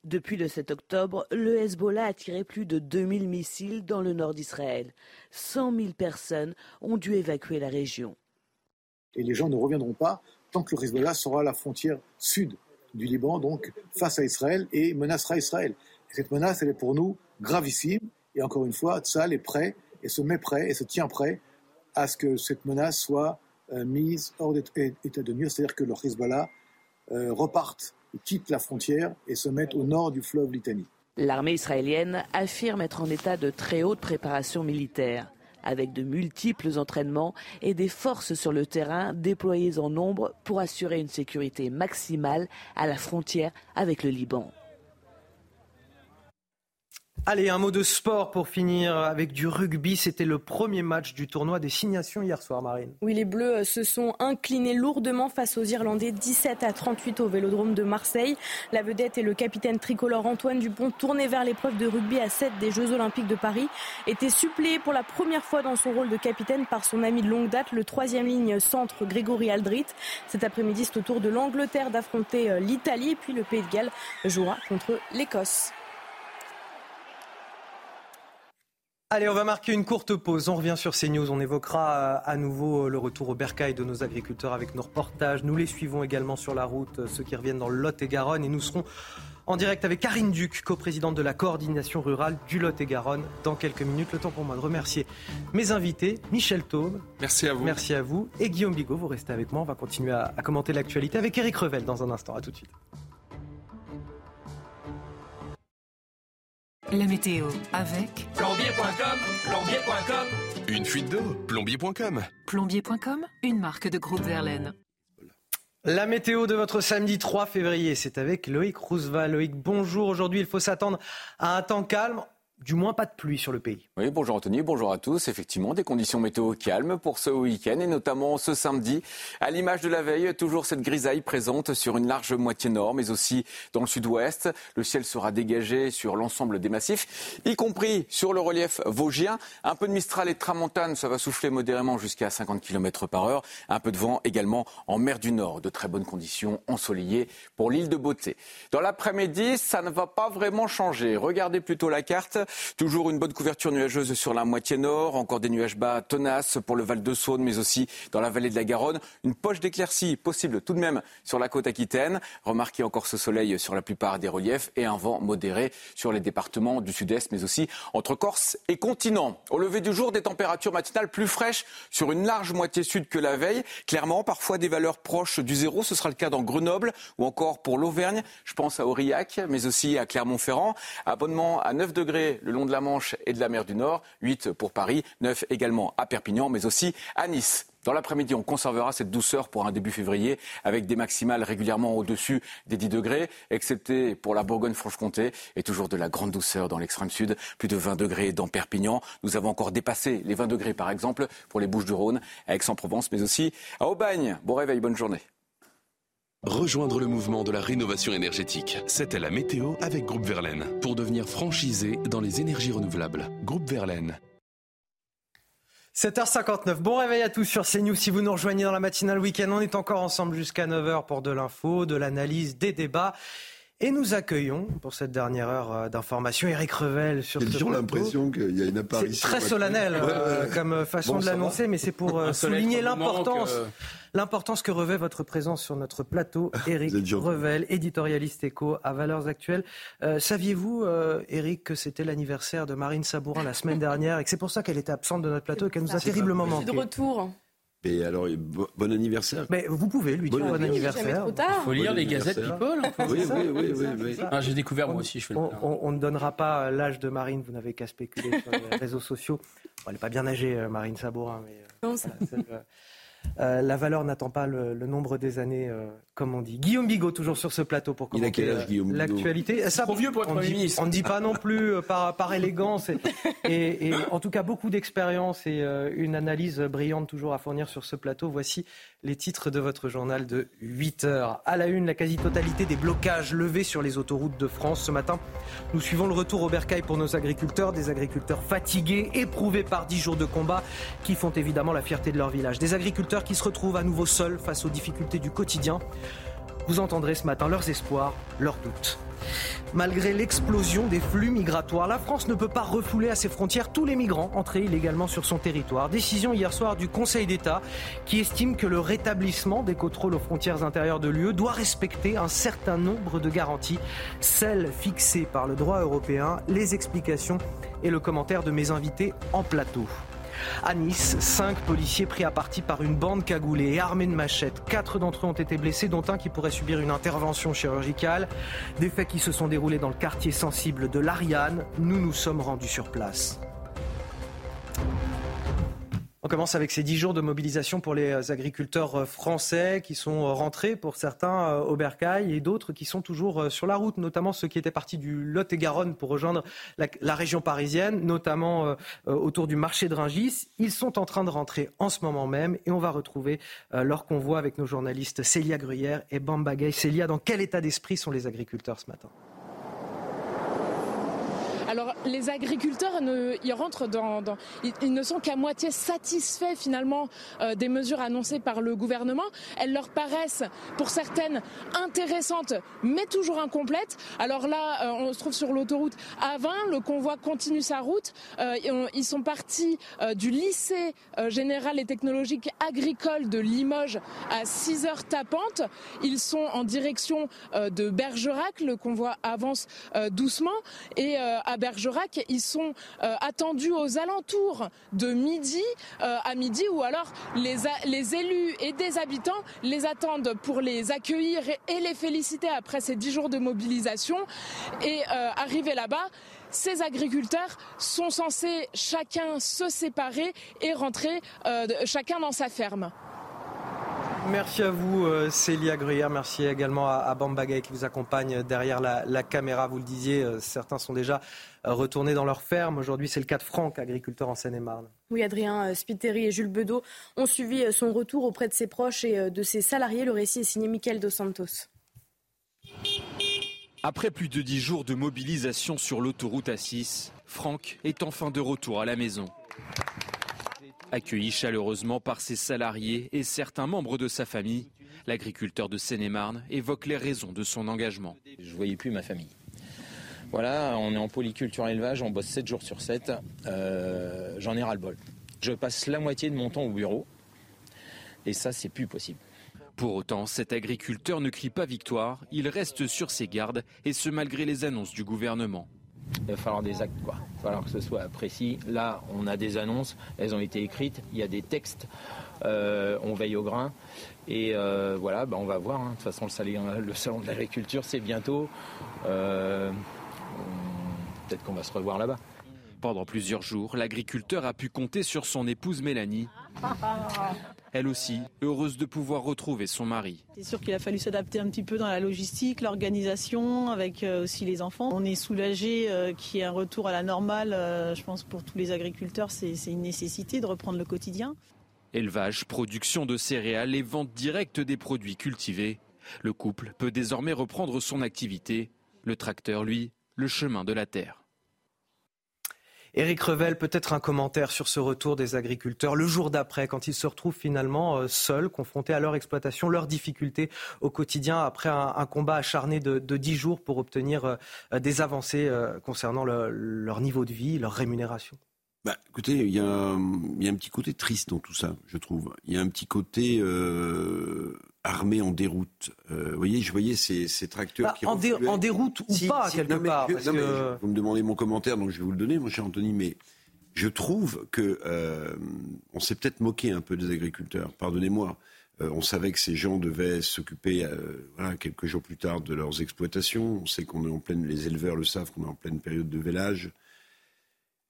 Depuis le 7 octobre, le Hezbollah a tiré plus de 2000 missiles dans le nord d'Israël. 100 000 personnes ont dû évacuer la région. Et les gens ne reviendront pas tant que le Hezbollah sera à la frontière sud du Liban, donc face à Israël, et menacera Israël. cette menace, elle est pour nous gravissime. Et encore une fois, Tzal est prêt et se met prêt et se tient prêt à ce que cette menace soit euh, mise hors d'état de nuire, c'est-à-dire que le Hezbollah euh, reparte, quitte la frontière et se mette au nord du fleuve Litanie. L'armée israélienne affirme être en état de très haute préparation militaire avec de multiples entraînements et des forces sur le terrain déployées en nombre pour assurer une sécurité maximale à la frontière avec le Liban. Allez, un mot de sport pour finir avec du rugby. C'était le premier match du tournoi des signations hier soir, Marine. Oui, les Bleus se sont inclinés lourdement face aux Irlandais 17 à 38 au Vélodrome de Marseille. La vedette et le capitaine tricolore Antoine Dupont, tourné vers l'épreuve de rugby à 7 des Jeux Olympiques de Paris, était suppléé pour la première fois dans son rôle de capitaine par son ami de longue date, le troisième ligne centre Grégory Aldrit. Cet après-midi, c'est au tour de l'Angleterre d'affronter euh, l'Italie, puis le Pays de Galles jouera contre l'Écosse. Allez, on va marquer une courte pause. On revient sur CNews. On évoquera euh, à nouveau euh, le retour au bercail de nos agriculteurs avec nos reportages. Nous les suivons également sur la route, euh, ceux qui reviennent dans le Lot et Garonne. Et nous serons en direct avec Karine Duc, coprésidente de la coordination rurale du Lot et Garonne, dans quelques minutes. Le temps pour moi de remercier mes invités, Michel Thaume. Merci à vous. Merci à vous. Et Guillaume Bigot, vous restez avec moi. On va continuer à, à commenter l'actualité avec Eric Revel dans un instant. À tout de suite. La météo avec plombier.com, plombier.com. Une fuite d'eau, plombier.com. Plombier.com, une marque de groupe Verlaine. La météo de votre samedi 3 février, c'est avec Loïc Roosevelt. Loïc, bonjour. Aujourd'hui, il faut s'attendre à un temps calme du moins pas de pluie sur le pays. Oui, bonjour Anthony, bonjour à tous. Effectivement, des conditions météo calmes pour ce week-end et notamment ce samedi. À l'image de la veille, toujours cette grisaille présente sur une large moitié nord, mais aussi dans le sud-ouest. Le ciel sera dégagé sur l'ensemble des massifs, y compris sur le relief vosgien. Un peu de mistral et tramontane, ça va souffler modérément jusqu'à 50 km par heure. Un peu de vent également en mer du Nord. De très bonnes conditions ensoleillées pour l'île de Beauté. Dans l'après-midi, ça ne va pas vraiment changer. Regardez plutôt la carte. Toujours une bonne couverture nuageuse sur la moitié nord, encore des nuages bas tenaces pour le Val de Saône, mais aussi dans la vallée de la Garonne. Une poche d'éclaircie possible tout de même sur la côte aquitaine. Remarquez encore ce soleil sur la plupart des reliefs et un vent modéré sur les départements du sud-est, mais aussi entre Corse et continent. Au lever du jour, des températures matinales plus fraîches sur une large moitié sud que la veille. Clairement, parfois des valeurs proches du zéro. Ce sera le cas dans Grenoble ou encore pour l'Auvergne. Je pense à Aurillac, mais aussi à Clermont-Ferrand. Abonnement à 9 degrés le long de la Manche et de la mer du Nord, 8 pour Paris, 9 également à Perpignan, mais aussi à Nice. Dans l'après-midi, on conservera cette douceur pour un début février avec des maximales régulièrement au-dessus des 10 degrés, excepté pour la Bourgogne-Franche-Comté et toujours de la grande douceur dans l'extrême sud, plus de 20 degrés dans Perpignan. Nous avons encore dépassé les 20 degrés par exemple pour les Bouches-du-Rhône, à Aix-en-Provence, mais aussi à Aubagne. Bon réveil, bonne journée. Rejoindre le mouvement de la rénovation énergétique. C'était la météo avec Groupe Verlaine. Pour devenir franchisé dans les énergies renouvelables. Groupe Verlaine. 7h59, bon réveil à tous sur CNews. Si vous nous rejoignez dans la matinale week-end, on est encore ensemble jusqu'à 9h pour de l'info, de l'analyse, des débats. Et nous accueillons pour cette dernière heure euh, d'information Eric Revel sur J'ai ce toujours plateau. l'impression qu'il y a une apparition. C'est très solennel Ouais, euh, ouais. comme façon Bon, de l'annoncer, mais c'est pour euh, souligner l'importance, euh. l'importance que revêt votre présence sur notre plateau. Eric Revel, éditorialiste éco à Valeurs Actuelles. Euh, Saviez-vous, euh, Eric, que c'était l'anniversaire de Marine Sabourin la semaine dernière et que c'est pour ça qu'elle était absente de notre plateau et qu'elle nous a terriblement manqué de retour. Et alors, bo- bon anniversaire. Mais vous pouvez lui dire bon anniversaire. trop tard. Il faut lire Bon les gazettes. People. Oui, oui, oui, oui, oui. Ah, J'ai découvert moi On- aussi, je fais le on, plein. on- on ne donnera pas l'âge de Marine, vous n'avez qu'à spéculer sur les réseaux sociaux. Bon, elle n'est pas bien âgée, euh, Marine Sabourin, mais euh, Non, ça- c'est, euh, la valeur n'attend pas le, le nombre des années, euh, comme on dit. Guillaume Bigot, toujours sur ce plateau pour Il a commenter quel âge, Guillaume Bigot? l'actualité. Ça, trop vieux pour être on Premier ministre. On ne dit pas non plus euh, par, par élégance. Et, et- et en tout cas, beaucoup d'expérience et euh, une analyse brillante toujours à fournir sur ce plateau. Voici les titres de votre journal de 8 heures. À la une, la quasi-totalité des blocages levés sur les autoroutes de France. Ce matin, nous suivons le retour au bercail pour nos agriculteurs, des agriculteurs fatigués, éprouvés par 10 jours de combat, qui font évidemment la fierté de leur village. Des agriculteurs qui se retrouvent à nouveau seuls face aux difficultés du quotidien. Vous entendrez ce matin leurs espoirs, leurs doutes. Malgré l'explosion des flux migratoires, la France ne peut pas refouler à ses frontières tous les migrants entrés illégalement sur son territoire. Décision hier soir du Conseil d'État qui estime que le rétablissement des contrôles aux frontières intérieures de l'UE doit respecter un certain nombre de garanties, celles fixées par le droit européen, les explications et le commentaire de mes invités en plateau. À Nice, cinq policiers pris à partie par une bande cagoulée et armée de machettes. Quatre d'entre eux ont été blessés, dont un qui pourrait subir une intervention chirurgicale. Des faits qui se sont déroulés dans le quartier sensible de l'Ariane. Nous nous sommes rendus sur place. On commence avec ces dix jours de mobilisation pour les agriculteurs euh, français qui sont euh, rentrés pour certains euh, au bercail et d'autres qui sont toujours sur la route, notamment ceux qui étaient partis du Lot-et-Garonne pour rejoindre la, région parisienne, notamment autour du marché de Ringis. Ils sont en train de rentrer en ce moment même et on va retrouver leur convoi avec nos journalistes Célia Gruyère et Bamba Gay. Célia, dans quel état d'esprit sont les agriculteurs ce matin? Alors, les agriculteurs, ne, ils ne sont qu'à moitié satisfaits finalement euh, des mesures annoncées par le gouvernement. Elles leur paraissent, pour certaines, intéressantes, mais toujours incomplètes. Alors là, euh, on se trouve sur l'autoroute A20. Le convoi continue sa route. Euh, ils sont partis du lycée général et technologique agricole de Limoges à 6 heures tapantes. Ils sont en direction de Bergerac. Le convoi avance doucement. Ils sont euh, attendus aux alentours de midi, euh, à midi, ou alors les, élus et des habitants les attendent pour les accueillir et les féliciter après ces dix jours de mobilisation. Et euh, arrivés là-bas, ces agriculteurs sont censés chacun se séparer et rentrer chacun dans sa ferme. Merci à vous, euh, Célia Gruyère. Merci également à, à Bamba Gay qui vous accompagne derrière la, la caméra. Vous le disiez, euh, certains sont déjà euh, retournés dans leur ferme. Aujourd'hui, c'est le cas de Franck, agriculteur en Seine-et-Marne. Oui, Adrien euh, Spiteri et Jules Bedeau ont suivi euh, son retour auprès de ses proches et euh, de ses salariés. Le récit est signé Michael Dos Santos. Après plus de dix jours de mobilisation sur l'autoroute A6, Franck est enfin de retour à la maison. Accueilli chaleureusement par ses salariés et certains membres de sa famille, l'agriculteur de Seine-et-Marne évoque les raisons de son engagement. Je ne voyais plus ma famille. Voilà, on est en polyculture élevage, on bosse 7 jours sur 7. Euh, J'en ai ras-le-bol. Je passe la moitié de mon temps au bureau. Et ça, c'est plus possible. Pour autant, cet agriculteur ne crie pas victoire, il reste sur ses gardes, et ce malgré les annonces du gouvernement. Il va falloir des actes, quoi. Il va falloir que ce soit précis. Là, on a des annonces, elles ont été écrites, il y a des textes, euh, on veille au grain. Et euh, voilà, bah, on va voir. hein. De toute façon, le salon, le salon de l'agriculture, c'est bientôt. Euh, peut-être qu'on va se revoir là-bas. Pendant plusieurs jours, l'agriculteur a pu compter sur son épouse Mélanie. Elle aussi, heureuse de pouvoir retrouver son mari. C'est sûr qu'il a fallu s'adapter un petit peu dans la logistique, l'organisation, avec euh, aussi les enfants. On est soulagé euh, qu'il y ait un retour à la normale. euh, Je pense pour tous les agriculteurs, c'est c'est une nécessité de reprendre le quotidien. Élevage, production de céréales et vente directe des produits cultivés. Le couple peut désormais reprendre son activité. Le tracteur, lui, le chemin de la terre. Éric Revel, peut-être un commentaire sur ce retour des agriculteurs le jour d'après, quand ils se retrouvent finalement euh, seuls, confrontés à leur exploitation, leurs difficultés au quotidien, après un, combat acharné de, 10 jours pour obtenir euh, des avancées euh, concernant le- leur niveau de vie, leur rémunération? Bah, écoutez, il y a un petit côté triste dans tout ça, je trouve. Il y a un petit côté euh, armé en déroute. Euh, vous voyez, je voyais ces, ces tracteurs Bah, qui en, dé- en déroute ou Si, pas, si, quelque non, part. je- parce non, mais que- je- vous me demandez mon commentaire, donc je vais vous le donner, mon cher Anthony, mais je trouve que euh, on s'est peut-être moqué un peu des agriculteurs. Pardonnez-moi. Euh, on savait que ces gens devaient s'occuper, voilà, quelques jours plus tard, de leurs exploitations. On sait qu'on est en pleine, les éleveurs le savent, qu'on est en pleine période de vélage.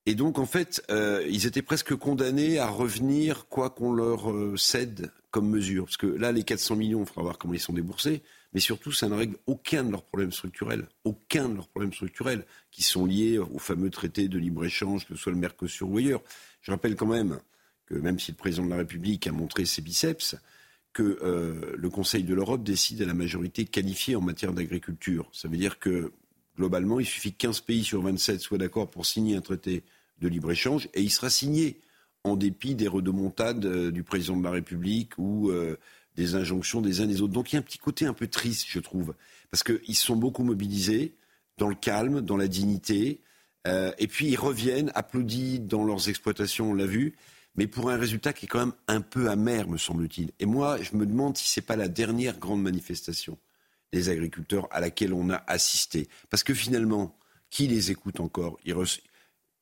Et donc, en fait, euh, ils étaient presque condamnés à revenir, quoi qu'on leur euh, cède comme mesure. Parce que là, les 400 millions, il faudra voir comment ils sont déboursés. Mais surtout, ça ne règle aucun de leurs problèmes structurels. Aucun de leurs problèmes structurels qui sont liés au fameux traité de libre-échange, que ce soit le Mercosur ou ailleurs. Je rappelle quand même que même si le président de la République a montré ses biceps, que euh, le Conseil de l'Europe décide à la majorité qualifiée en matière d'agriculture. Ça veut dire que, globalement, il suffit que 15 pays sur 27 soient d'accord pour signer un traité de libre-échange et il sera signé en dépit des redemontades euh, du président de la République ou euh, des injonctions des uns des autres. Donc il y a un petit côté un peu triste, je trouve, parce qu'ils sont beaucoup mobilisés dans le calme, dans la dignité, euh, et puis ils reviennent applaudis dans leurs exploitations, on l'a vu, mais pour un résultat qui est quand même un peu amer, me semble-t-il. Et moi, je me demande si c'est pas la dernière grande manifestation des agriculteurs à laquelle on a assisté. Parce que finalement, qui les écoute encore?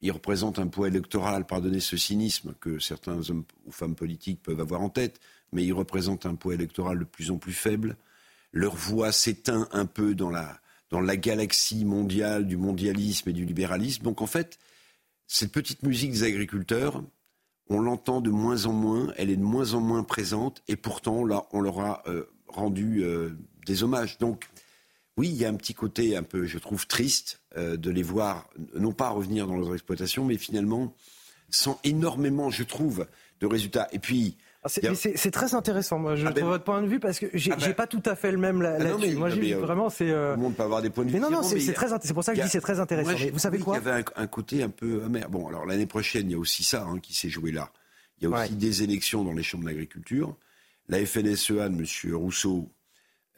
Re- ils représentent un poids électoral, pardonnez ce cynisme que certains hommes ou femmes politiques peuvent avoir en tête, mais ils représentent un poids électoral de plus en plus faible. Leur voix s'éteint un peu dans la, dans la galaxie mondiale du mondialisme et du libéralisme. Donc en fait, cette petite musique des agriculteurs, on l'entend de moins en moins, elle est de moins en moins présente, et pourtant, là, on leur a euh, rendu euh, des hommages. Donc, oui, il y a un petit côté un peu, je trouve, triste de les voir, non pas revenir dans leurs exploitations, mais finalement, sans énormément, je trouve, de résultats. Et puis. Ah, c'est- il très intéressant, moi, je Ah ben- trouve votre point de vue, parce que j'ai Ah ben- pas tout à fait le même là- Ah non, mais- moi, j'ai euh, vraiment, c'est. euh, Tout le monde peut avoir des points de vue Mais non, non, c'est il très c'est pour ça que il je dis c'est très intéressant. Moi, j'ai Mais vous savez quoi qu'il y avait un, un côté un peu amer. Bon, alors l'année prochaine, il y a aussi ça hein, qui s'est joué là. Il y a aussi des élections dans les chambres d'agriculture. La FNSEA de M. Rousseau,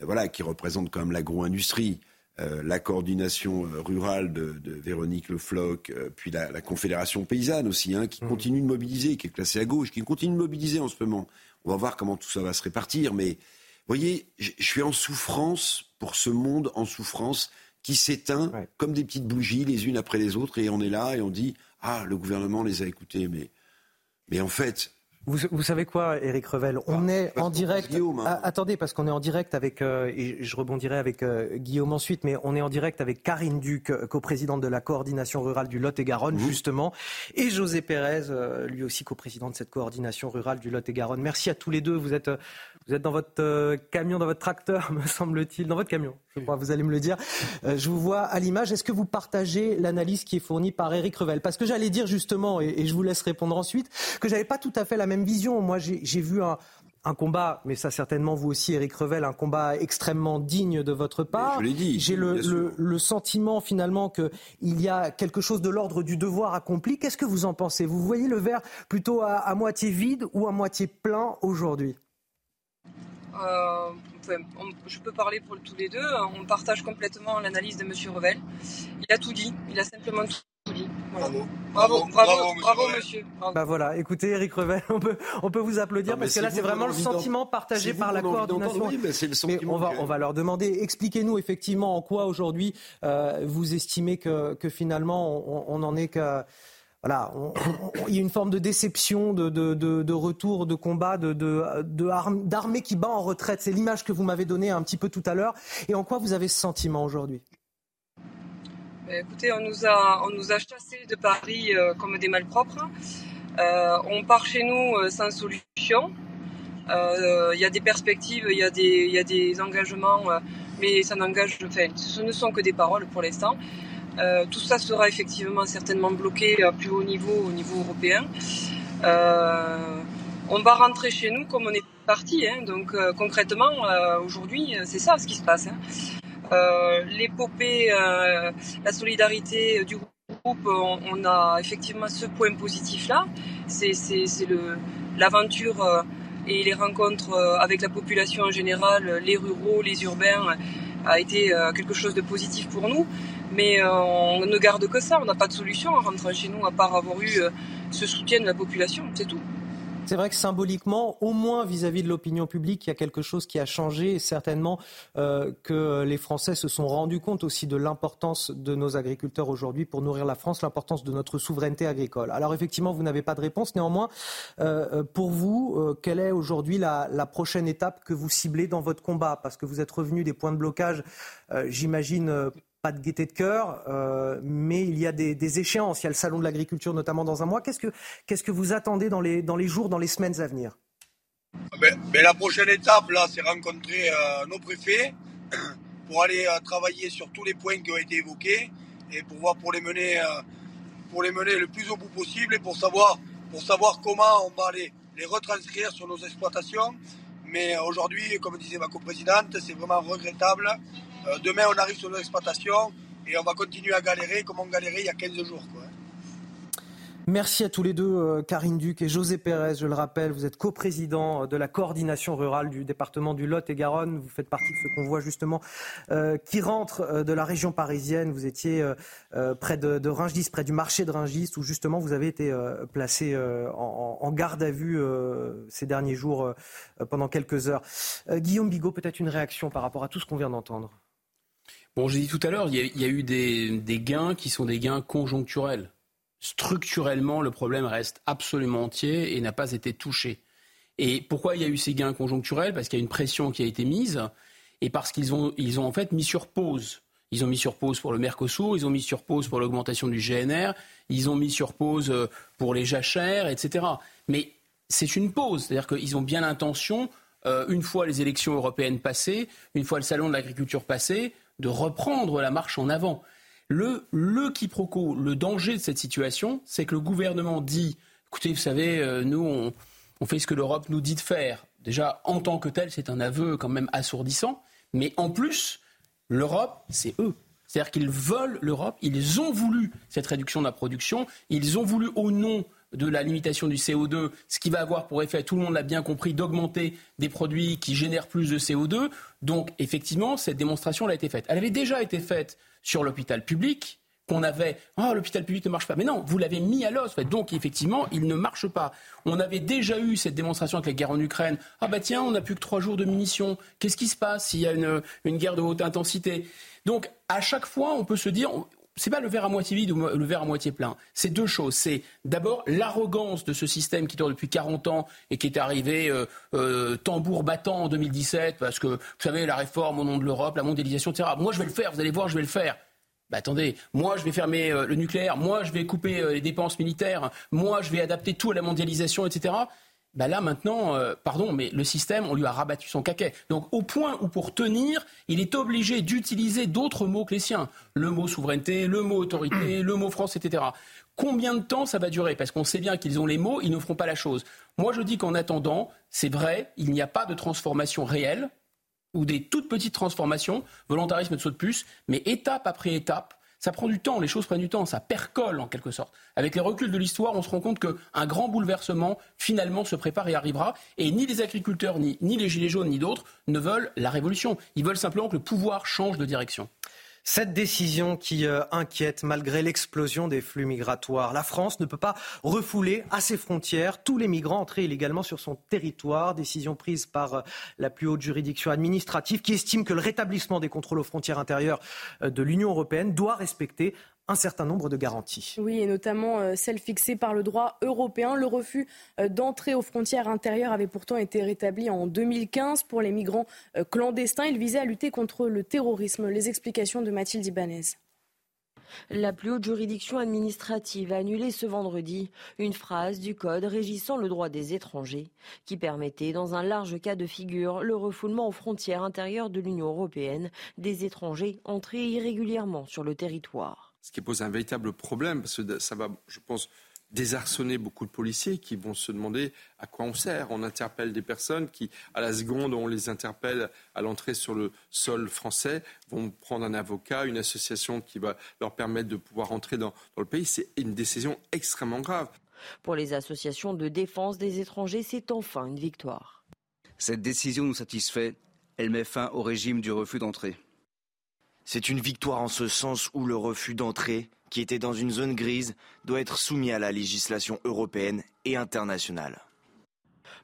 euh, voilà, qui représente quand même l'agro-industrie, euh, la coordination euh, rurale de, de Véronique Le Floch, euh, puis la, la Confédération paysanne aussi, hein, qui continue de mobiliser, qui est classée à gauche, qui continue de mobiliser en ce moment. On va voir comment tout ça va se répartir, mais vous voyez, je je suis en souffrance pour ce monde en souffrance qui s'éteint comme des petites bougies les unes après les autres, et on est là et on dit ah le gouvernement les a écoutés, mais mais en fait Vous, vous savez quoi, Éric Revel? On est en direct. Ah, attendez, parce qu'on est en direct avec, euh, et je rebondirai avec euh, Guillaume ensuite, mais on est en direct avec Karine Duc, euh, coprésidente de la coordination rurale du Lot-et-Garonne, justement, et José Pérez, euh, lui aussi coprésident de cette coordination rurale du Lot-et-Garonne. Merci à tous les deux. Vous êtes, vous êtes dans votre camion, dans votre tracteur, me semble-t-il, dans votre camion, je crois, vous allez me le dire. Je vous vois à l'image. Est-ce que vous partagez l'analyse qui est fournie par Éric Revel? Parce que j'allais dire justement, et, et je vous laisse répondre ensuite, que j'avais pas tout à fait la même vision. Moi, j'ai vu un, un combat, mais ça certainement vous aussi, Éric Revel, un combat extrêmement digne de votre part. je l'ai dit, J'ai le, le, le sentiment finalement qu'il y a quelque chose de l'ordre du devoir accompli. Qu'est-ce que vous en pensez? Vous voyez le verre plutôt à, à moitié vide ou à moitié plein aujourd'hui? Euh, on peut- on- je peux parler pour tous les deux. On partage complètement l'analyse de Monsieur Revel. Il a tout dit. Il a simplement tout Voilà. Bravo, bravo, bravo, monsieur. Bravo. Bah voilà, écoutez Eric Revel, on peut, on peut vous applaudir Non, parce que là c'est vraiment le sentiment partagé par la coordination. Oui, c'est le Mais sentiment on va, que- on va leur demander, expliquez-nous effectivement en quoi aujourd'hui euh, vous estimez que, que finalement on, on en est que voilà, il y a une forme de déception, de, de, de, de retour, de combat, de, de, de arm- d'armée qui bat en retraite. C'est l'image que vous m'avez donnée un petit peu tout à l'heure. Et en quoi vous avez ce sentiment aujourd'hui? Écoutez, on nous a, on nous a chassés de Paris euh, comme des malpropres. Euh, on part chez nous euh, sans solution. Il y a des perspectives, il y, a des, y a des engagements, mais ça n'engage, enfin, ce ne sont que des paroles pour l'instant. tout ça sera effectivement certainement bloqué à plus haut niveau, au niveau européen. on va rentrer chez nous comme on est parti. Hein, donc concrètement, aujourd'hui, c'est ça ce qui se passe. Hein. Euh, l'épopée, euh, la solidarité du groupe, on, a effectivement ce point positif-là. C'est l'aventure euh, et les rencontres avec la population en général, les ruraux, les urbains, a été quelque chose de positif pour nous. Mais on ne garde que ça, on n'a pas de solution en rentrant chez nous à part avoir eu ce soutien de la population, c'est tout. C'est vrai que symboliquement, au moins vis-à-vis de l'opinion publique, il y a quelque chose qui a changé et certainement euh, que les Français se sont rendus compte aussi de l'importance de nos agriculteurs aujourd'hui pour nourrir la France, l'importance de notre souveraineté agricole. Alors effectivement, vous n'avez pas de réponse. Néanmoins, euh, pour vous, euh, quelle est aujourd'hui la, la, prochaine étape que vous ciblez dans votre combat? Parce que vous êtes revenu des points de blocage, j'imagine de gaieté de cœur, euh, mais il y a des, échéances. Il y a le salon de l'agriculture notamment dans un mois. Qu'est-ce que, qu'est-ce que vous attendez dans les, dans les jours, dans les semaines à venir? Ben, ben, La prochaine étape, là, c'est rencontrer euh, nos préfets pour aller euh, travailler sur tous les points qui ont été évoqués et pour voir pour les mener, pour les mener le plus au bout possible et pour savoir, pour savoir comment on va les, les retranscrire sur nos exploitations. Mais aujourd'hui, comme disait ma coprésidente, c'est vraiment regrettable euh, demain, on arrive sur nos exploitations et on va continuer à galérer comme on galérait il y a 15 jours. Merci à tous les deux, euh, Karine Duc et José Pérez. Je le rappelle, vous êtes coprésident euh, de la coordination rurale du département du Lot et Garonne. Vous faites partie de ce convoi justement qui rentre de la région parisienne. Vous étiez près de, de, Rungis, près du marché de Rungis, où justement vous avez été placé en, garde à vue ces derniers jours pendant quelques heures. Guillaume Bigot, peut-être une réaction par rapport à tout ce qu'on vient d'entendre? Bon, j'ai dit tout à l'heure, il y, a eu des, gains qui sont des gains conjoncturels. Structurellement, le problème reste absolument entier et n'a pas été touché. Et pourquoi il y a eu ces gains conjoncturels? Parce qu'il y a une pression qui a été mise et parce qu'ils ont, ils ont en fait mis sur pause. Ils ont mis sur pause pour le Mercosur, ils ont mis sur pause pour l'augmentation du GNR, ils ont mis sur pause euh, pour les jachères, etc. Mais c'est une pause, c'est-à-dire qu'ils ont bien l'intention, euh, une fois les élections européennes passées, une fois le salon de l'agriculture passé, de reprendre la marche en avant. Le, le quiproquo, le danger de cette situation, c'est que le gouvernement dit, écoutez, vous savez, euh, nous, on, on fait ce que l'Europe nous dit de faire. Déjà, en tant que tel, c'est un aveu quand même assourdissant. Mais en plus, l'Europe, c'est eux. C'est-à-dire qu'ils veulent l'Europe, ils ont voulu cette réduction de la production, ils ont voulu au nom de la limitation du CO2, ce qui va avoir pour effet, tout le monde l'a bien compris, d'augmenter des produits qui génèrent plus de CO2. Donc, effectivement, cette démonstration a été faite. Elle avait déjà été faite sur l'hôpital public, qu'on avait oh, l'hôpital public ne marche pas. Mais non, vous l'avez mis à l'os. Donc effectivement, il ne marche pas. On avait déjà eu cette démonstration avec la guerre en Ukraine. Ah bah tiens, on n'a plus que trois jours de munitions. Qu'est-ce qui se passe s'il y a une, une, guerre de haute intensité? Donc à chaque fois, on peut se dire, c'est pas le verre à moitié vide ou le verre à moitié plein. C'est deux choses. C'est d'abord l'arrogance de ce système qui dure depuis 40 ans et qui est arrivé euh, euh, tambour battant en 2017 parce que, vous savez, la réforme au nom de l'Europe, la mondialisation, etc. Moi, je vais le faire. Vous allez voir, je vais le faire. Bah attendez, moi je vais fermer euh, le nucléaire, moi je vais couper les dépenses militaires, moi je vais adapter tout à la mondialisation, etc. Ben là maintenant, euh, pardon, mais le système, on lui a rabattu son caquet. Donc au point où pour tenir, il est obligé d'utiliser d'autres mots que les siens. Le mot souveraineté, le mot autorité, le mot France, etc. Combien de temps ça va durer? Parce qu'on sait bien qu'ils ont les mots, ils ne feront pas la chose. Moi je dis qu'en attendant, c'est vrai, il n'y a pas de transformation réelle ou des toutes petites transformations, volontarisme de saut de puce, mais étape après étape, ça prend du temps, les choses prennent du temps, ça percole en quelque sorte. Avec les reculs de l'histoire, on se rend compte qu'un grand bouleversement finalement se prépare et arrivera. Et ni les agriculteurs, ni, ni les Gilets jaunes, ni d'autres ne veulent la révolution. Ils veulent simplement que le pouvoir change de direction. Cette décision qui euh, inquiète malgré l'explosion des flux migratoires. La France ne peut pas refouler à ses frontières tous les migrants entrés illégalement sur son territoire. Décision prise par euh, la plus haute juridiction administrative qui estime que le rétablissement des contrôles aux frontières intérieures euh, de l'Union européenne doit respecter un certain nombre de garanties. Oui, et notamment euh, celles fixées par le droit européen. Le refus euh, d'entrée aux frontières intérieures avait pourtant été rétabli en 2015 pour les migrants euh, clandestins. Il visait à lutter contre le terrorisme. Les explications de Mathilde Ibanez. La plus haute juridiction administrative a annulé ce vendredi une phrase du Code régissant le droit des étrangers qui permettait, dans un large cas de figure, le refoulement aux frontières intérieures de l'Union européenne des étrangers entrés irrégulièrement sur le territoire. Ce qui pose un véritable problème, parce que ça va, je pense, désarçonner beaucoup de policiers qui vont se demander à quoi on sert. On interpelle des personnes qui, à la seconde où on les interpelle à l'entrée sur le sol français, vont prendre un avocat, une association qui va leur permettre de pouvoir entrer dans, dans le pays. C'est une décision extrêmement grave. Pour les associations de défense des étrangers, c'est enfin une victoire. Cette décision nous satisfait. Elle met fin au régime du refus d'entrée. C'est une victoire en ce sens où le refus d'entrée qui était dans une zone grise, doit être soumis à la législation européenne et internationale.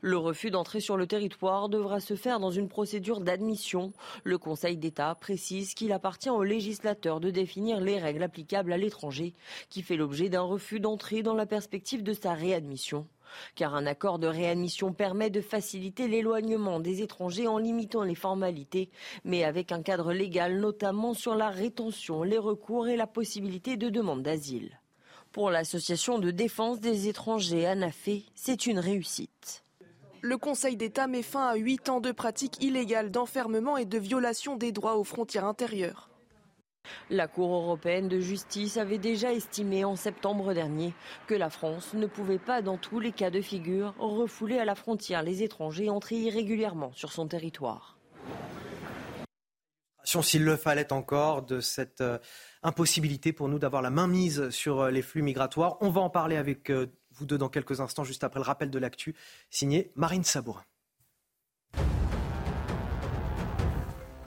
Le refus d'entrer sur le territoire devra se faire dans une procédure d'admission. Le Conseil d'État précise qu'il appartient au législateur de définir les règles applicables à l'étranger qui fait l'objet d'un refus d'entrée dans la perspective de sa réadmission car un accord de réadmission permet de faciliter l'éloignement des étrangers en limitant les formalités, mais avec un cadre légal notamment sur la rétention, les recours et la possibilité de demande d'asile. Pour l'association de défense des étrangers ANAFE, c'est une réussite. Le Conseil d'État met fin à huit ans de pratiques illégales d'enfermement et de violation des droits aux frontières intérieures. La Cour européenne de justice avait déjà estimé en septembre dernier que la France ne pouvait pas, dans tous les cas de figure, refouler à la frontière les étrangers entrés irrégulièrement sur son territoire. S'il le fallait encore de cette euh, impossibilité pour nous d'avoir la main mise sur euh, les flux migratoires, on va en parler avec euh, vous deux dans quelques instants, juste après le rappel de l'actu, signé Marine Sabourin.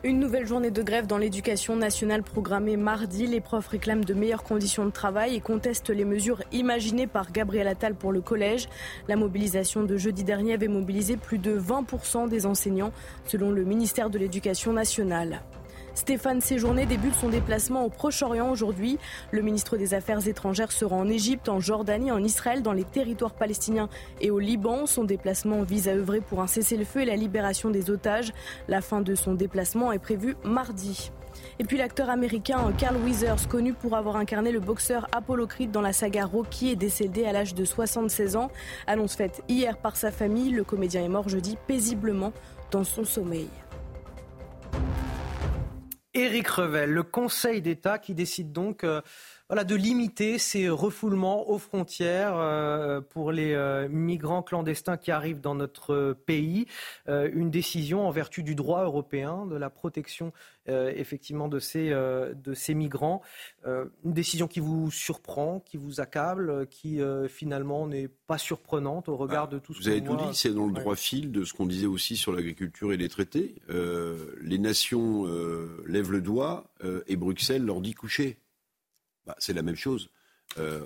Une nouvelle journée de grève dans l'éducation nationale programmée mardi. Les profs réclament de meilleures conditions de travail et contestent les mesures imaginées par Gabriel Attal pour le collège. La mobilisation de jeudi dernier avait mobilisé plus de 20% des enseignants, selon le ministère de l'Éducation nationale. Stéphane Séjourné débute son déplacement au Proche-Orient aujourd'hui. Le ministre des Affaires étrangères sera en Égypte, en Jordanie, en Israël, dans les territoires palestiniens et au Liban. Son déplacement vise à œuvrer pour un cessez-le-feu et la libération des otages. La fin de son déplacement est prévue mardi. Et puis l'acteur américain Carl Weathers, connu pour avoir incarné le boxeur Apollo Creed dans la saga Rocky, est décédé à l'âge de 76 ans. Annonce faite hier par sa famille, le comédien est mort jeudi paisiblement dans son sommeil. Éric Revel, le Conseil d'État qui décide donc euh, voilà, de limiter ces refoulements aux frontières euh, pour les euh, migrants clandestins qui arrivent dans notre pays. une décision en vertu du droit européen, de la protection effectivement de ces, de ces migrants. une décision qui vous surprend, qui vous accable, qui finalement n'est pas surprenante au regard de tout ce Vous avez tout dit, c'est dans le droit fil de ce qu'on disait aussi sur l'agriculture et les traités. les nations lèvent le doigt et Bruxelles leur dit coucher. Bah, c'est la même chose. Euh,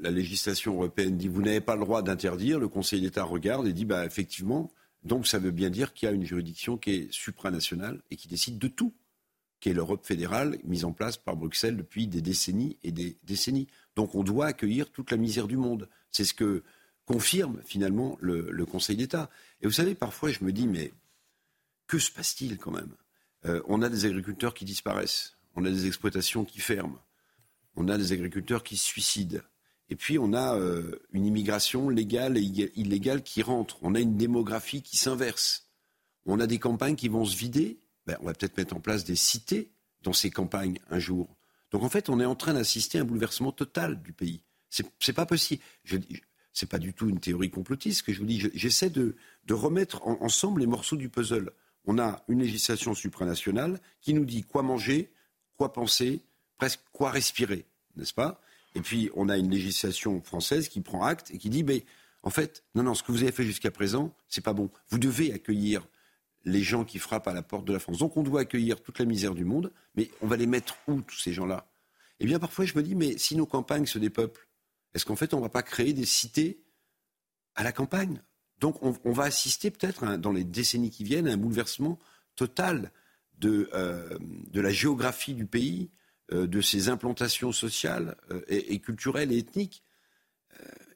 la législation européenne dit vous n'avez pas le droit d'interdire, le Conseil d'État regarde et dit bah, effectivement, donc ça veut bien dire qu'il y a une juridiction qui est supranationale et qui décide de tout, qui est l'Europe fédérale mise en place par Bruxelles depuis des décennies et des décennies. Donc on doit accueillir toute la misère du monde. C'est ce que confirme finalement le, Conseil d'État. Et vous savez, parfois je me dis mais que se passe-t-il quand même? Euh, On a des agriculteurs qui disparaissent on a des exploitations qui ferment, on a des agriculteurs qui se suicident. Et puis on a euh, une immigration légale et illégale qui rentre. On a une démographie qui s'inverse. On a des campagnes qui vont se vider. Ben, on va peut-être mettre en place des cités dans ces campagnes un jour. Donc en fait, on est en train d'assister à un bouleversement total du pays. C'est pas possible. Ce n'est pas du tout une théorie complotiste que je vous dis. J'essaie de, remettre ensemble les morceaux du puzzle. On a une législation supranationale qui nous dit quoi manger, quoi penser, presque quoi respirer, n'est-ce pas? Et puis, on a une législation française qui prend acte et qui dit, mais en fait, non, non, ce que vous avez fait jusqu'à présent, c'est pas bon. Vous devez accueillir les gens qui frappent à la porte de la France. Donc, on doit accueillir toute la misère du monde, mais on va les mettre où, tous ces gens-là? Eh bien, parfois, je me dis, mais si nos campagnes se dépeuplent, est-ce qu'en fait, on ne va pas créer des cités à la campagne? Donc, on, on va assister peut-être, dans les décennies qui viennent, à un bouleversement total de, euh, de la géographie du pays, euh, de ses implantations sociales euh, et, culturelles et ethniques.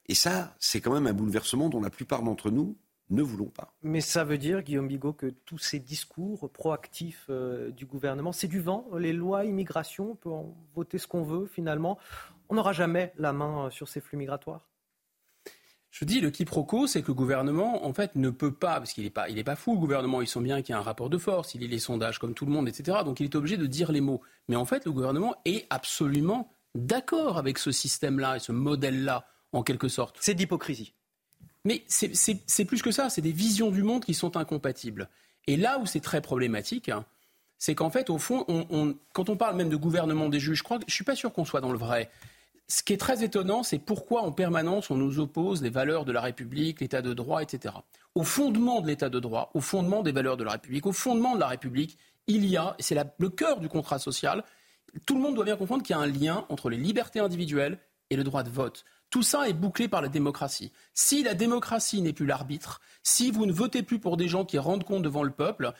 et ça, c'est quand même un bouleversement dont la plupart d'entre nous ne voulons pas. Mais ça veut dire, Guillaume Bigot, que tous ces discours proactifs du gouvernement, c'est du vent. Les lois immigration, on peut en voter ce qu'on veut finalement. On n'aura jamais la main sur ces flux migratoires. Je dis, le quiproquo, c'est que le gouvernement, en fait, ne peut pas, parce qu'il n'est pas, il pas fou, le gouvernement, ils sont bien qu'il y a un rapport de force, il lit les sondages comme tout le monde, etc. Donc il est obligé de dire les mots. Mais en fait, le gouvernement est absolument d'accord avec ce système-là et ce modèle-là, en quelque sorte. C'est d'hypocrisie. Mais c'est plus que ça, c'est des visions du monde qui sont incompatibles. Et là où c'est très problématique, hein, c'est qu'en fait, au fond, quand on parle même de gouvernement des juges, je ne suis pas sûr qu'on soit dans le vrai. Ce qui est très étonnant, c'est pourquoi en permanence on nous oppose les valeurs de la République, l'état de droit, etc. Au fondement de l'état de droit, au fondement des valeurs de la République, au fondement de la République, il y a, et c'est le cœur du contrat social, tout le monde doit bien comprendre qu'il y a un lien entre les libertés individuelles et le droit de vote. Tout ça est bouclé par la démocratie. Si la démocratie n'est plus l'arbitre, si vous ne votez plus pour des gens qui rendent compte devant le peuple,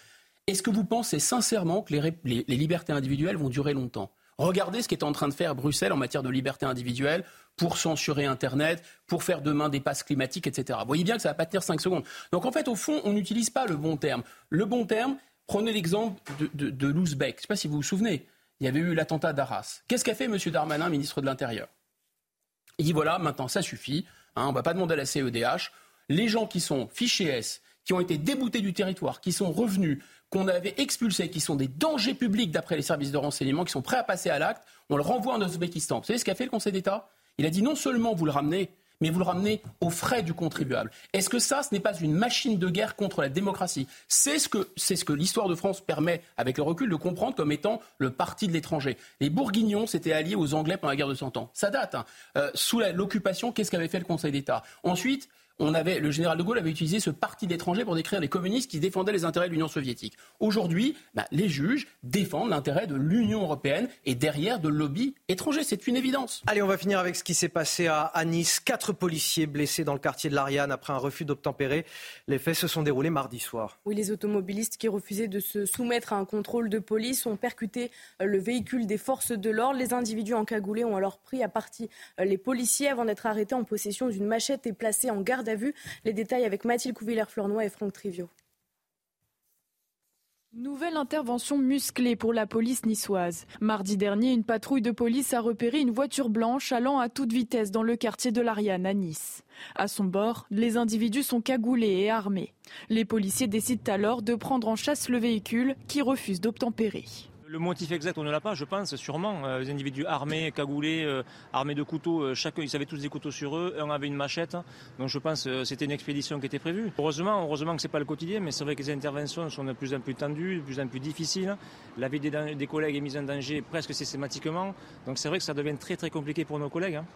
est-ce que vous pensez sincèrement que les, libertés individuelles vont durer longtemps? Regardez ce qu'est en train de faire Bruxelles en matière de liberté individuelle pour censurer Internet, pour faire demain des passes climatiques, etc. Vous voyez bien que ça ne va pas tenir 5 secondes. Donc en fait, au fond, on n'utilise pas le bon terme. Le bon terme, prenez l'exemple de, de. Je ne sais pas si vous vous souvenez. Il y avait eu l'attentat d'Arras. Qu'est-ce qu'a fait M. Darmanin, ministre de l'Intérieur? Il dit voilà, maintenant ça suffit, hein, on ne va pas demander à la CEDH. Les gens qui sont fichés S, qui ont été déboutés du territoire, qui sont revenus, qu'on avait expulsés, qui sont des dangers publics d'après les services de renseignement, qui sont prêts à passer à l'acte, on le renvoie en Ouzbékistan. Vous savez ce qu'a fait le Conseil d'État? Il a dit non seulement vous le ramenez, mais vous le ramenez aux frais du contribuable. Est-ce que ça, ce n'est pas une machine de guerre contre la démocratie? C'est ce que, ce que l'histoire de France permet, avec le recul, de comprendre comme étant le parti de l'étranger. Les Bourguignons s'étaient alliés aux Anglais pendant la guerre de Cent Ans. Ça date. Hein. Euh, sous l'occupation, qu'est-ce qu'avait fait le Conseil d'État? Ensuite, on avait, le général de Gaulle avait utilisé ce parti d'étrangers pour décrire les communistes qui défendaient les intérêts de l'Union soviétique. Aujourd'hui, bah, les juges défendent l'intérêt de l'Union européenne et derrière de lobbies étrangers. C'est une évidence. Allez, on va finir avec ce qui s'est passé à, Nice. Quatre policiers blessés dans le quartier de l'Ariane après un refus d'obtempérer. Les faits se sont déroulés mardi soir. Oui, les automobilistes qui refusaient de se soumettre à un contrôle de police ont percuté euh, le véhicule des forces de l'ordre. Les individus encagoulés ont alors pris à partie euh, les policiers avant d'être arrêtés en possession d'une machette et placés en garde vu. Les détails avec Mathilde Couvillère-Flornois et Franck Trivio. Nouvelle intervention musclée pour la police niçoise. Mardi dernier, une patrouille de police a repéré une voiture blanche allant à toute vitesse dans le quartier de l'Ariane à Nice. À son bord, les individus sont cagoulés et armés. Les policiers décident alors de prendre en chasse le véhicule qui refuse d'obtempérer. Le motif exact, on ne l'a pas, je pense, sûrement. Euh, les individus armés, cagoulés, euh, armés de couteaux, euh, chacun, ils avaient tous des couteaux sur eux, un avait une machette. Donc je pense que c'était une expédition qui était prévue. Heureusement, heureusement que ce n'est pas le quotidien, mais c'est vrai que les interventions sont de plus en plus tendues, de plus en plus difficiles. La vie des, collègues est mise en danger presque systématiquement. Donc c'est vrai que ça devient très très compliqué pour nos collègues. Hein.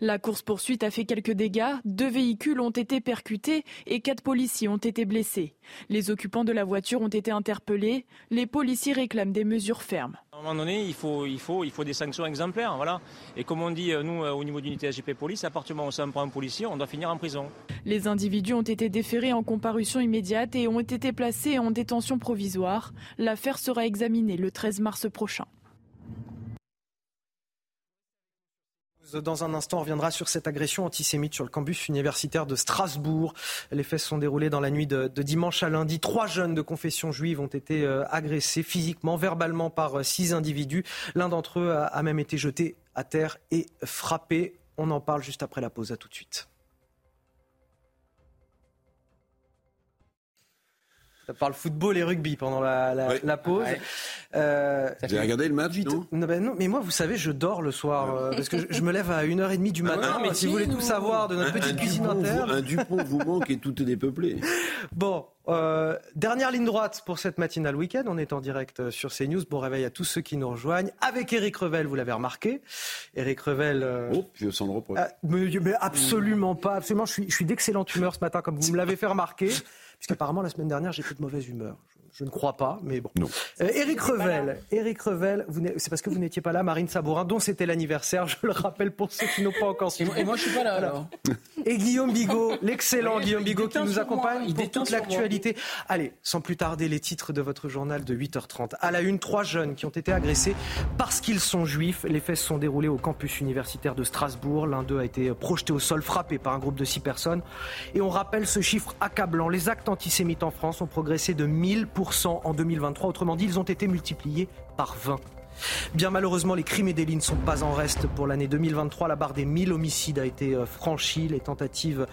La course-poursuite a fait quelques dégâts. Deux véhicules ont été percutés et quatre policiers ont été blessés. Les occupants de la voiture ont été interpellés. Les policiers réclament des mesures ferme. À un moment donné, il faut, il faut, il faut des sanctions exemplaires. Voilà. Et comme on dit, euh, nous, euh, au niveau d'unité SGP Police, à partir du moment où on prend un policier, on doit finir en prison. Les individus ont été déférés en comparution immédiate et ont été placés en détention provisoire. L'affaire sera examinée le 13 mars prochain. Dans un instant, on reviendra sur cette agression antisémite sur le campus universitaire de Strasbourg. Les faits se sont déroulés dans la nuit de, dimanche à lundi. Trois jeunes de confession juive ont été euh, agressés physiquement, verbalement par euh, six individus. L'un d'entre eux a même été jeté à terre et frappé. On en parle juste après la pause. À tout de suite. Ça parle football et rugby pendant la, la, pause. Euh, vous avez regardé le match ben non, mais moi, vous savez, je dors le soir euh, parce que je, me lève à 1h30 du ah matin. mais si vous voulez tout savoir de notre petite cuisine interne. Un Dupont vous manque et tout est dépeuplé. Bon, euh, dernière ligne droite pour cette matinale week-end. On est en direct sur CNews. Bon réveil à tous ceux qui nous rejoignent. Avec Eric Revel, vous l'avez remarqué. Eric Revel. oh, je sens le reproche. mais, mais, absolument pas. Absolument. Je suis, je suis d'excellente humeur ce matin, comme vous me l'avez fait remarquer. Puisqu'apparemment, la semaine dernière, j'ai fait de mauvaise humeur. Je, ne crois pas, mais bon. Non. Euh, Éric Revel, Éric Revel, c'est parce que vous n'étiez pas là, Marine Sabourin, dont c'était l'anniversaire, je le rappelle pour ceux qui n'ont pas encore suivi. Et moi, je suis pas là alors. et Guillaume Bigot, l'excellent Guillaume Bigot qui nous accompagne pour toute l'actualité. Allez, sans plus tarder, les titres de votre journal de 8h30. À la une, trois jeunes qui ont été agressés parce qu'ils sont juifs. Les faits se sont déroulés au campus universitaire de Strasbourg. L'un d'eux a été projeté au sol, frappé par un groupe de six personnes. Et on rappelle ce chiffre accablant. Les actes antisémites en France ont progressé de 1000% en 2023. Autrement dit, ils ont été multipliés par 20. Bien malheureusement, les crimes et délits ne sont pas en reste pour l'année 2023. La barre des 1000 homicides a été euh, franchie. Les tentatives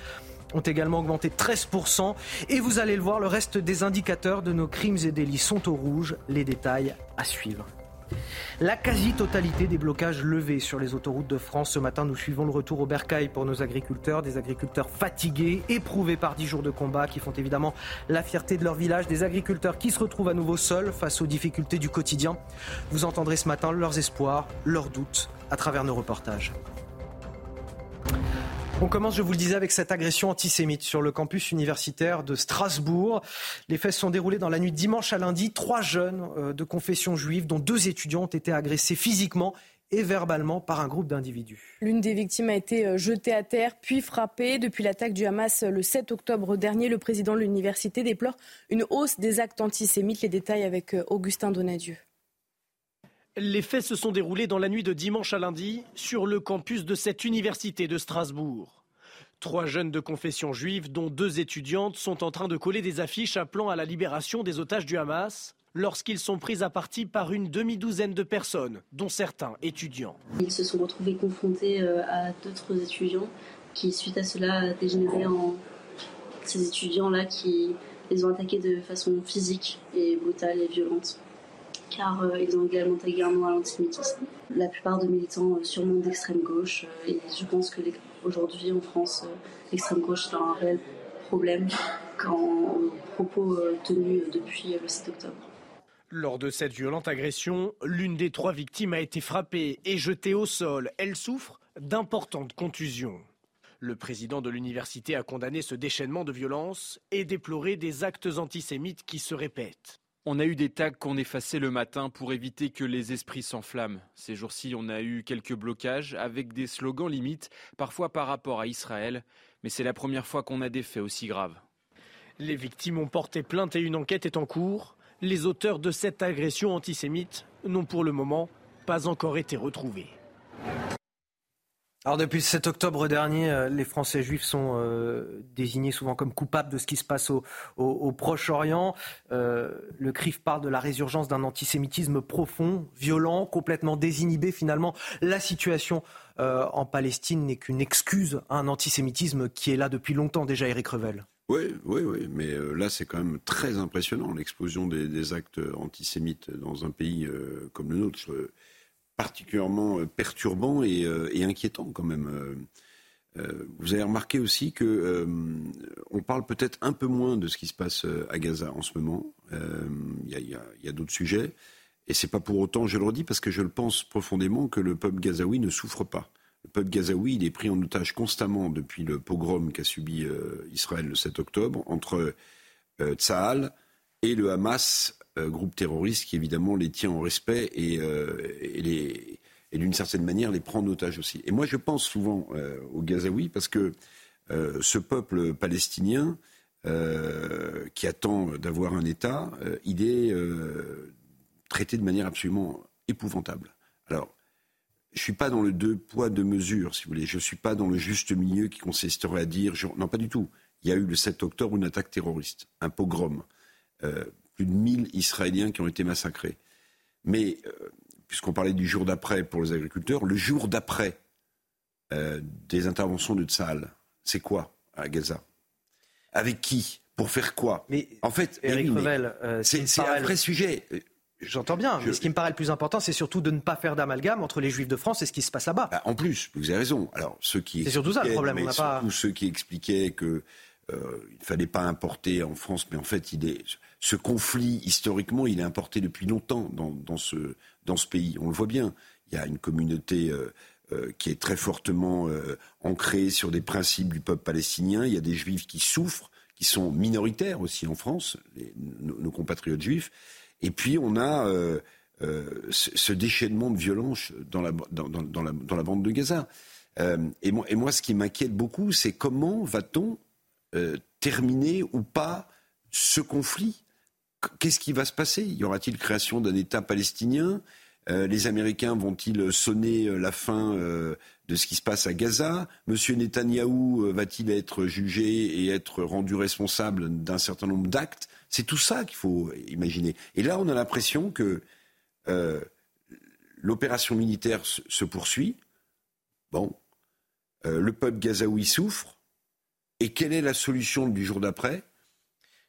ont également augmenté 13%. Et vous allez le voir, le reste des indicateurs de nos crimes et délits sont au rouge. Les détails à suivre. La quasi-totalité des blocages levés sur les autoroutes de France. Ce matin, nous suivons le retour au bercail pour nos agriculteurs, des agriculteurs fatigués, éprouvés par dix jours de combat, qui font évidemment la fierté de leur village, des agriculteurs qui se retrouvent à nouveau seuls face aux difficultés du quotidien. Vous entendrez ce matin leurs espoirs, leurs doutes à travers nos reportages. On commence, je vous le disais, avec cette agression antisémite sur le campus universitaire de Strasbourg. Les faits se sont déroulés dans la nuit dimanche à lundi. Trois jeunes euh, de confession juive, dont deux étudiants, ont été agressés physiquement et verbalement par un groupe d'individus. L'une des victimes a été euh, jetée à terre, puis frappée. Depuis l'attaque du Hamas le 7 octobre dernier, le président de l'université déplore une hausse des actes antisémites. Les détails avec euh, Augustin Donadieu. Les faits se sont déroulés dans la nuit de dimanche à lundi sur le campus de cette université de Strasbourg. Trois jeunes de confession juive, dont deux étudiantes, sont en train de coller des affiches appelant à la libération des otages du Hamas lorsqu'ils sont pris à partie par une demi-douzaine de personnes, dont certains étudiants. Ils se sont retrouvés confrontés euh, à d'autres étudiants qui, suite à cela, dégénéraient en ces étudiants-là qui les ont attaqués de façon physique et brutale et violente car euh, ils ont également également à l'antisémitisme. La plupart de militants euh, sûrement d'extrême gauche, euh, et je pense que aujourd'hui en France, l'extrême gauche est un réel problème quand propos tenus depuis le 7 octobre. Lors de cette violente agression, l'une des trois victimes a été frappée et jetée au sol. Elle souffre d'importantes contusions. Le président de l'université a condamné ce déchaînement de violence et déploré des actes antisémites qui se répètent. On a eu des tags qu'on effaçait le matin pour éviter que les esprits s'enflamment. Ces jours-ci, on a eu quelques blocages avec des slogans limites, parfois par rapport à Israël, mais c'est la première fois qu'on a des faits aussi graves. Les victimes ont porté plainte et une enquête est en cours. Les auteurs de cette agression antisémite n'ont pour le moment pas encore été retrouvés. Alors depuis le 7 octobre dernier, euh, les Français juifs sont euh, désignés souvent comme coupables de ce qui se passe au, Proche-Orient. Euh, le CRIF parle de la résurgence d'un antisémitisme profond, violent, complètement désinhibé. Finalement, la situation en Palestine n'est qu'une excuse à un antisémitisme qui est là depuis longtemps déjà, Éric Revel. Oui, oui, oui, mais là c'est quand même très impressionnant l'explosion des, actes antisémites dans un pays comme le nôtre particulièrement euh, perturbant euh, et, inquiétant quand même. Euh, vous avez remarqué aussi que on parle peut-être un peu moins de ce qui se passe à Gaza en ce moment. Il y a, d'autres sujets, et c'est pas pour autant, je le redis, parce que je le pense profondément que le peuple gazaoui ne souffre pas. Le peuple gazaoui, il est pris en otage constamment depuis le pogrom qu'a subi Israël le 7 octobre entre Tsahal et le Hamas euh, groupe terroriste qui évidemment les tient en respect et, euh, et, d'une certaine manière les prend en otage aussi. Et moi je pense souvent euh, aux Gazaouis parce que ce peuple palestinien qui attend d'avoir un État, il est traité de manière absolument épouvantable. Alors, je ne suis pas dans le deux poids, deux mesures, si vous voulez. Je ne suis pas dans le juste milieu qui consisterait à dire. Non, pas du tout. Il y a eu le 7 octobre une attaque terroriste, un pogrom plus de 1000 Israéliens qui ont été massacrés. Mais, euh, puisqu'on parlait du jour d'après pour les agriculteurs, le jour d'après euh, des interventions de Tsahal, c'est quoi à Gaza? Avec qui? Pour faire quoi? Mais en fait, Eric euh, c'est un vrai sujet. J'entends bien, mais ce qui me paraît le plus important, c'est surtout de ne pas faire d'amalgame entre les Juifs de France et ce qui se passe là-bas. Bah, en plus, vous avez raison. Alors ceux qui c'est surtout ça le problème. On pas... ceux qui expliquaient que il ne fallait pas importer en France, mais en fait, il est ce conflit, historiquement, il est importé depuis longtemps dans, ce, pays. On le voit bien. Il y a une communauté euh, euh, qui est très fortement euh, ancrée sur des principes du peuple palestinien. Il y a des juifs qui souffrent, qui sont minoritaires aussi en France, nos, compatriotes juifs. Et puis on a ce, déchaînement de violence dans la, bande de Gaza. et moi, ce qui m'inquiète beaucoup, c'est comment va-t-on terminer ou pas ce conflit Qu'est-ce qui va se passer? Y aura-t-il création d'un État palestinien? Les Américains vont-ils sonner la fin de ce qui se passe à Gaza? Monsieur Netanyahou euh, va-t-il être jugé et être rendu responsable d'un certain nombre d'actes? C'est tout ça qu'il faut imaginer. Et là, on a l'impression que euh, l'opération militaire se poursuit. Bon, euh, le peuple gazaoui souffre. Et quelle est la solution du jour d'après?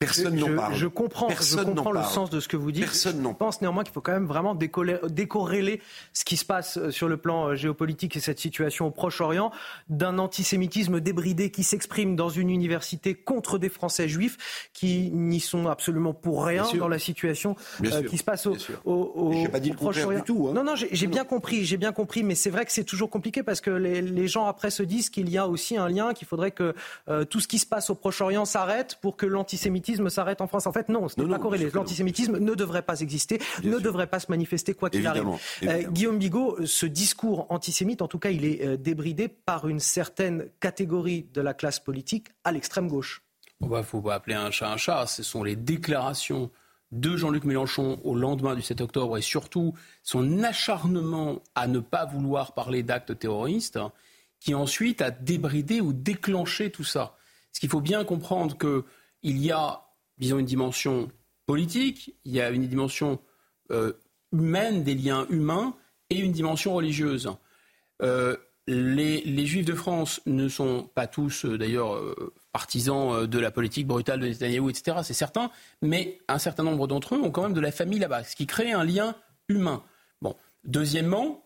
Personne n'en parle. Je comprends, je comprends le sens de ce que vous dites. Personne Je pense néanmoins qu'il faut quand même vraiment décorréler ce qui se passe euh, sur le plan euh, géopolitique et cette situation au Proche-Orient d'un antisémitisme débridé qui s'exprime dans une université contre des Français juifs qui n'y sont absolument pour rien dans la situation euh, qui se passe au, au, au, pas dit le Proche-Orient. Du tout, hein. Non, non, j'ai bien compris, j'ai bien compris, mais c'est vrai que c'est toujours compliqué parce que les, les, gens après se disent qu'il y a aussi un lien, qu'il faudrait que tout ce qui se passe au Proche-Orient s'arrête pour que l'antisémitisme s'arrête en France. En fait, non, ce n'est pas corrélé. L'antisémitisme ne devrait pas exister, ne devrait pas se manifester quoi qu'il arrive. Euh, Guillaume Bigot, ce discours antisémite, en tout cas, il est euh, débridé par une certaine catégorie de la classe politique à l'extrême gauche. Il ne faut pas appeler un chat un chat. Ce sont les déclarations de Jean-Luc Mélenchon au lendemain du 7 octobre et surtout son acharnement à ne pas vouloir parler d'actes terroristes qui ensuite a débridé ou déclenché tout ça. Ce qu'il faut bien comprendre que il y a, disons, une dimension politique, il y a une dimension euh, humaine, des liens humains, et une dimension religieuse. Euh, les, Juifs de France ne sont pas tous, euh, d'ailleurs, partisans de la politique brutale de Netanyahou, etc., c'est certain, mais un certain nombre d'entre eux ont quand même de la famille là-bas, ce qui crée un lien humain. Bon. Deuxièmement,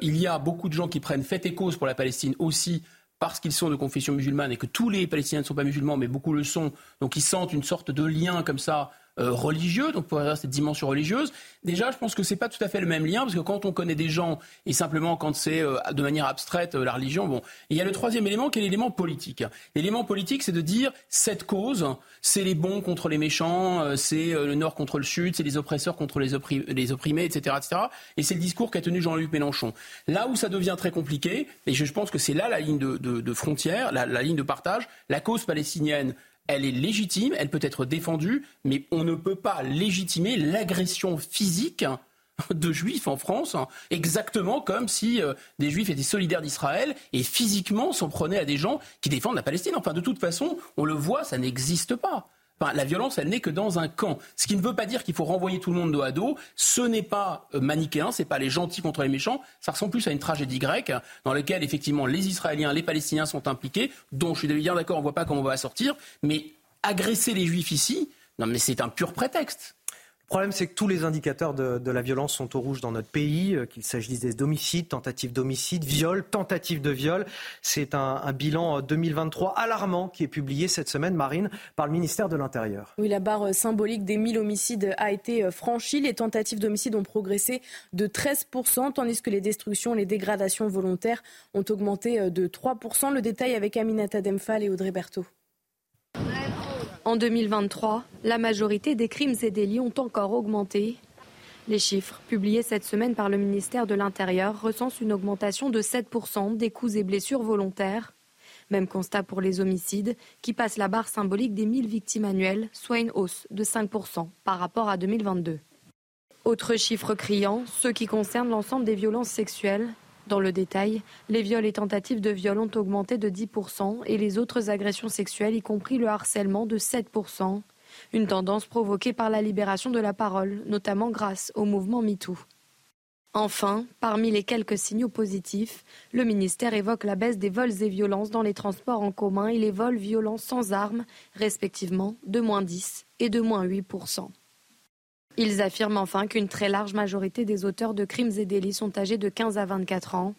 il y a beaucoup de gens qui prennent fait et cause pour la Palestine aussi parce qu'ils sont de confession musulmane et que tous les Palestiniens ne sont pas musulmans, mais beaucoup le sont, donc ils sentent une sorte de lien comme ça religieux, donc pour avoir cette dimension religieuse. Déjà, je pense que c'est pas tout à fait le même lien, parce que quand on connaît des gens, et simplement quand c'est euh, de manière abstraite euh, la religion, bon. il y a le troisième élément qui est l'élément politique. L'élément politique, c'est de dire cette cause, c'est les bons contre les méchants, c'est le nord contre le sud, c'est les oppresseurs contre les, opprimés, etc., etc. Et c'est le discours qu'a tenu Jean-Luc Mélenchon. Là où ça devient très compliqué, et je pense que c'est là la ligne de, frontière, la ligne de partage, la cause palestinienne elle est légitime, elle peut être défendue, mais on ne peut pas légitimer l'agression physique de juifs en France, exactement comme si euh, des juifs étaient solidaires d'Israël et physiquement s'en prenaient à des gens qui défendent la Palestine. Enfin, de toute façon, on le voit, ça n'existe pas la violence, elle n'est que dans un camp. Ce qui ne veut pas dire qu'il faut renvoyer tout le monde dos à dos. Ce n'est pas euh, manichéen, ce n'est pas les gentils contre les méchants. Ça ressemble plus à une tragédie grecque dans laquelle effectivement les Israéliens, les Palestiniens sont impliqués. Dont je suis bien d'accord, on ne voit pas comment on va sortir. Mais agresser les Juifs ici, non mais c'est un pur prétexte. Le problème, c'est que tous les indicateurs de, la violence sont au rouge dans notre pays, euh, qu'il s'agisse des homicides, tentatives d'homicide, viols, tentatives de viol. C'est un, bilan 2023 euh, alarmant qui est publié cette semaine, Marine, par le ministère de l'Intérieur. Oui, la barre symbolique des 1000 homicides a été euh, franchie. Les tentatives d'homicide ont progressé de 13%, tandis que les destructions, les dégradations volontaires ont augmenté de 3%. Le détail avec Aminata Demphal et Audrey Berthaud. En 2023, la majorité des crimes et délits ont encore augmenté. Les chiffres publiés cette semaine par le ministère de l'Intérieur recensent une augmentation de 7% des coups et blessures volontaires. Même constat pour les homicides, qui passent la barre symbolique des 1000 victimes annuelles, soit une hausse de 5% par rapport à 2022. Autre chiffre criant, ceux qui concernent l'ensemble des violences sexuelles. Dans le détail, les viols et tentatives de viol ont augmenté de 10% et les autres agressions sexuelles, y compris le harcèlement, de 7%. Une tendance provoquée par la libération de la parole, notamment grâce au mouvement MeToo. Enfin, parmi les quelques signaux positifs, le ministère évoque la baisse des vols et violences dans les transports en commun et les vols violents sans armes, respectivement de moins 10 et de moins 8 ils affirment enfin qu'une très large majorité des auteurs de crimes et délits sont âgés de 15 à 24 ans.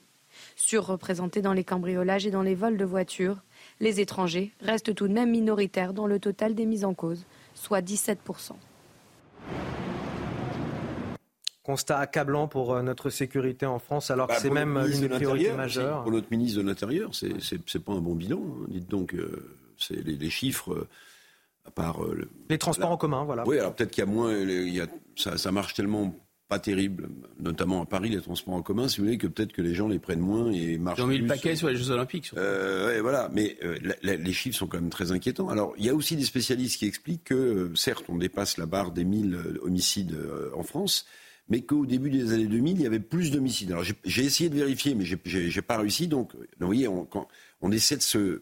Surreprésentés dans les cambriolages et dans les vols de voitures, les étrangers restent tout de même minoritaires dans le total des mises en cause, soit 17%. Constat accablant pour euh, notre sécurité en France, alors que bah, c'est même une priorité majeure. Pour notre ministre de l'Intérieur, c'est pas un bon bilan. Hein. Dites donc, euh, c'est les, chiffres. Euh, à part, les transports en commun, voilà. Oui, alors peut-être qu'il y a moins. ça, marche tellement pas terrible, notamment à Paris, les transports en commun, si vous voulez, que peut-être que les gens les prennent moins et marchent Ils ont mis le paquet sur les Jeux Olympiques. Euh, ouais, voilà, mais euh, la- la- les chiffres sont quand même très inquiétants. Alors, il y a aussi des spécialistes qui expliquent que, euh, certes, on dépasse la barre des 1000 euh, homicides euh, en France, mais qu'au début des années 2000, il y avait plus d'homicides. Alors, j'ai- essayé de vérifier, mais j'ai- pas réussi. Donc, vous voyez, on, quand on essaie de se,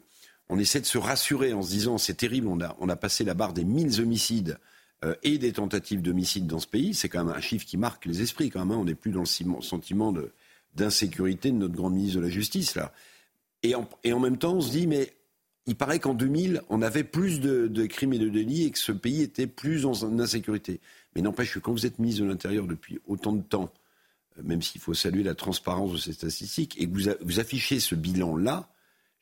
on essaie de se rassurer en se disant, c'est terrible, on a, on a passé la barre des 1000 homicides euh, et des tentatives d'homicide dans ce pays. C'est quand même un chiffre qui marque les esprits, quand même. hein. On n'est plus dans le sentiment d'insécurité de notre grande ministre de la Justice, là. Et en, et en même temps, on se dit, mais il paraît qu'en 2000, on avait plus de, crimes et de délits et que ce pays était plus en insécurité. Mais n'empêche que quand vous êtes ministre de l'Intérieur depuis autant de temps, euh, même s'il faut saluer la transparence de ces statistiques, et que vous, vous affichez ce bilan-là,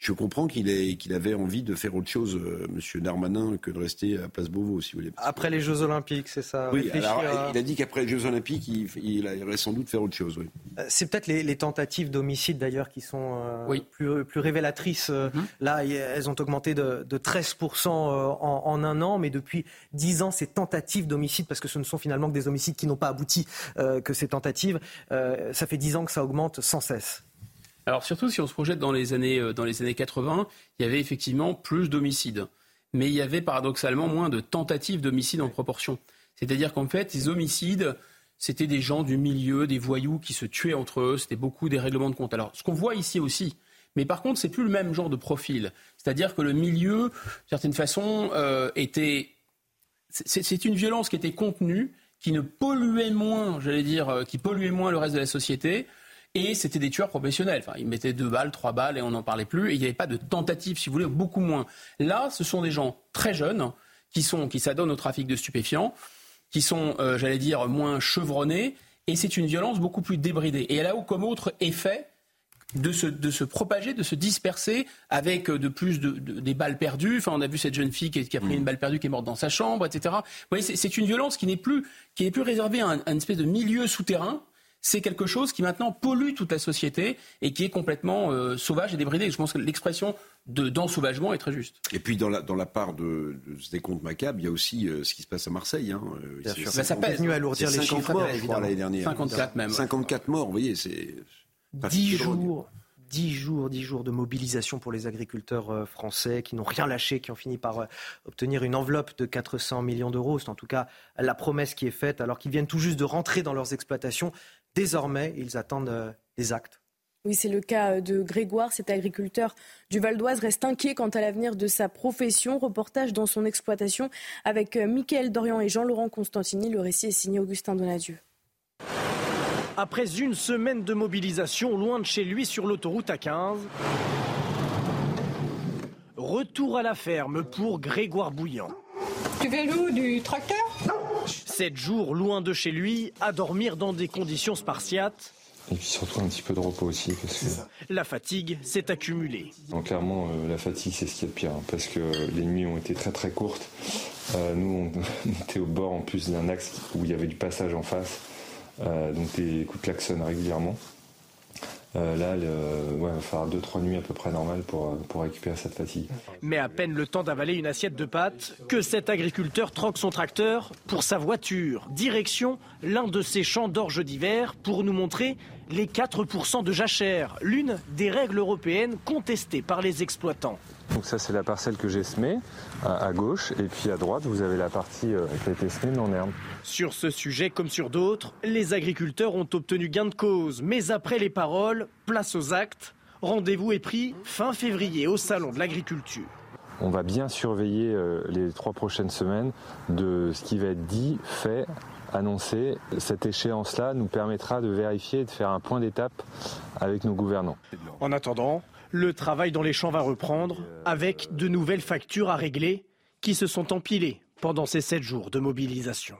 je comprends qu'il ait- qu'il avait envie de faire autre chose, euh, Monsieur Darmanin, que de rester à Place Beauvau, si vous voulez. Après les Jeux Olympiques, c'est ça? Oui, alors, à- il a dit qu'après les Jeux Olympiques, il, il irait sans doute faire autre chose. Oui. Euh, C'est peut-être les, les tentatives d'homicide d'ailleurs qui sont euh, plus, plus révélatrices. Euh, Là, y- elles ont augmenté de, de 13% euh, en, en un an, mais depuis 10 ans, ces tentatives d'homicide, parce que ce ne sont finalement que des homicides qui n'ont pas abouti, euh, que ces tentatives, euh, ça fait 10 ans que ça augmente sans cesse. Alors surtout si on se projette dans les années, euh, dans les années 80, il y avait effectivement plus d'homicides. Mais il y avait paradoxalement moins de tentatives d'homicide en proportion. C'est-à-dire qu'en fait, ces homicides, c'était des gens du milieu, des voyous qui se tuaient entre eux, c'était beaucoup des règlements de compte. Alors ce qu'on voit ici aussi, mais par contre, c'est plus le même genre de profil. C'est-à-dire que le milieu, d'une certaine façon, euh, était c'est c'est une violence qui était contenue, qui ne polluait moins, j'allais dire, euh, qui polluait moins le reste de la société. Et c'était des tueurs professionnels. Enfin, ils mettaient deux balles, trois balles et on n'en parlait plus. Et il n'y avait pas de tentative, si vous voulez, beaucoup moins. Là, ce sont des gens très jeunes qui, sont, qui s'adonnent au trafic de stupéfiants, qui sont, euh, j'allais dire, moins chevronnés. Et c'est une violence beaucoup plus débridée. Et elle a comme autre effet de se, de se propager, de se disperser avec euh, de plus de, de- des balles perdues. Enfin, on a vu cette jeune fille qui, qui a pris une balle perdue, qui est morte dans sa chambre, etc. Vous voyez, c'est, c'est une violence qui n'est plus, qui n'est plus réservée à un, à une espèce de milieu souterrain. C'est quelque chose qui maintenant pollue toute la société et qui est complètement euh, sauvage et débridé. Je pense que l'expression de d'ensauvagement est très juste. Et puis dans la, dans la part de, de ce décompte macabre, il y a aussi euh, ce qui se passe à Marseille. Hein. Euh, Bien c'est sûr. 50 Bah, ça pèse. À alourdir les 50 chiffres, morts, je crois, évidemment. l'année dernière. 54 même. 54 morts, vous voyez, c'est... pas 10 de drogue. jours, 10 jours, 10 jours de mobilisation pour les agriculteurs français qui n'ont rien lâché, qui ont fini par obtenir une enveloppe de 400 millions d'euros. C'est en tout cas la promesse qui est faite alors qu'ils viennent tout juste de rentrer dans leurs exploitations. Désormais, ils attendent euh, des actes. Oui, c'est le cas de Grégoire, cet agriculteur du Val d'Oise reste inquiet quant à l'avenir de sa profession. Reportage dans son exploitation avec euh, Mickaël Dorian et Jean-Laurent Constantini. Le récit est signé Augustin Donadieu. Après une semaine de mobilisation loin de chez lui sur l'autoroute A15, retour à la ferme pour Grégoire Bouillant. Tu fais où Du tracteur? Sept jours loin de chez lui, à dormir dans des conditions spartiates. Et puis surtout un petit peu de repos aussi, parce que La fatigue s'est accumulée. non, clairement euh, la fatigue c'est ce qui est de pire, hein, parce que les nuits ont été très très courtes. Euh, nous on, on était au bord en plus d'un axe où il y avait du passage en face, euh, donc des coups de klaxon régulièrement. Euh, là, il va falloir 2-3 nuits à peu près normales pour, euh, pour récupérer cette fatigue. Mais à peine le temps d'avaler une assiette de pâtes que cet agriculteur troque son tracteur pour sa voiture. Direction l'un de ses champs d'orge d'hiver pour nous montrer les 4% de jachère, l'une des règles européennes contestées par les exploitants. Donc ça c'est la parcelle que j'ai semée à, gauche, et puis à droite vous avez la partie euh, qui a été semée non herbe. Sur ce sujet comme sur d'autres, les agriculteurs ont obtenu gain de cause. Mais après les paroles, place aux actes. Rendez-vous est pris fin février au Salon de l'agriculture. On va bien surveiller euh, les trois prochaines semaines de ce qui va être dit, fait, annoncé. Cette échéance-là nous permettra de vérifier et de faire un point d'étape avec nos gouvernants. En attendant, le travail dans les champs va reprendre avec de nouvelles factures à régler qui se sont empilées pendant ces sept jours de mobilisation.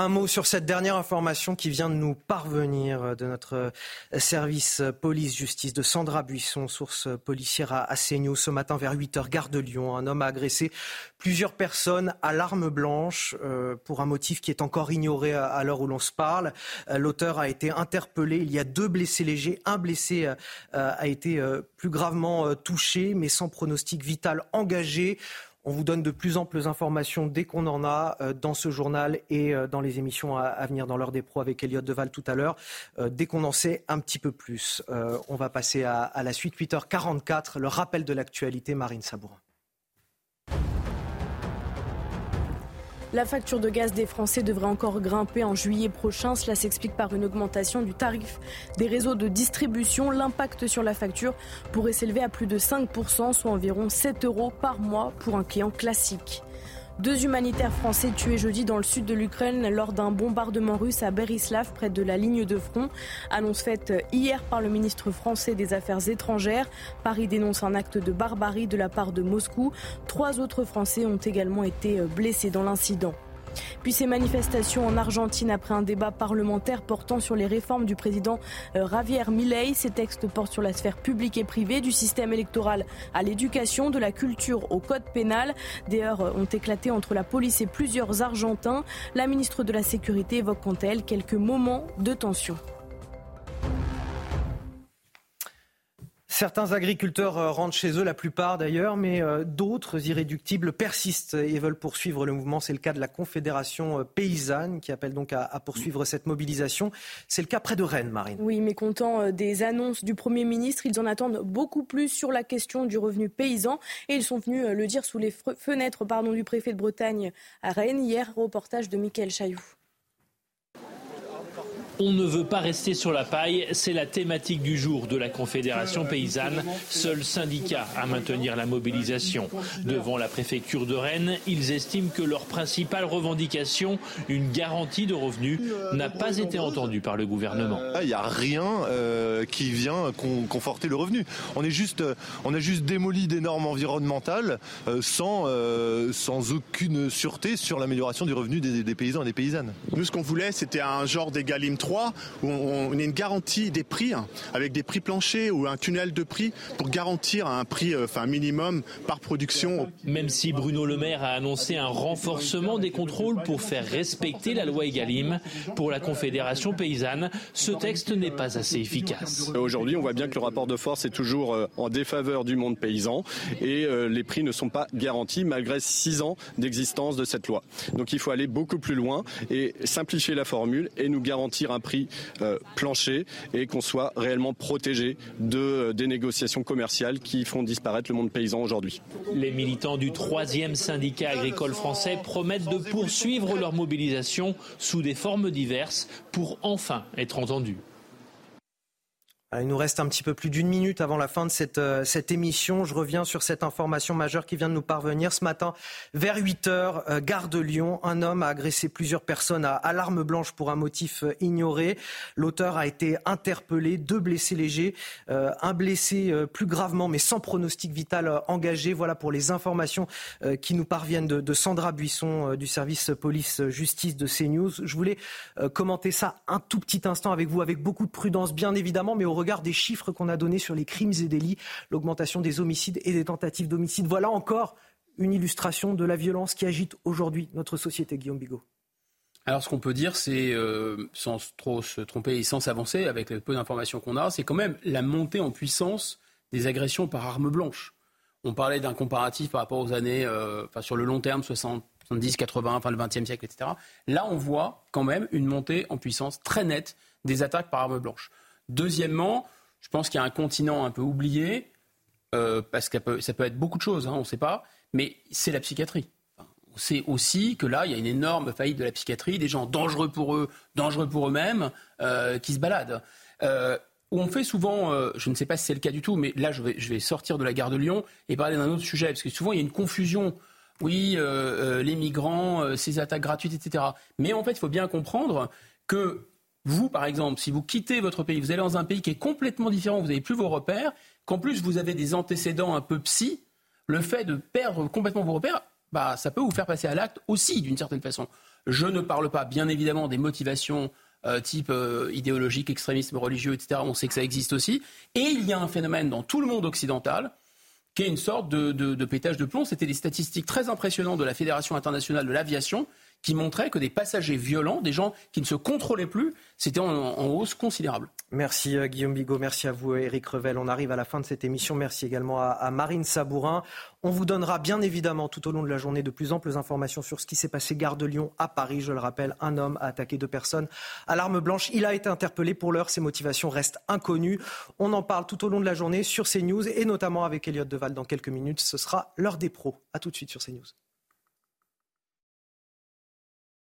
Un mot sur cette dernière information qui vient de nous parvenir euh, de notre euh, service euh, police-justice de Sandra Buisson, source policière à CNews. Ce matin vers 8h, gare de Lyon, un homme a agressé plusieurs personnes à l'arme blanche pour un motif qui est encore ignoré à, l'heure où l'on se parle. L'auteur a été interpellé. Il y a deux blessés légers. Un blessé a été plus gravement touché, mais sans pronostic vital engagé. On vous donne de plus amples informations dès qu'on en a euh, dans ce journal et euh, dans les émissions à, venir dans l'heure des pros avec Elliot Deval tout à l'heure. Euh, dès qu'on en sait un petit peu plus, on va passer à, la suite 8h44, le rappel de l'actualité, Marine Sabourin. La facture de gaz des Français devrait encore grimper en juillet prochain. Cela s'explique par une augmentation du tarif des réseaux de distribution. L'impact sur la facture pourrait s'élever à plus de 5%, soit environ 7 euros par mois pour un client classique. Deux humanitaires français tués jeudi dans le sud de l'Ukraine lors d'un bombardement russe à Berislav, près de la ligne de front. Annonce faite hier par le ministre français des Affaires étrangères. Paris dénonce un acte de barbarie de la part de Moscou. Trois autres Français ont également été blessés dans l'incident. Puis ces manifestations en Argentine après un débat parlementaire portant sur les réformes du président euh, Javier Milei. Ces textes portent sur la sphère publique et privée, du système électoral à l'éducation, de la culture au code pénal. Des heures ont éclaté entre la police et plusieurs Argentins. La ministre de la Sécurité évoque quant à elle quelques moments de tension. Certains agriculteurs euh, rentrent chez eux, la plupart d'ailleurs, mais euh, d'autres irréductibles persistent et veulent poursuivre le mouvement. C'est le cas de la Confédération euh, paysanne qui appelle donc à, poursuivre cette mobilisation. C'est le cas près de Rennes, Marine. Oui, mais comptant des annonces du Premier ministre, ils en attendent beaucoup plus sur la question du revenu paysan et ils sont venus le dire sous les fenêtres du préfet de Bretagne à Rennes hier, reportage de Mickaël Chailloux. On ne veut pas rester sur la paille, c'est la thématique du jour de la Confédération paysanne, seul syndicat à maintenir la mobilisation. Devant la préfecture de Rennes, ils estiment que leur principale revendication, une garantie de revenus, n'a pas été entendue par le gouvernement. Il n'y a rien euh, qui vient conforter le revenu. On, est juste, euh, on a juste démoli des normes environnementales euh, sans, sans aucune sûreté sur l'amélioration du revenu des, paysans et des paysannes. Nous, ce qu'on voulait, c'était un genre d'égalim 3 où on, a une garantie des prix hein, avec des prix planchers ou un tunnel de prix pour garantir un prix euh, enfin minimum par production. Même si Bruno Le Maire a annoncé un renforcement des contrôles pour faire respecter la loi Egalim, pour la Confédération paysanne, ce texte n'est pas assez efficace. Aujourd'hui, on voit bien que le rapport de force est toujours euh, en défaveur du monde paysan et euh, les prix ne sont pas garantis malgré six ans d'existence de cette loi. Donc il faut aller beaucoup plus loin et simplifier la formule et nous garantir un prix euh, plancher et qu'on soit réellement protégé de, euh, des négociations commerciales qui font disparaître le monde paysan aujourd'hui. Les militants du troisième syndicat agricole français promettent de poursuivre leur mobilisation sous des formes diverses pour enfin être entendus. Il nous reste un petit peu plus d'une minute avant la fin de cette, euh, cette émission. Je reviens sur cette information majeure qui vient de nous parvenir ce matin. Vers 8 heures, euh, gare de Lyon, un homme a agressé plusieurs personnes à, à l'arme blanche pour un motif euh, ignoré. L'auteur a été interpellé, deux blessés légers, un blessé plus gravement mais sans pronostic vital engagé. Voilà pour les informations qui nous parviennent de, de Sandra Buisson du service police-justice de CNews. Je voulais commenter ça un tout petit instant avec vous, avec beaucoup de prudence bien évidemment, mais au regard des chiffres qu'on a donnés sur les crimes et délits, l'augmentation des homicides et des tentatives d'homicide. Voilà encore une illustration de la violence qui agite aujourd'hui notre société, Guillaume Bigot. Alors, ce qu'on peut dire, c'est, euh, sans trop se tromper et sans s'avancer, avec le peu d'informations qu'on a, c'est quand même la montée en puissance des agressions par arme blanche. On parlait d'un comparatif par rapport aux années, euh, sur le long terme, 70, 80, enfin le 20e siècle, etc. Là, on voit quand même une montée en puissance très nette des attaques par arme blanche. Deuxièmement, je pense qu'il y a un continent un peu oublié, euh, parce que ça peut, être beaucoup de choses, hein, on ne sait pas, mais c'est la psychiatrie. On sait aussi que là, il y a une énorme faillite de la psychiatrie, des gens dangereux pour eux, dangereux pour eux-mêmes, euh, qui se baladent. Euh, on fait souvent, je ne sais pas si c'est le cas du tout, mais là, je vais sortir de la gare de Lyon et parler d'un autre sujet, parce que souvent, il y a une confusion. Oui, les migrants, ces attaques gratuites, etc. Mais en fait, il faut bien comprendre que vous, par exemple, si vous quittez votre pays, vous allez dans un pays qui est complètement différent, vous n'avez plus vos repères, qu'en plus vous avez des antécédents un peu psy, le fait de perdre complètement vos repères, bah, ça peut vous faire passer à l'acte aussi, d'une certaine façon. Je ne parle pas, bien évidemment, des motivations euh, type euh, idéologique, extrémisme religieux, etc. On sait que ça existe aussi. Et il y a un phénomène dans tout le monde occidental qui est une sorte de, de pétage de plomb. C'était des statistiques très impressionnantes de la Fédération internationale de l'aviation qui montraient que des passagers violents, des gens qui ne se contrôlaient plus, c'était en, hausse considérable. Merci euh, Guillaume Bigot, merci à vous Eric Revel. On arrive à la fin de cette émission. Merci également à, Marine Sabourin. On vous donnera bien évidemment tout au long de la journée de plus amples informations sur ce qui s'est passé gare de Lyon à Paris. Je le rappelle, un homme a attaqué deux personnes à l'arme blanche. Il a été interpellé. Pour l'heure, ses motivations restent inconnues. On en parle tout au long de la journée sur CNews et notamment avec Elliot Deval dans quelques minutes. Ce sera l'heure des pros. A tout de suite sur CNews.